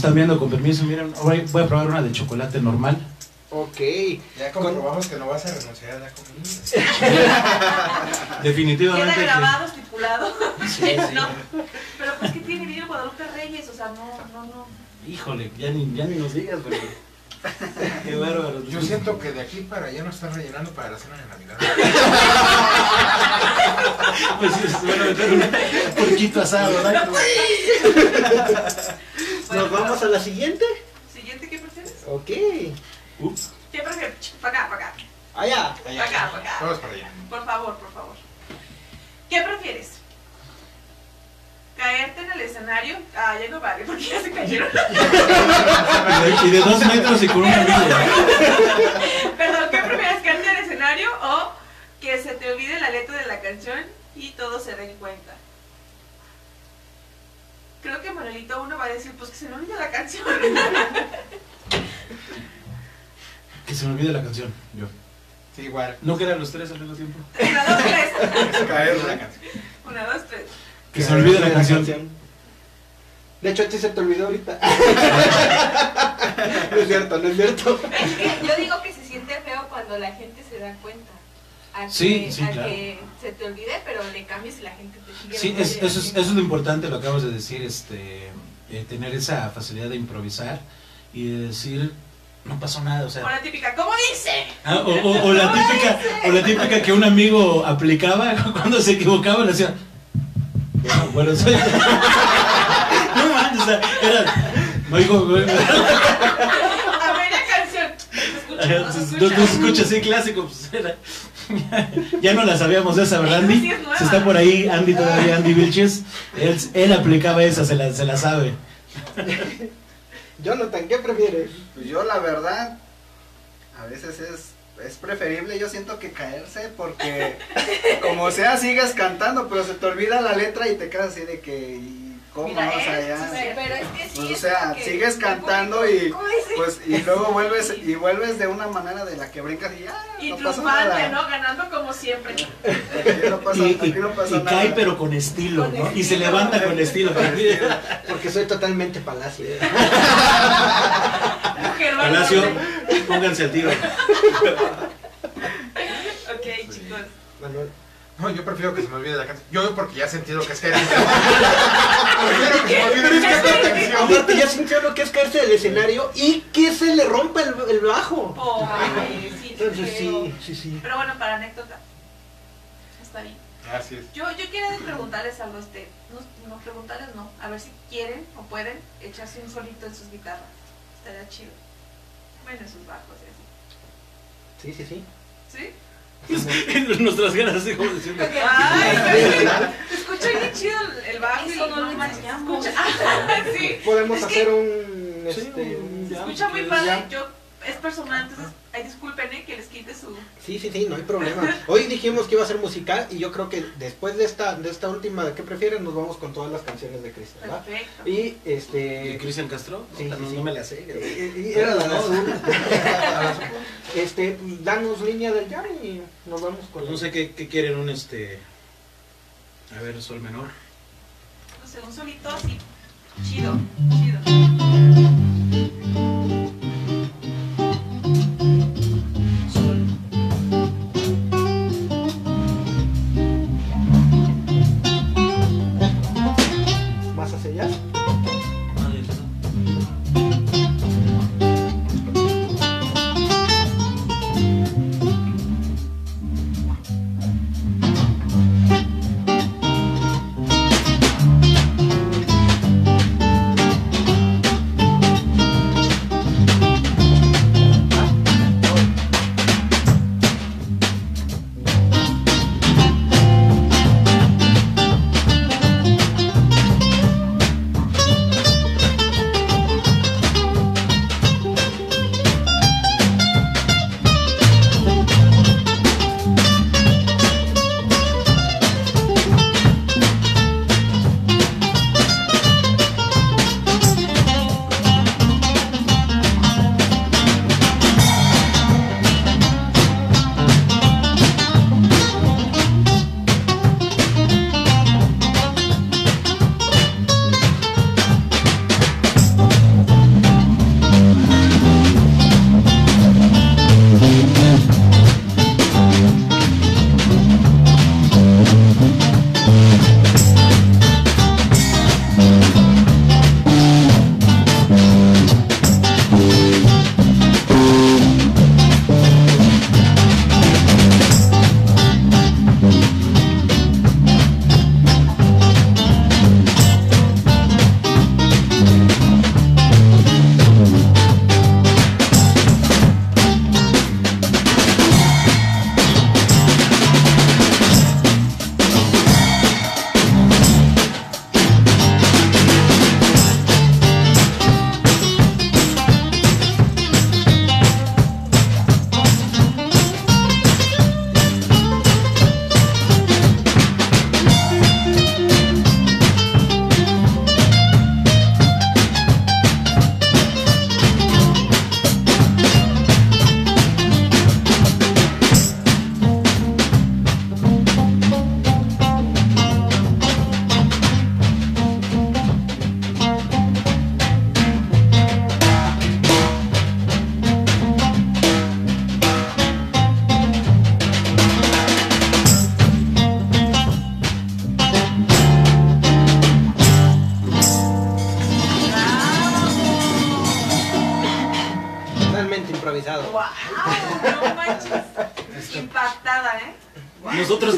están viendo, con permiso, miren, voy voy a probar una de chocolate normal. Ok. Ya Con- comprobamos que no vas a renunciar a la comida. [LAUGHS] Definitivamente. Queda que- grabado, estipulado. Sí, [LAUGHS] sí. No. Pero pues que tiene video Guadalupe Reyes, o sea, no, no, no. Híjole, ya ni, ya ni nos digas, pero. [LAUGHS] Qué bárbaro. Yo siento que de aquí para allá nos están rellenando para la cena de Navidad. Pues sí, se van a meter un porquito asado, ¿verdad? Nos vamos a la siguiente. Siguiente que Ok. Ups. ¿Qué prefieres? Para acá, para acá. Allá. Para acá, para acá. Vamos para allá. Por favor, por favor. ¿Qué prefieres? ¿Caerte en el escenario? Ah, ya no vale, porque ya se cayeron. [LAUGHS] Y de dos metros y con un amigo. Perdón, ¿qué prefieres? ¿Caerte en el escenario o que se te olvide la letra de la canción y todos se den cuenta? Creo que Manuelito uno va a decir, pues que se me olvide la canción. [LAUGHS] Que se me olvide la canción. Yo. Sí, igual. ¿No quedan los tres al mismo tiempo? [LAUGHS] Una, dos, tres. [LAUGHS] Caer la canción. Una, dos, tres. Que se me olvide la canción. De hecho, a ti se te olvidó ahorita. no es cierto, no es cierto. Es que yo digo que se siente feo cuando la gente se da cuenta. A que, Sí, sí, a claro. que se te olvide, pero le cambies y la gente te sigue. Sí, es- eso, es, eso es lo importante, lo acabas de decir, este, eh, tener esa facilidad de improvisar y de decir, no pasó nada, o O sea, la típica, ¿cómo dice? ah, o, o- o [LAUGHS] la típica, o la típica que un amigo aplicaba [LAUGHS] cuando se equivocaba, le decía, bueno, bueno, soy... [LAUGHS] no manches, o sea, era, no digo, A media canción. Se escucha, no se no, escucha. no se escucha así clásico, pues era, [LAUGHS] ya no la sabíamos esa, ¿verdad, Andy? Sí, es nueva. Se está por ahí, Andy todavía, Andy Vilches, él, él aplicaba esa, se la, se la sabe. Jonathan, ¿qué prefieres? Pues yo la verdad, a veces es, es preferible, yo siento que caerse porque [LAUGHS] como sea sigues cantando, pero se te olvida la letra y te quedas así de que, ¿y ¿cómo? Mira, o sea, ya. Pero, pero es que sí. Pues, o sea, sigues cantando y pues y luego [LAUGHS] vuelves y vuelves de una manera de la que brincas y ya Y no triunfante. ¿no? Ganando como siempre. Aquí no pasa, Y, aquí no pasa y nada. cae pero con estilo, Con ¿no? Y se levanta con estilo. [LAUGHS] Porque soy totalmente palacio. Mujer, Palacio, pónganse al tiro. Ok, chicos. Manuel. No, yo prefiero que se me olvide la canción. Yo porque ya he sentido que es caer. [LAUGHS] prefiero que se me olvide la canción. Aparte ya sintió lo que es caerse del escenario y que se le rompa el, el bajo. Oh, ay, sí, Entonces sí, sí, sí. Pero bueno, para anécdota. Está bien. Así es. Yo, yo quiero preguntarles algo a usted. No, no preguntarles, no. A ver si quieren o pueden echarse un solito en sus guitarras. Estaría chido. Bueno, en sus bajos y Sí, sí, sí. así. ¿Sí? [LAUGHS] Nuestras ganas así como diciendo. Ay, se escucha bien chido el, el bajo. y no lo escucha- Ah, [LAUGHS] sí. Podemos Es que hacer un... Sí, Este, un Se escucha muy padre. Yo, es personal, entonces, ay, disculpen eh, que les quite su. Sí, sí, sí, no hay problema. Hoy dijimos que iba a ser musical y yo creo que después de esta, de esta última, ¿qué prefieren? Nos vamos con todas las canciones de Cristian, ¿verdad? Perfecto. Y ¿Y este... Cristian Castro? Sí, no, sí, sí. no me la sé. eh, eh, Era la azul. A la azul. Este, pues, danos línea del jam y nos vamos con... Pues no sé qué, qué quieren un este. A ver, sol menor. No sé, un solito así. Chido, chido.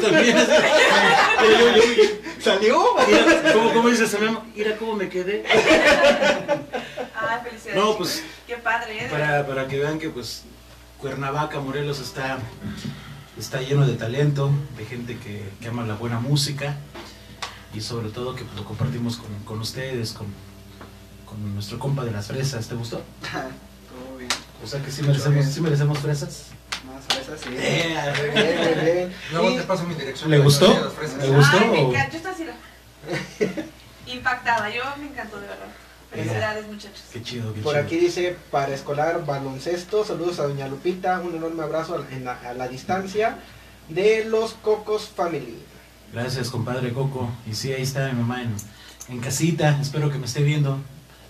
También. Pero [LAUGHS] yo, yo- yo- ¿Salió? mira, ¿cómo, cómo dice Samem? Mira cómo me quedé. Ah, felicidades. No, pues Qué padre, ¿eh? para, para que vean que pues Cuernavaca, Morelos está, está lleno de talento, de gente que, que ama la buena música y sobre todo que pues, lo compartimos con, con ustedes, con, con nuestro compa de las fresas. ¿Te gustó? [LAUGHS] O sea que sí merecemos, sí merecemos fresas. Más fresas, sí. Eh, Bien, bien, bien. Luego Y- te paso mi dirección. ¿Le gustó? ¿Le gustó? Ay, me o- encanta. Yo estoy así. la- [LAUGHS] Impactada. Yo me encantó, de verdad. Felicidades, muchachos. Qué chido, qué Por chido. aquí dice para escolar baloncesto, saludos a doña Lupita, un enorme abrazo a, en la, a la distancia de los Cocos Family. Gracias, compadre Coco. Y sí, ahí está mi mamá en, en casita. Espero que me esté viendo.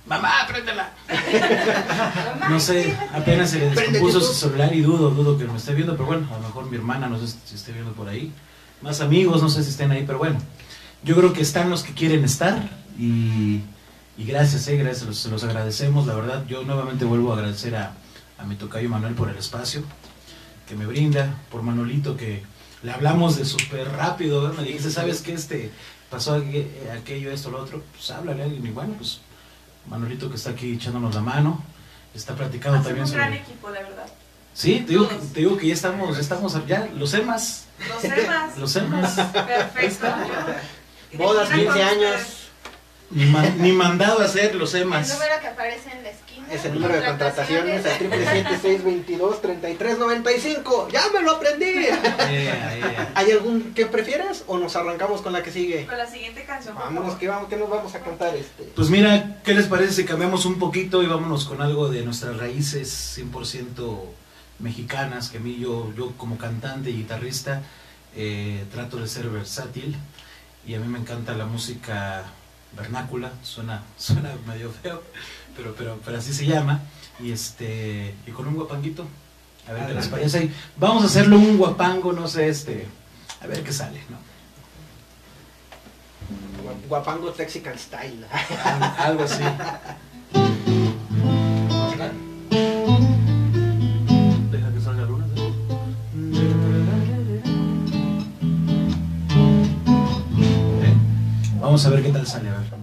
Mamá, préndela. [LAUGHS] No sé, apenas se le descompuso su celular y dudo, dudo que me esté viendo, pero bueno, a lo mejor mi hermana no sé si esté viendo por ahí. Más amigos, no sé si estén ahí, pero bueno. Yo creo que están los que quieren estar y, y gracias, eh, gracias, los- se los agradecemos, la verdad. Yo nuevamente vuelvo a agradecer a, a mi tocayo Manuel por el espacio que me brinda, por Manolito que le hablamos de súper rápido, ¿eh? me dijiste, ¿sabes qué? Este, pasó aqu- aquello, esto, lo otro, pues háblale a alguien y bueno, pues Manolito que está aquí echándonos la mano, está platicando también un gran sobre... equipo, la verdad. Sí, te digo, que, Todos. te digo que ya estamos, ya estamos, ya, los EMAS, Los temas. [LAUGHS] los EMAS, Perfecto. Bodas, Imagina 15 con años. ni, man- ni mandado a hacer los El EMAS. número que aparece en la. Es el número de contrataciones al 777-622-3395. ¡Ya me lo aprendí! ¿Hay algún que prefieras o nos arrancamos con la que sigue? Con la siguiente canción. Vámonos, que vamos, que nos vamos a cantar este. Pues mira, ¿qué les parece si cambiamos un poquito y vámonos con algo de nuestras raíces 100% mexicanas? Que a mí yo, yo como cantante y guitarrista eh, trato de ser versátil y a mí me encanta la música vernácula, suena, suena medio feo, pero, pero, pero así se llama. Y, este, y con un guapanguito, a ver qué les parece. Vamos a hacerlo un guapango, no sé, este, a ver qué sale, ¿no? Gua- Guapango Texican Style. Al- Algo así. Deja que salga luna. Vamos a ver qué tal sale, a ver.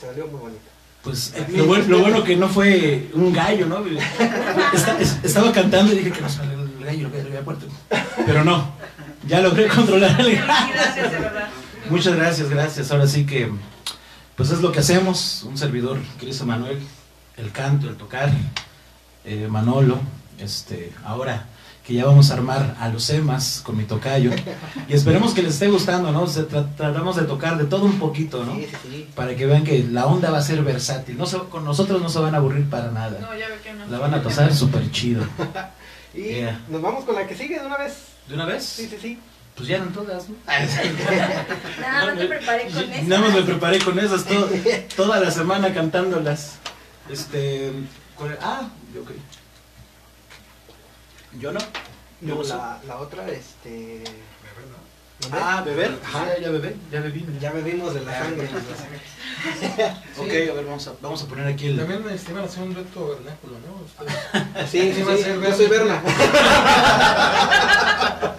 Salió muy bonito. Pues eh, lo, bueno, lo bueno que no fue un gallo, ¿no? [LAUGHS] Esta- es- estaba cantando y dije que no sale el gallo, lo había muerto. Pero no, ya logré controlar el gallo. Gracias, de verdad. Muchas gracias, gracias. Ahora sí que, pues es lo que hacemos. Un servidor, Cristo Manuel, el canto, el tocar, eh, Manolo, este, ahora que ya vamos a armar a los emas con mi tocayo. Y esperemos que les esté gustando, ¿no? Se tra- tratamos de tocar de todo un poquito, ¿no? Sí, sí, sí. Para que vean que la onda va a ser versátil. No se- con nosotros no se van a aburrir para nada. No, ya ve que no. La van a tosar súper chido. [LAUGHS] Y Yeah. nos vamos con la que sigue de una vez. ¿De una vez? Sí, sí, sí. Pues ya eran todas, ¿no? [LAUGHS] Nada más te preparé con eso. Nada más me preparé con esas to- toda la semana cantándolas. Este. Ah, yo ok. Yo no. Yo No, no la, la otra, este... ¿Dónde? Ah, beber. Ajá. Ah, ya bebé, ya bebí. mira. Ya bebimos de la [LAUGHS] sangre. Ok, a ver, vamos a, vamos a poner aquí el. También este, iban a hacer un dueto vernáculo, ¿no? Ustedes. [LAUGHS] Sí, sí, Sí, sí. Yo soy Berna. [LAUGHS]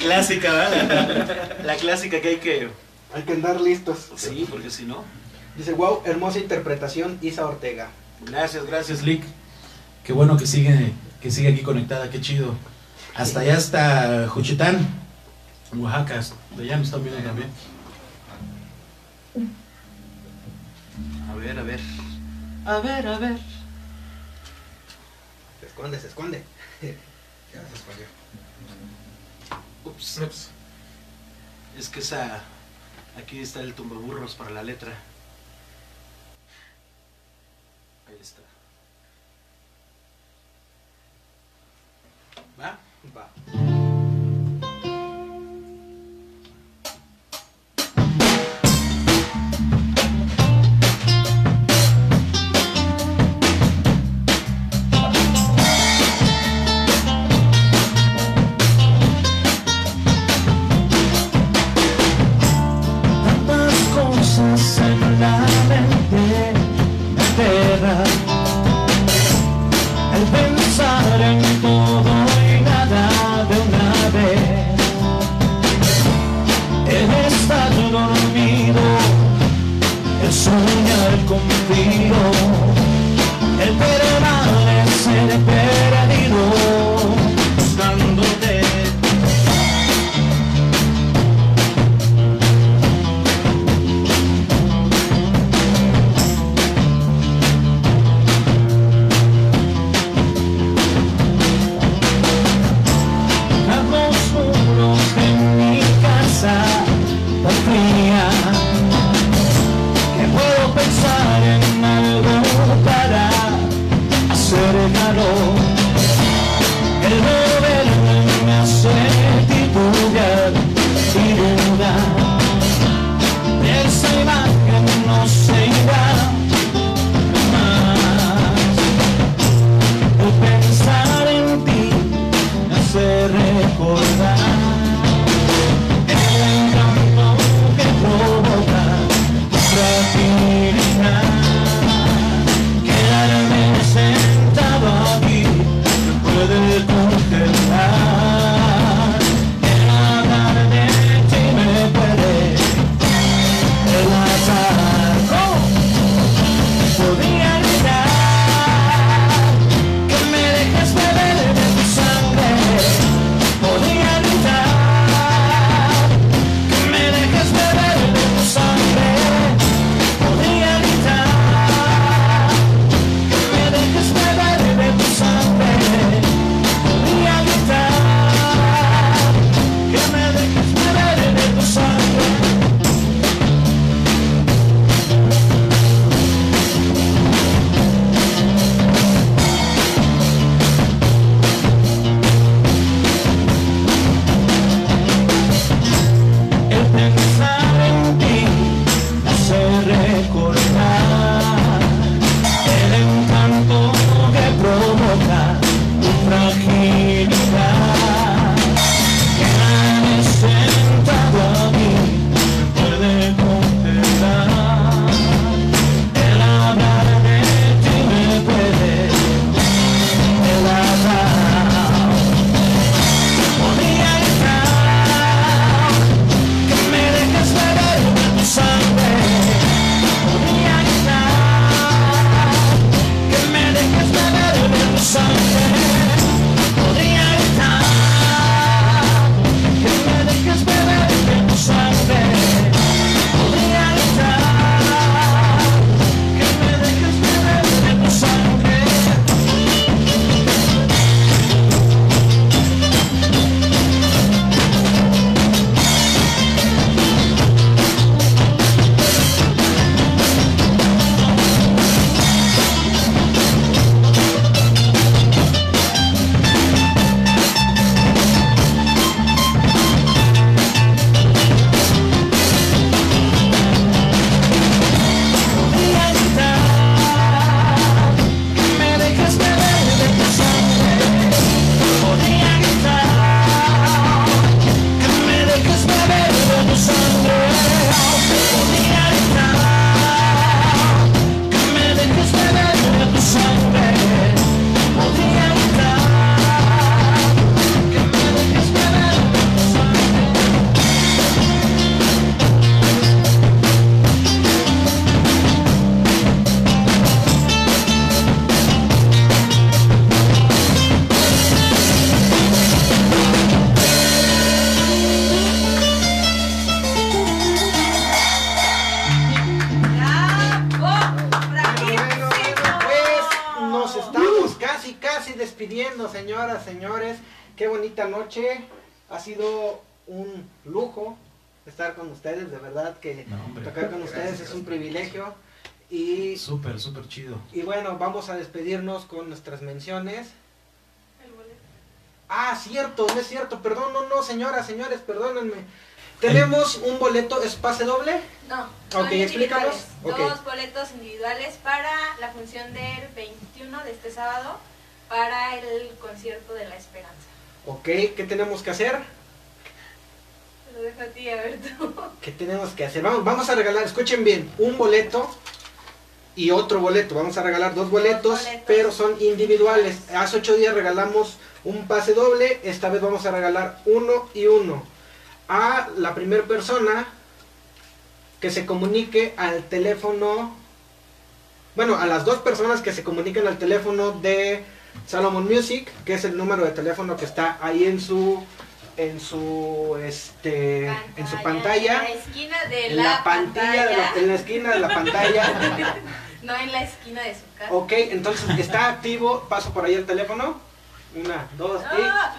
Clásica, ¿verdad? La clásica que hay que. Hay que andar listos. Sí, porque si no. Dice, wow, hermosa interpretación, Isa Ortega. Gracias, gracias, Lick. Qué bueno que sigue, que sigue aquí conectada, qué chido. Hasta allá está Juchitán, Oaxaca, de allá nos están viendo también. A ver, a ver. A ver, a ver. Se esconde, se esconde. [LAUGHS] Ya se escondió. Ups. Ups. Es que esa. Aquí está el tumbaburros para la letra. Ahí está. ¿Va? Va. Y, Súper, súper chido. y bueno, vamos a despedirnos con nuestras menciones. El boleto. Ah, cierto, no es cierto, perdón, no, no, señoras, señores, perdónenme. Tenemos un boleto, ¿es pase doble? No, Ok, explícanos. Dos boletos individuales para la función del 21 de este sábado para el concierto de la esperanza. Ok, ¿qué tenemos que hacer? Lo dejo a ti, a ver tú. ¿Qué tenemos que hacer? Vamos, vamos a regalar, escuchen bien, un boleto y otro boleto. Vamos a regalar dos boletos, boletos. pero son individuales. Hace ocho días regalamos un pase doble, esta vez vamos a regalar uno y uno. A la primera persona que se comunique al teléfono, bueno, a las dos personas que se comuniquen al teléfono de Salomon Music, que es el número de teléfono que está ahí en su en su este en su pantalla En la esquina de en la, la pantalla, de la- pantalla. en la esquina de la pantalla. [LAUGHS] No en la esquina de su casa. ok, entonces está activo, paso por ahí el teléfono. Una, dos, Ah,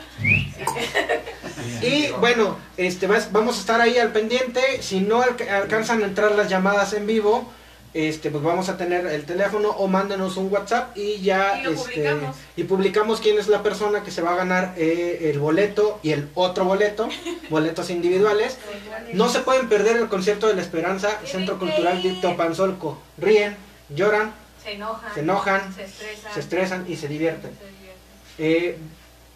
y, y bueno, este vas- vamos a estar ahí al pendiente. Si no alca- alcanzan a entrar las llamadas en vivo, este pues vamos a tener el teléfono o mándenos un WhatsApp y ya Y este, publicamos. y publicamos quién es la persona que se va a ganar eh, el boleto y el otro boleto, [LAUGHS] boletos individuales. No se pueden perder el concierto de la Esperanza, Centro Cultural de. Topanzolco. Ríen, lloran, se enojan. se enojan, Se estresan. se estresan y se divierten. se divierten. Eh,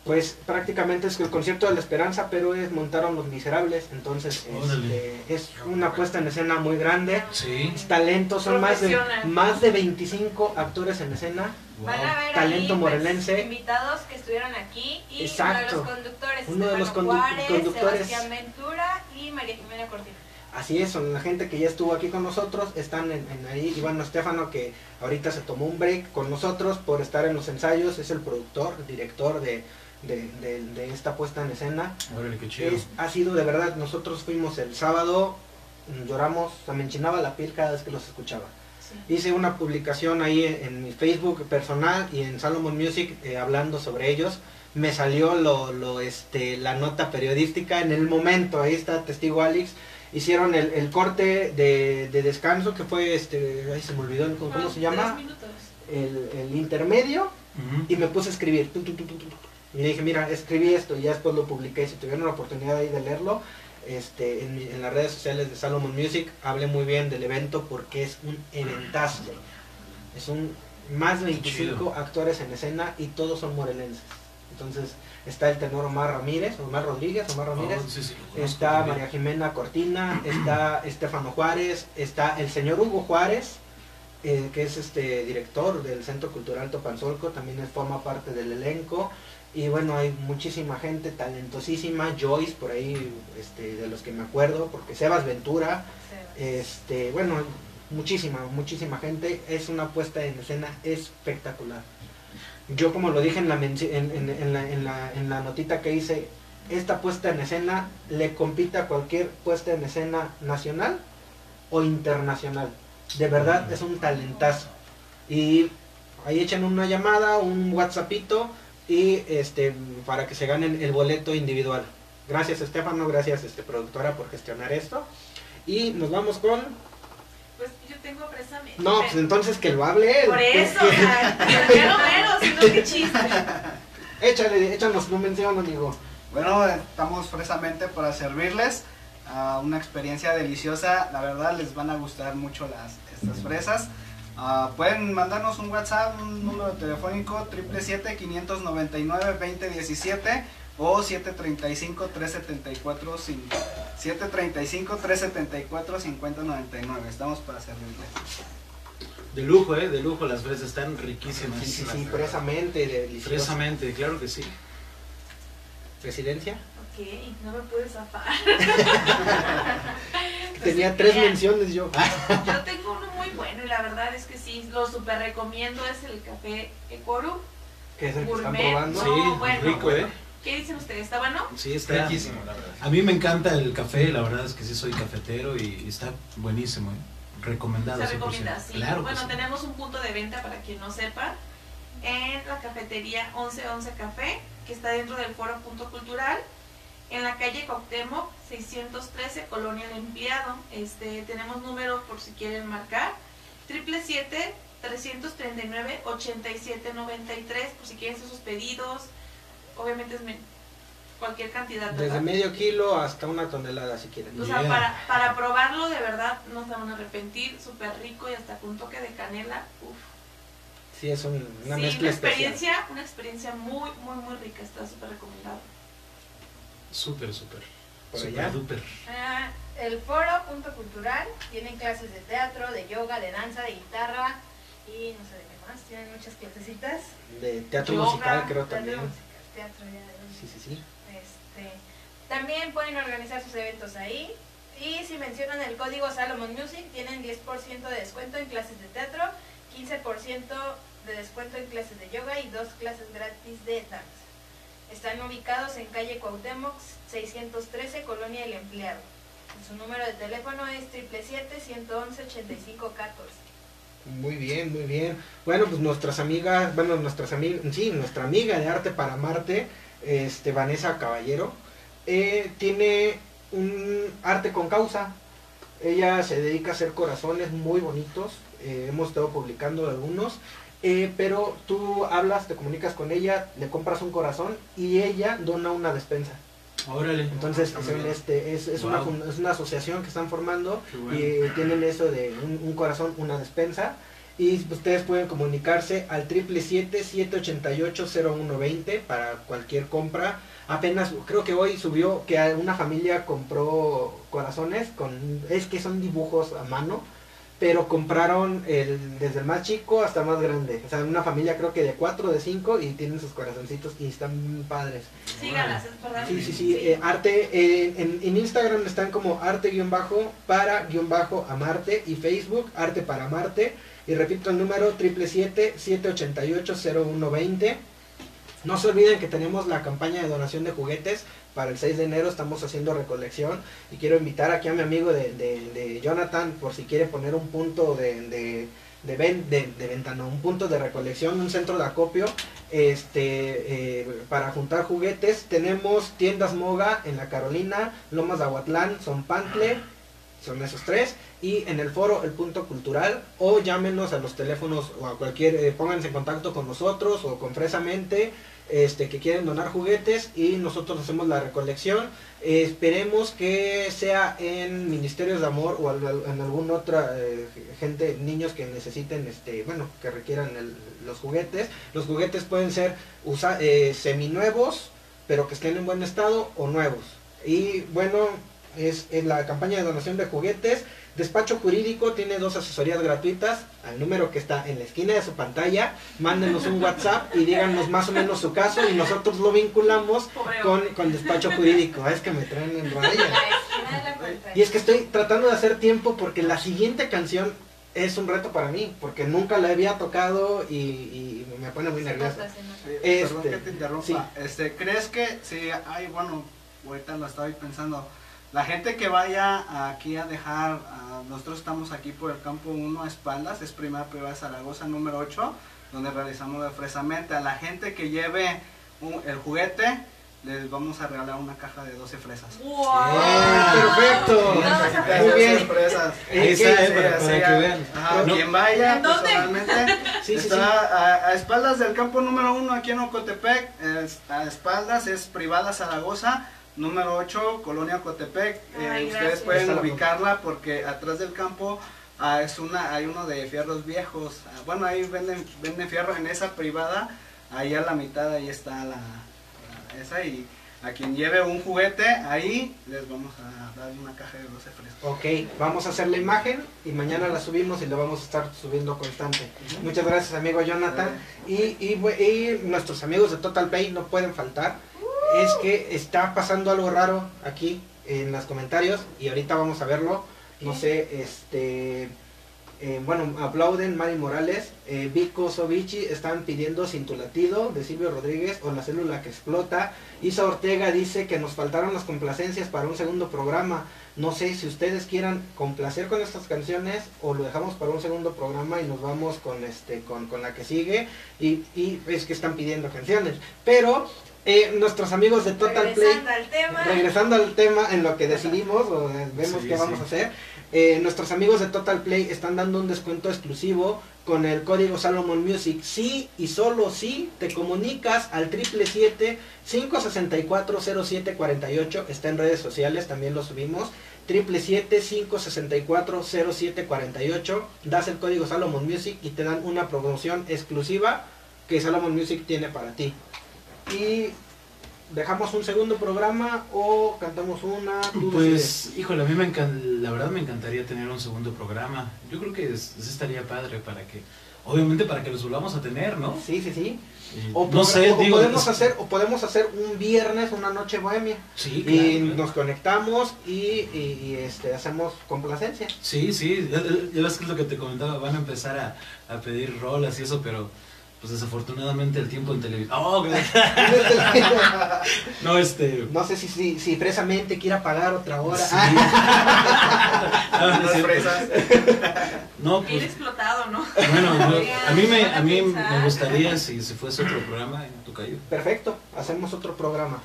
pues prácticamente es el concierto de la Esperanza, pero es montaron los miserables, entonces este, es una puesta en escena muy grande. Sí. Es talento, son más de, más de 25 actores en escena. Van a ver Talento ahí, pues, morelense. invitados que estuvieron aquí y Exacto. uno de los conductores, Uno de los condu- Juárez, conductores. Sebastián Ventura y María Jimena Cortina. Así es, son la gente que ya estuvo aquí con nosotros, están en, en ahí. Y bueno, Estefano, que ahorita se tomó un break con nosotros por estar en los ensayos, es el productor, el director de, de- de- de esta puesta en escena. Órale, qué chido. Es- ha sido de verdad, nosotros fuimos el sábado, lloramos, se me enchinaba la piel cada vez que los escuchaba. Hice una publicación ahí en, en mi Facebook personal y en Salomon Music eh, hablando sobre ellos. Me salió lo, lo, este, la nota periodística en el momento, ahí está testigo Alex. Hicieron el, el corte de, de descanso que fue, este, ay, se me olvidó, el- ¿cómo Fueron se llama? El, el intermedio y me puse a escribir. tu, tu, tu, tu, tu, tu. Y le dije, mira, escribí esto y ya después lo publiqué. Si tuvieron la oportunidad ahí de leerlo, este, en, las redes sociales de Salomon Music, hablé muy bien del evento porque es un eventazo. Es un más de 25 chido. actores en escena y todos son morelenses. Entonces está el tenor Omar Ramírez, Omar Rodríguez, Omar Ramírez. Oh, sí, sí, Está. María Jimena Cortina, está [CLEARS THROAT] Estefano Juárez, está el señor Hugo Juárez, eh, que es este director del Centro Cultural Topanzolco, también forma parte del elenco. Y bueno, hay muchísima gente talentosísima, Joyce por ahí, este, de los que me acuerdo, porque Sebas Ventura, este, bueno, muchísima, muchísima gente. Es una puesta en escena espectacular. Yo como lo dije en la, en, en- en la, en la- en la notita que hice, esta puesta en escena le compite a cualquier puesta en escena nacional o internacional. De verdad es un talentazo. Y ahí echan una llamada, un WhatsAppito y este para que se ganen el boleto individual. Gracias Estefano, gracias este productora por gestionar esto. Y nos vamos con Pues yo tengo precisamente. no, pues entonces que lo hable él. Por eso, [LAUGHS] mero mero, si no, qué chiste. que- échale, échanos tu mención, amigo. Bueno, estamos fresamente para servirles ah, una experiencia deliciosa. La verdad les van a gustar mucho las estas fresas. Ah, pueden mandarnos un WhatsApp, un número telefónico 777-599-2017 o 735-374 735-374-5099. Estamos para servirles. De lujo, ¿eh? De lujo, las fresas están riquísimas. Sí, sí, sí, presamente, delicioso. Fresamente, claro que sí. Presidencia. Ok, no me puedes zafar. [LAUGHS] Tenía tres menciones yo. Yo tengo uno muy bueno y la verdad es que sí, lo super recomiendo, es el café Ecoru. que es el que están probando. Sí, No, bueno. rico, ¿eh? ¿Qué dicen ustedes? ¿Está bueno? Sí, está. Riquísimo, la verdad. A mí me encanta el café, la verdad es que sí soy cafetero y está buenísimo, ¿eh? Recomendado Se 100%. recomienda, sí. Claro bueno, sí. tenemos un punto de venta para quien no sepa. en la cafetería 1111 Café, que está dentro del Foro Punto Cultural, en la calle Coctemoc 613, Colonia El Empleado. Este, tenemos números por si quieren marcar, 777 339 8793 por si quieren hacer sus pedidos. Obviamente es cualquier cantidad. Desde medio kilo hasta una tonelada si quieren. O sea, Yeah. para, para probarlo de verdad no se van a arrepentir, súper rico y hasta con un toque de canela. Uf. Sí, es un- una sí, mezcla una especial. experiencia, una experiencia muy, muy, muy rica, está súper recomendado. Súper, súper. Por Súper allá. duper. Ah, el foro Punto Cultural tienen clases de teatro, de yoga, de danza, de guitarra y no sé de qué más. Tienen muchas clasecitas. De teatro Yoga, musical creo Teatro también. musical, teatro ya. Sí, sí, sí. Este, también pueden organizar sus eventos ahí. Y si mencionan el código Salomon Music, tienen 10% de descuento en clases de teatro, 15% de descuento en clases de yoga y dos clases gratis de danza. Están ubicados en calle Cuauhtémoc 613, Colonia El Empleado. Su número de teléfono es 777-111-8514. Muy bien, muy bien. Bueno, pues nuestras amigas, bueno, nuestras amigas, sí, nuestra amiga de Arte para Marte, este, Vanessa Caballero, eh, tiene un arte con causa. Ella se dedica a hacer corazones muy bonitos. eh, hemos estado publicando algunos. Eh, pero tú hablas, te comunicas con ella, le compras un corazón y ella dona una despensa. Órale. Entonces, Ah, este, es, es una, Wow. es una asociación que están formando bueno. y tienen eso de un, un corazón, una despensa. Y ustedes pueden comunicarse al 777-788-0120 para cualquier compra. Apenas, creo que hoy subió que una familia compró corazones, con es que son dibujos a mano, pero compraron el, desde el más chico hasta más grande. O sea, una familia creo que de 4 de 5 y tienen sus corazoncitos y están padres. Sígalas, es verdad. Sí, sí, sí, eh, arte, eh, en, en Instagram están como arte-para-amarte y Facebook arte para amarte. Y repito el número 777-788-0120. No se olviden que tenemos la campaña de donación de juguetes para el 6 de enero, estamos haciendo recolección y quiero invitar aquí a mi amigo de, Jonathan por si quiere poner un punto de, de- de venta, no, un punto de recolección, un centro de acopio este eh, para juntar juguetes. Tenemos tiendas Moga en la Carolina, Lomas de Aguatlán, Pantle son esos tres. Y en el foro El Punto Cultural o llámenos a los teléfonos o a cualquier, eh, pónganse en contacto con nosotros o con Fresamente este, que quieren donar juguetes y nosotros hacemos la recolección. Esperemos que sea en Ministerios de Amor o en alguna otra eh, gente, niños que necesiten, este, bueno, que requieran los juguetes. Los juguetes pueden ser usa, eh, seminuevos, pero que estén en buen estado o nuevos. Y bueno, es, es la campaña de donación de juguetes. Despacho Jurídico tiene dos asesorías gratuitas al número que está en la esquina de su pantalla. Mándenos un WhatsApp y díganos más o menos su caso y nosotros lo vinculamos con, con Despacho Jurídico. Es que me traen en raya. Y es que estoy tratando de hacer tiempo porque la siguiente canción es un reto para mí, porque nunca la había tocado y, y me pone muy nervioso. Eh, Este, perdón que te interrumpa. sí. Este, ¿Crees que si hay, bueno, ahorita lo estaba pensando, la gente que vaya aquí a dejar, ah, nosotros estamos aquí por el campo 1 a espaldas, es Primera Privada de Zaragoza número 8, donde realizamos el fresamente. A la gente que lleve un- el juguete, les vamos a regalar una caja de 12 fresas. ¡Wow! ¡Eh, perfecto! Muy 12 bien. fresas. Eh, Esa ¿qué? es para, Sí, para sí, que vean. Ajá, No, quien vaya personalmente [LAUGHS] Sí, sí, sí. está A, a espaldas del campo número uno aquí en Ocotepec, es- a espaldas es privada Zaragoza, número 8, Colonia Ocotepec. Eh, ustedes pueden ubicarla porque atrás del campo ah, es una, hay uno de fierros viejos. Ah, bueno, ahí venden, venden fierro en esa privada, ahí a la mitad ahí está la, la- esa y a quien lleve un juguete ahí les vamos a dar una caja de 12 frescos. Ok, vamos a hacer la imagen y mañana la subimos y la vamos a estar subiendo constante. Muchas gracias amigo Jonathan. Y, y, bu- y nuestros amigos de Total Play no pueden faltar. Es que está pasando algo raro aquí en los comentarios y ahorita vamos a verlo. No sé, este... eh, bueno, aplauden Mari Morales, eh, Vico Sovici están pidiendo Sin tu latido de Silvio Rodríguez o La célula que explota. Isa Ortega dice que nos faltaron las complacencias para un segundo programa. No sé si ustedes quieran complacer con estas canciones o lo dejamos para un segundo programa y nos vamos con este con, con la que sigue y, y es que están pidiendo canciones. Pero eh, nuestros amigos de Total Play Regresando al tema. regresando al tema en lo que decidimos o eh, vemos Sí, qué vamos sí. a hacer, eh, nuestros amigos de Total Play están dando un descuento exclusivo con el código Salomon Music. Sí y solo si te comunicas al 777-564-0748. Está en redes sociales, también lo subimos. 777-564-0748. Das el código Salomon Music y te dan una promoción exclusiva que Salomon Music tiene para ti. Y dejamos un segundo programa o cantamos una. tú decides. Pues, híjole, a mí me encan- la verdad me encantaría tener un segundo programa. Yo creo que es- estaría padre para que, obviamente para que los volvamos a tener, ¿no? Sí, sí, sí. Y O, no pro- sé, o digo, podemos es- hacer o podemos hacer un viernes una noche bohemia Sí, y claro, nos conectamos y, y- y, este hacemos complacencia. Sí, sí, ya, ya ves que es lo que te comentaba, van a empezar a, a pedir rolas y eso, pero pues desafortunadamente el tiempo en televisión... Oh, [LAUGHS] [LAUGHS] no, este... no sé si si, si fresamente quiera pagar otra hora. sí. [LAUGHS] No fresas. No, Bien pues explotado, ¿no? bueno, yo- a mí me, a mí me gustaría si, si fuese otro programa en tu calle. perfecto, hacemos otro programa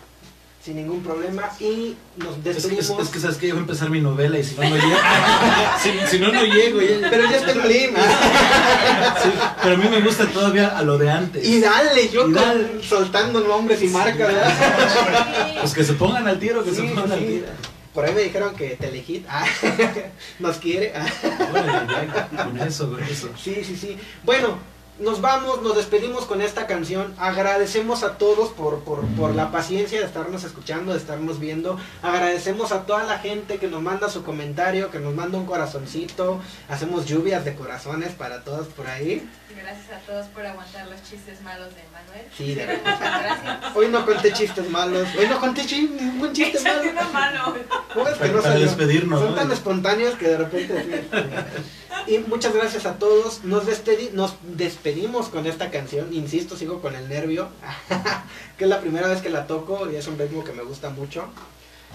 sin ningún problema y nos Es que, es, despedimos. es que sabes que yo voy a empezar mi novela y si no, no llego. [LAUGHS] si, si no, no llego. ya- Pero ya está en Lima. [LAUGHS] Sí, pero a mí me gusta todavía a lo de antes. Y dale, yo Y con- dale. soltando nombres y marcas. ¿verdad? [LAUGHS] Pues que se pongan al tiro, que Sí, se pongan sí, al sí. tiro. Por ahí me dijeron que Telehit ah, nos quiere. ah. Ya, con eso, con eso. Sí, sí, sí. Bueno, nos vamos, nos despedimos con esta canción. Agradecemos a todos por, por, por la paciencia de estarnos escuchando, de estarnos viendo. Agradecemos a toda la gente que nos manda su comentario, que nos manda un corazoncito. Hacemos lluvias de corazones para todos por ahí. Gracias a todos por aguantar los chistes malos de Manuel. Sí, de Muchas gracias. Hoy no conté chistes malos. Hoy no conté chi- ningún chiste Échate malo. una mano. ¿Cómo es que Para, no salió? despedirnos, Son ¿no? tan espontáneos que de repente sí. Y muchas gracias a todos. Nos, despedi- nos despedimos con esta canción. Insisto, sigo con el nervio. [LAUGHS] que es la primera vez que la toco y es un ritmo que me gusta mucho.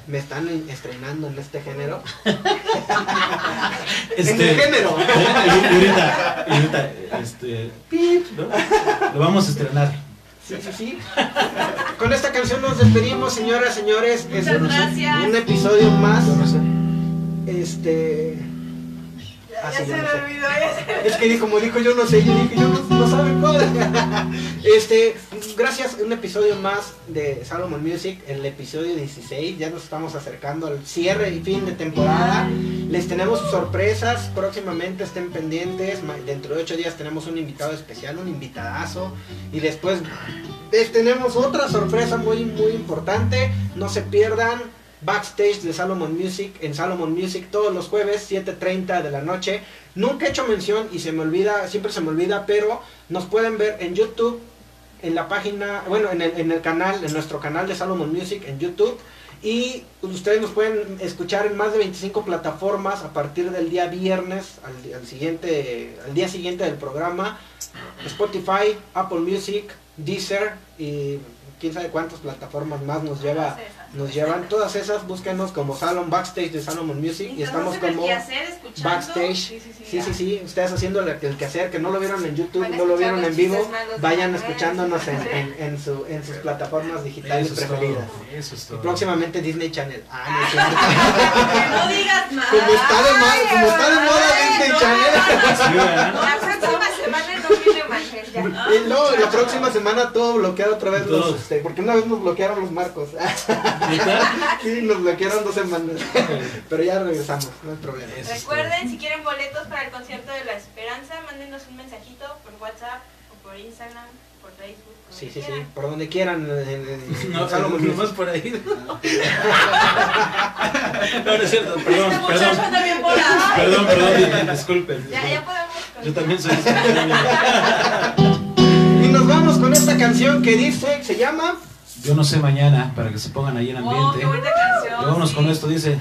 Me están en- estrenando en este género. [LAUGHS] Este, En el género. Y ahorita, y ahorita, este, pip, ¿no? Lo vamos a estrenar. Sí, sí, sí. Con esta canción nos despedimos, señoras, señores. Es Muchas un- gracias. un episodio más. Este. Ya, ya sí, se ya me no sé. olvidó. Ya se me Es que como dijo yo no sé, yo dije yo no, [LAUGHS] Este, gracias, un episodio más de Salomon Music, el episodio 16, ya nos estamos acercando al cierre y fin de temporada. Les tenemos sorpresas, próximamente estén pendientes, dentro de ocho días tenemos un invitado especial, un invitadazo, y después les tenemos otra sorpresa muy muy importante, no se pierdan. Backstage de Salomon Music en Salomon Music todos los jueves 7.30 de la noche Nunca he hecho mención y se me olvida, siempre se me olvida, pero nos pueden ver en YouTube, en la página, bueno, en el, en el canal, en nuestro canal de Salomon Music en YouTube. Y ustedes nos pueden escuchar en más de 25 plataformas a partir del día viernes, al, al siguiente, al día siguiente del programa. Spotify, Apple Music, Deezer y quién sabe cuántas plataformas más nos lleva. Nos llevan todas esas, búsquenos como Salon Backstage de Salomon Music y estamos como quehacer. Backstage. Sí, sí, sí. Sí, sí, sí, ustedes haciendo el, el quehacer, que no lo vieron en YouTube, no lo vieron en vivo, vayan escuchándonos en, [LAUGHS] en, en su, en sus plataformas digitales Eso es preferidas. todo. Eso es Y próximamente Disney Channel. Ah, no [LAUGHS] es cierto. Que no digas nada. [LAUGHS] como está de mal, como está de moda Disney no, Channel. La próxima semana no ya. Y luego la próxima semana todo bloqueado otra vez los, este, porque una vez nos bloquearon los marcos. Sí, [LAUGHS] nos bloquearon dos semanas. Pero ya regresamos, no hay problema. Recuerden, si quieren boletos para el concierto de La Esperanza, mándenos un mensajito por WhatsApp o por Instagram, por Facebook. Sí, sí, sí, por donde quieran. en- en- en [LAUGHS] No, Salomon no Music. más por ahí. [LAUGHS] No, no es cierto, perdón, Este perdón. disculpen. Ya, ya podemos. Yo también soy. [LAUGHS] Y nos vamos con esta canción que dice, se llama... Yo no sé mañana, para que se pongan ahí en Oh, ambiente. qué bonita canción. Y vámonos sí. con esto, dice.